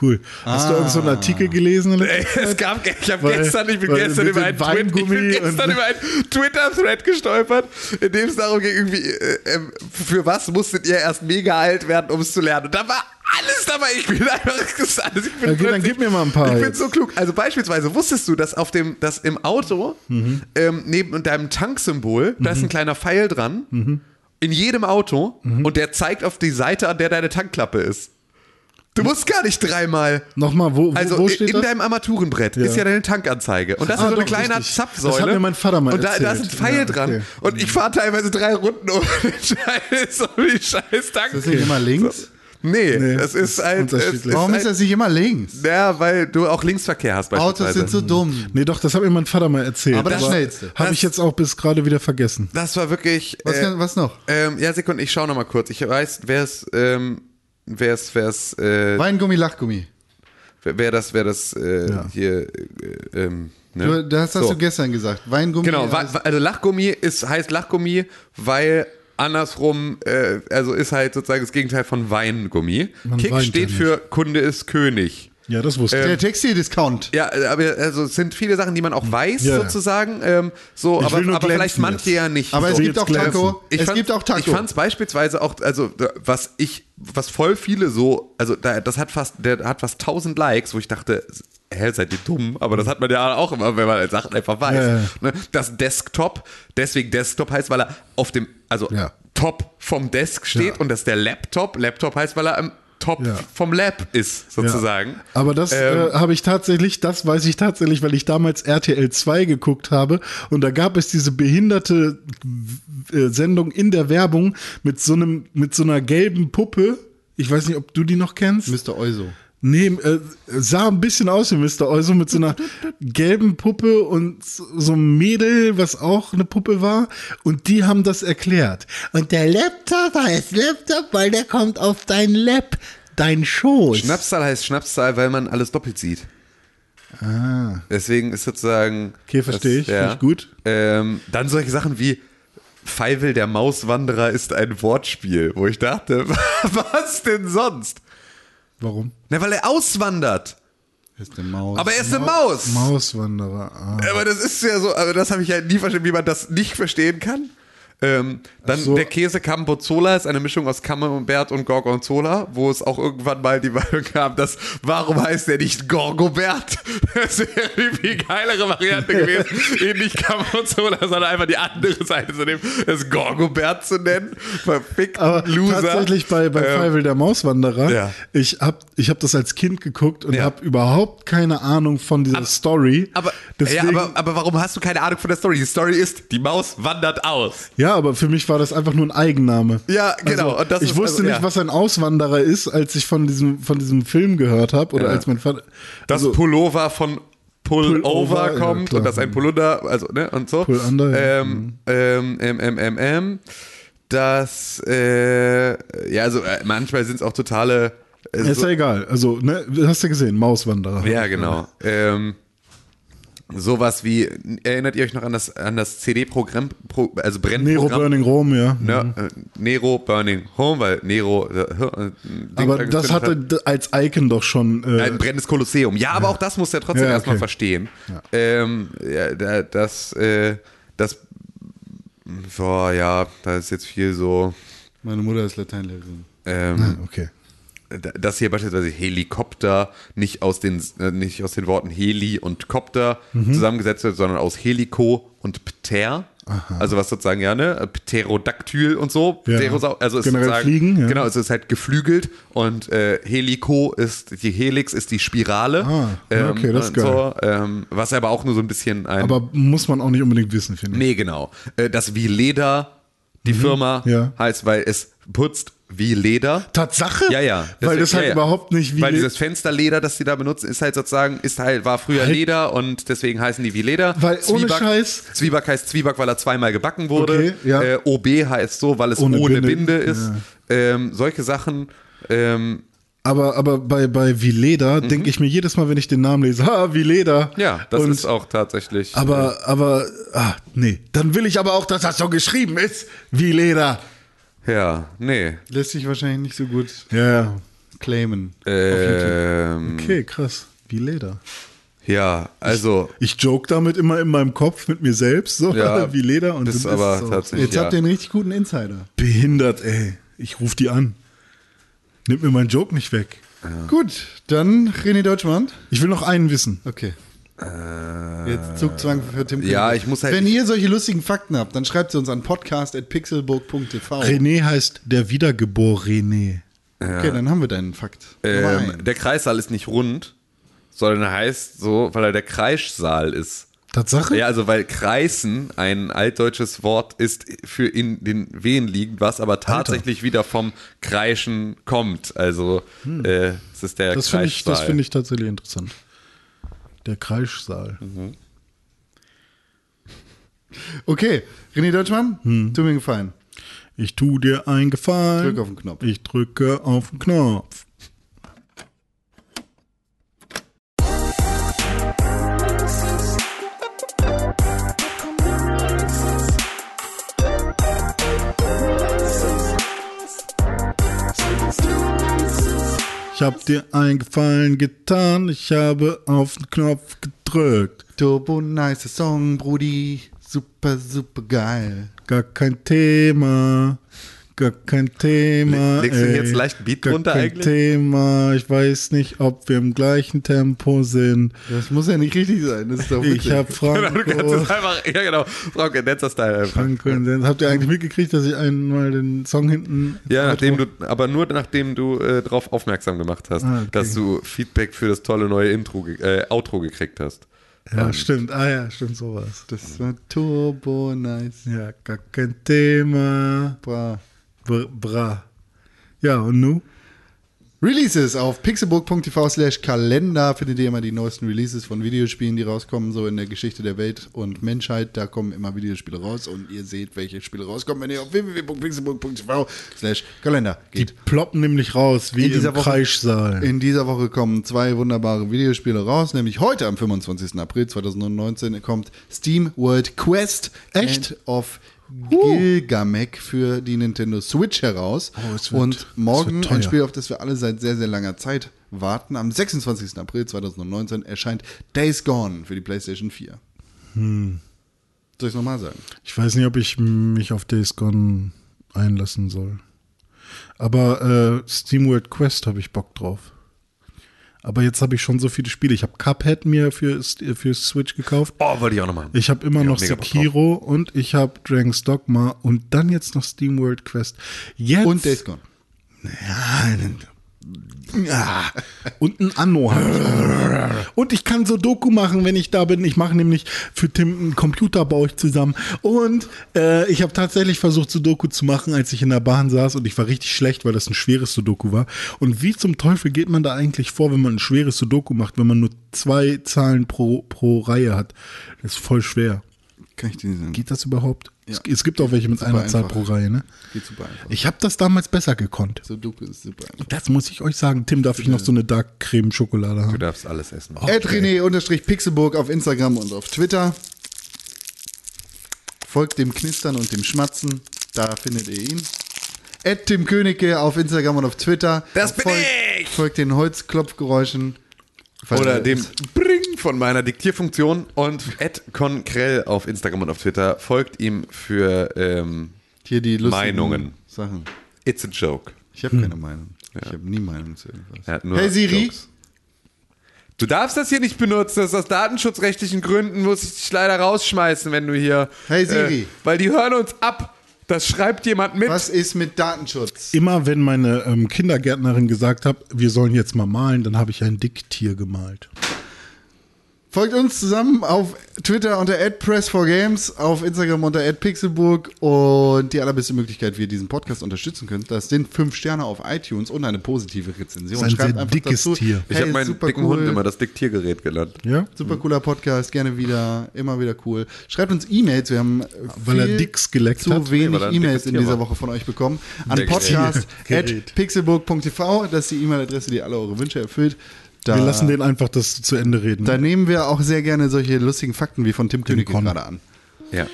Cool. Hast du irgend so einen Artikel gelesen? Zeit? Es gab, ich habe gestern, ich bin gestern über einen, Twit, ich bin Weingummi gestern und- über einen Twitter-Thread gestolpert, in dem es darum ging, irgendwie, äh, ähm, für was musstet ihr erst mega alt werden, um es zu lernen? Und da war alles dabei. Ich bin einfach gesagt, ich bin Okay, dann gib mir mal ein paar Ich bin jetzt. so klug. Also beispielsweise wusstest du, dass auf dem, dass im Auto Mhm. ähm, neben deinem Tanksymbol, da ist ein kleiner Pfeil dran, Mhm. in jedem Auto und der zeigt auf die Seite, an der deine Tankklappe ist. Du musst gar nicht dreimal. Nochmal, wo, wo, Also wo in, steht in das? deinem Armaturenbrett ist ja deine Tankanzeige. Und das Ah, ist so eine kleine richtig. Zapfsäule. Das hat mir mein Vater mal Und da, da ist ein. Pfeil Ja, dran. okay. Und ich fahre teilweise drei Runden um den Scheiß, um die scheiß Tank. Das ist nicht immer links. Nee, Nee, das ist halt. es Warum ist das nicht immer links? Ja, weil du auch Linksverkehr hast Autos sind so dumm. Nee, doch, das hat mir mein Vater mal erzählt. Aber das Schnellste. Habe ich jetzt auch bis gerade wieder vergessen. das war wirklich. Was, äh, kann, was noch? ähm, ja, Sekunde, ich schau noch mal kurz. Ich weiß, wer es, ähm, wer es, wer es, äh, Weingummi, Lachgummi. wer, wer das, wer das äh, Ja. hier, äh, ähm, ne? Du, das hast So. du gestern gesagt. Weingummi. Genau, also Lachgummi ist, heißt Lachgummi, weil andersrum, äh, also ist halt sozusagen das Gegenteil von Weingummi. Man Kick steht ja für Kunde ist König. Ja, das wusste der ich. Textildiscount. Ja, aber also es sind viele Sachen, die man auch weiß, Ja. sozusagen. Ähm, so, Ich aber, will nur aber vielleicht manche jetzt. ja nicht. Aber so. es gibt auch. Taco. Ich es fand- gibt auch Taco. Ich fand es beispielsweise auch, also was ich, was voll viele so, also da, das hat fast, der hat fast 1000 Likes, wo ich dachte, hä, seid ihr dumm? Aber das hat man ja auch immer, wenn man Sachen einfach weiß. Ja, ja. Ne? Das Desktop, deswegen Desktop heißt, weil er auf dem, also Ja. Top vom Desk steht Ja. und das ist der Laptop. Laptop heißt, weil er am Top Ja. vom Lab ist, sozusagen. Ja. Aber das Ähm, äh, habe ich tatsächlich, das weiß ich tatsächlich, weil ich damals RTL 2 geguckt habe und da gab es diese behinderte äh, Sendung in der Werbung mit so einem mit so einer gelben Puppe. Ich weiß nicht, ob du die noch kennst. Mr. Euso. Nee, äh, sah ein bisschen aus wie Mr. Euso mit so einer gelben Puppe und so einem Mädel, was auch eine Puppe war. Und die haben das erklärt. Und der Laptop heißt Laptop, weil der kommt auf dein Lab, dein Schoß. Schnapszahl heißt Schnapszahl, weil man alles doppelt sieht. Ah. Deswegen ist sozusagen. Okay, verstehe ich. Finde ich gut. Ähm, dann solche Sachen wie Feivel der Mauswanderer ist ein Wortspiel, wo ich dachte, was denn sonst? Warum? Na, weil er auswandert. Ist eine Maus. Aber er ist eine Maus. Mauswanderer. Ah. Aber das ist ja so, aber das habe ich ja nie verstanden, wie man das nicht verstehen kann. Ähm, dann so. der Käse Cambozola ist eine Mischung aus Camembert und Gorgonzola, wo es auch irgendwann mal die Meinung gab, dass warum heißt der nicht Gorgobert? Das wäre die viel geilere Variante gewesen, ihn nicht Cambozola, sondern einfach die andere Seite zu nehmen, das Gorgobert zu nennen. Verfickt Aber Loser. tatsächlich bei, bei Ähm, Feivel der Mauswanderer, ja. ich habe ich hab das als Kind geguckt und Ja. habe überhaupt keine Ahnung von dieser Story. aber, Deswegen, ja, aber, aber warum hast du keine Ahnung von der Story? Die Story ist, die Maus wandert aus. Ja, aber für mich war das einfach nur ein Eigenname. Ja, genau. Also, Und das ich wusste also, nicht, ja. was ein Auswanderer ist, als ich von diesem, von diesem Film gehört habe oder Ja. als mein Vater. dass also, Pullover von Pullover ja, kommt klar. und dass ein Pullunder, also, ne, und so. Pull under, ja. ähm, ähm, ähm, ähm, ähm, ähm, dass, äh, ja, also äh, manchmal sind es auch totale. Äh, ist so, ja egal. Also, ne, du hast ja gesehen, Mauswanderer. ja, genau. Ähm, Sowas wie, erinnert ihr euch noch an das, an das CD-Programm, Pro, also Nero Brennprogramm? Burning Rome, ja. Ne, äh, Nero Burning Home, weil Nero. Äh, äh, Aber da das hatte hat. als Icon doch schon. Äh, Ein brennendes Kolosseum. Ja, aber auch das muss er trotzdem Ja, erstmal okay. verstehen. Ähm, ja, da- das, äh, das, boah, ja, da ist jetzt viel so. Meine Mutter ist Lateinlehrerin. Ähm, okay. Dass hier beispielsweise Helikopter nicht aus den, äh, nicht aus den Worten Heli und Kopter Mhm. zusammengesetzt wird, sondern aus Helico und Pter. Also was sozusagen, ja, ne? Pterodactyl und so. Ja. Pterosau- also ist Generell sozusagen, fliegen, ja. Genau, es ist halt geflügelt und äh, Helico ist, die Helix ist die Spirale. Ah, ja, okay, das ist und So, ähm, was aber auch nur so ein bisschen ein... Aber muss man auch nicht unbedingt wissen, finde ich. Nee, genau. Äh, Das wie Leder, die Firma, Mhm. ja. heißt, weil es putzt wie Leder. Tatsache? Ja, ja. Weil Deswegen- das halt ja, ja. überhaupt nicht wie. Weil dieses Fensterleder, das die da benutzen, ist halt sozusagen, ist halt, war früher Halt- Leder und deswegen heißen die wie Leder. Weil ohne Scheiß- Zwieback heißt Zwieback, weil er zweimal gebacken wurde. Okay, ja. äh, OB heißt so, weil es Ohne ohne, Binde, Binde, ist. Ähm, solche Sachen. Ähm, aber, aber bei, bei wie Leder denke ich mir jedes Mal, wenn ich den Namen lese, ha, wie Leder. Mhm. ja, das Und- ist auch tatsächlich. Aber, aber, ah, nee. Dann will ich aber auch, dass das so geschrieben ist, wie Leder. Ja, nee. Lässt sich wahrscheinlich nicht so gut Ja, ja. claimen. Ähm, Okay, krass. Wie Leder. Ja, also. Ich joke damit immer in meinem Kopf mit mir selbst, so Ja, wie Leder. Und das aber so. tatsächlich. Jetzt ja. habt ihr einen richtig guten Insider. Behindert, ey. Ich ruf die an. Nimmt mir meinen Joke nicht weg. Gut, dann René Deutschmann. Ich will noch einen wissen. Okay. Jetzt Zugzwang für Tim Äh, Ja, ich muss halt- Wenn ihr solche lustigen Fakten habt, dann schreibt sie uns an podcast.pixelburg.tv. René heißt der Wiedergeborene. Okay, dann haben wir deinen Fakt. Ähm, der Kreissaal ist nicht rund, sondern er heißt so, weil er der Kreischsaal ist. Tatsache? Ja, also weil Kreisen ein altdeutsches Wort ist für in den Wehen liegend, was aber tatsächlich wieder vom Kreischen kommt. Also äh, es ist der Hm. Das finde ich, das finde ich tatsächlich interessant. Der Kreischsaal. Okay, René Deutschmann, Hm. tu mir einen Gefallen. Ich tu dir einen Gefallen. Drück auf den Knopf. Ich drücke auf den Knopf. Ich hab dir einen Gefallen getan. Ich habe auf den Knopf gedrückt. Turbo nice Song, Brudi. Super, super geil. Gar kein Thema. Gar kein Thema. Le- legst du ey. jetzt leicht Beat Gar drunter kein eigentlich? Thema. Ich weiß nicht, ob wir im gleichen Tempo sind. Das muss ja nicht richtig sein. Das ist doch Ich hab Du kannst Franco. es einfach, ja genau, Frank Netzer Style einfach. Franco und Dance. Habt ihr eigentlich mitgekriegt, dass ich einmal den Song hinten. Ja, nachdem du, aber nur nachdem du äh, darauf aufmerksam gemacht hast, Ah, okay. dass du Feedback für das tolle neue Intro, äh, Outro gekriegt hast. Ja, stimmt. Ah ja, stimmt sowas. Das war Turbo nice. Ja, gar kein Thema. Bra. Br bra. Ja, und nu? Releases auf pixelburg.tv slash Kalender findet ihr immer die neuesten Releases von Videospielen, die rauskommen, so in der Geschichte der Welt und Menschheit. Da kommen immer Videospiele raus und ihr seht, welche Spiele rauskommen, wenn ihr auf www.pixelburg.tv slash Kalender Die geht. ploppen nämlich raus, wie In dieser im Woche- Kreischsaal. In dieser Woche kommen zwei wunderbare Videospiele raus, nämlich heute am 25. April 2019 kommt Steam World Quest Echt? End of Gilgamesh für die Nintendo Switch heraus. Oh, wird- Und morgen ein Spiel, auf das wir alle seit sehr, sehr langer Zeit warten. Am 26. April 2019 erscheint Days Gone für die PlayStation 4. Hm. Soll ich es nochmal sagen? Ich weiß nicht, ob ich mich auf Days Gone einlassen soll. Aber äh, SteamWorld Quest habe ich Bock drauf. Aber jetzt habe ich schon so viele Spiele. Ich habe Cuphead mir für, für Switch gekauft. Oh, wollte ich auch noch machen. Ich habe immer Ja, noch Sekiro und ich habe Dragon's Dogma und dann jetzt noch SteamWorld Quest. Jetzt, Und Days Gone. Ja, ja. Und ein Anno. Und ich kann so Doku machen, wenn ich da bin. Ich mache nämlich für Tim einen Computer, baue ich zusammen. Und äh, ich habe tatsächlich versucht, Sudoku zu machen, als ich in der Bahn saß. Und ich war richtig schlecht, weil das ein schweres Sudoku war. Und wie zum Teufel geht man da eigentlich vor, wenn man ein schweres Sudoku macht, wenn man nur zwei Zahlen pro, pro Reihe hat? Das ist voll schwer. Kann ich dir sagen? Geht das überhaupt? Es, es gibt auch welche mit Super einer Zahl einfach. pro Reihe, ne? Geht super einfach. Ich habe das damals besser gekonnt. Sudoku ist super einfach. Das muss ich euch sagen. Tim, darf ich noch so eine Dark Creme Schokolade Du haben? darfst alles essen. Ed René-Pixelburg auf Instagram und auf Twitter. Folgt dem Knistern und dem Schmatzen. Da findet ihr ihn. Ed Tim Königke auf Instagram und auf Twitter. Das bin folgt, ich! Folgt den Holzklopfgeräuschen. Oder er dem Bring von meiner Diktierfunktion und Ed Conkrell auf Instagram und auf Twitter. Folgt ihm für ähm, Hier die Meinungen. Sachen. It's a Joke. Ich habe keine Meinung. Ich habe nie Meinung zu irgendwas. Er hat nur Hey Siri. Jokes. Du darfst das hier nicht benutzen, das ist aus datenschutzrechtlichen Gründen, muss ich dich leider rausschmeißen, wenn du hier. Hey Siri. Äh, weil die hören uns ab. Das schreibt jemand mit. Was ist mit Datenschutz? Immer wenn meine ähm, Kindergärtnerin gesagt hat, wir sollen jetzt mal malen, dann habe ich ein Dicktier gemalt. Folgt uns zusammen auf Twitter unter @press4games, auf Instagram unter @pixelburg und die allerbeste Möglichkeit, wie ihr diesen Podcast unterstützen könnt, das sind fünf Sterne auf iTunes und eine positive Rezension. Das ist ein sehr dickes Tier. ich hey, habe meinen super dicken cool, Hund immer das Diktiergerät genannt. Ja? Super cooler Podcast, gerne wieder, immer wieder cool. Schreibt uns E-Mails, wir haben Weil er viel Dicks geleckt zu hat? wenig Nee, E-Mails in Tier dieser. Woche von euch bekommen. An Der Gerät. podcast Gerät. at pixelburg.tv, das ist die E-Mail-Adresse, die alle eure Wünsche erfüllt. Da, Wir lassen den einfach das zu Ende reden. da nehmen wir auch sehr gerne solche lustigen Fakten wie von Tim König gerade an. Ja.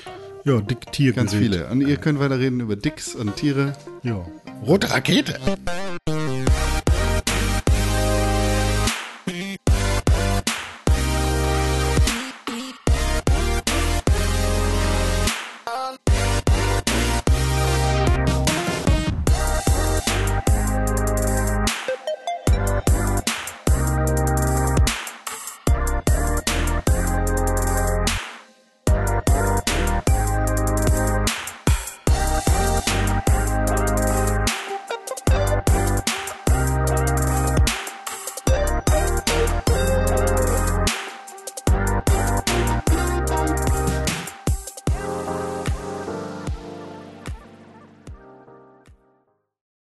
ja, Dicktier. Ganz viele. Und ihr könnt weiter reden über Dicks und Tiere. Ja. Rote Rakete.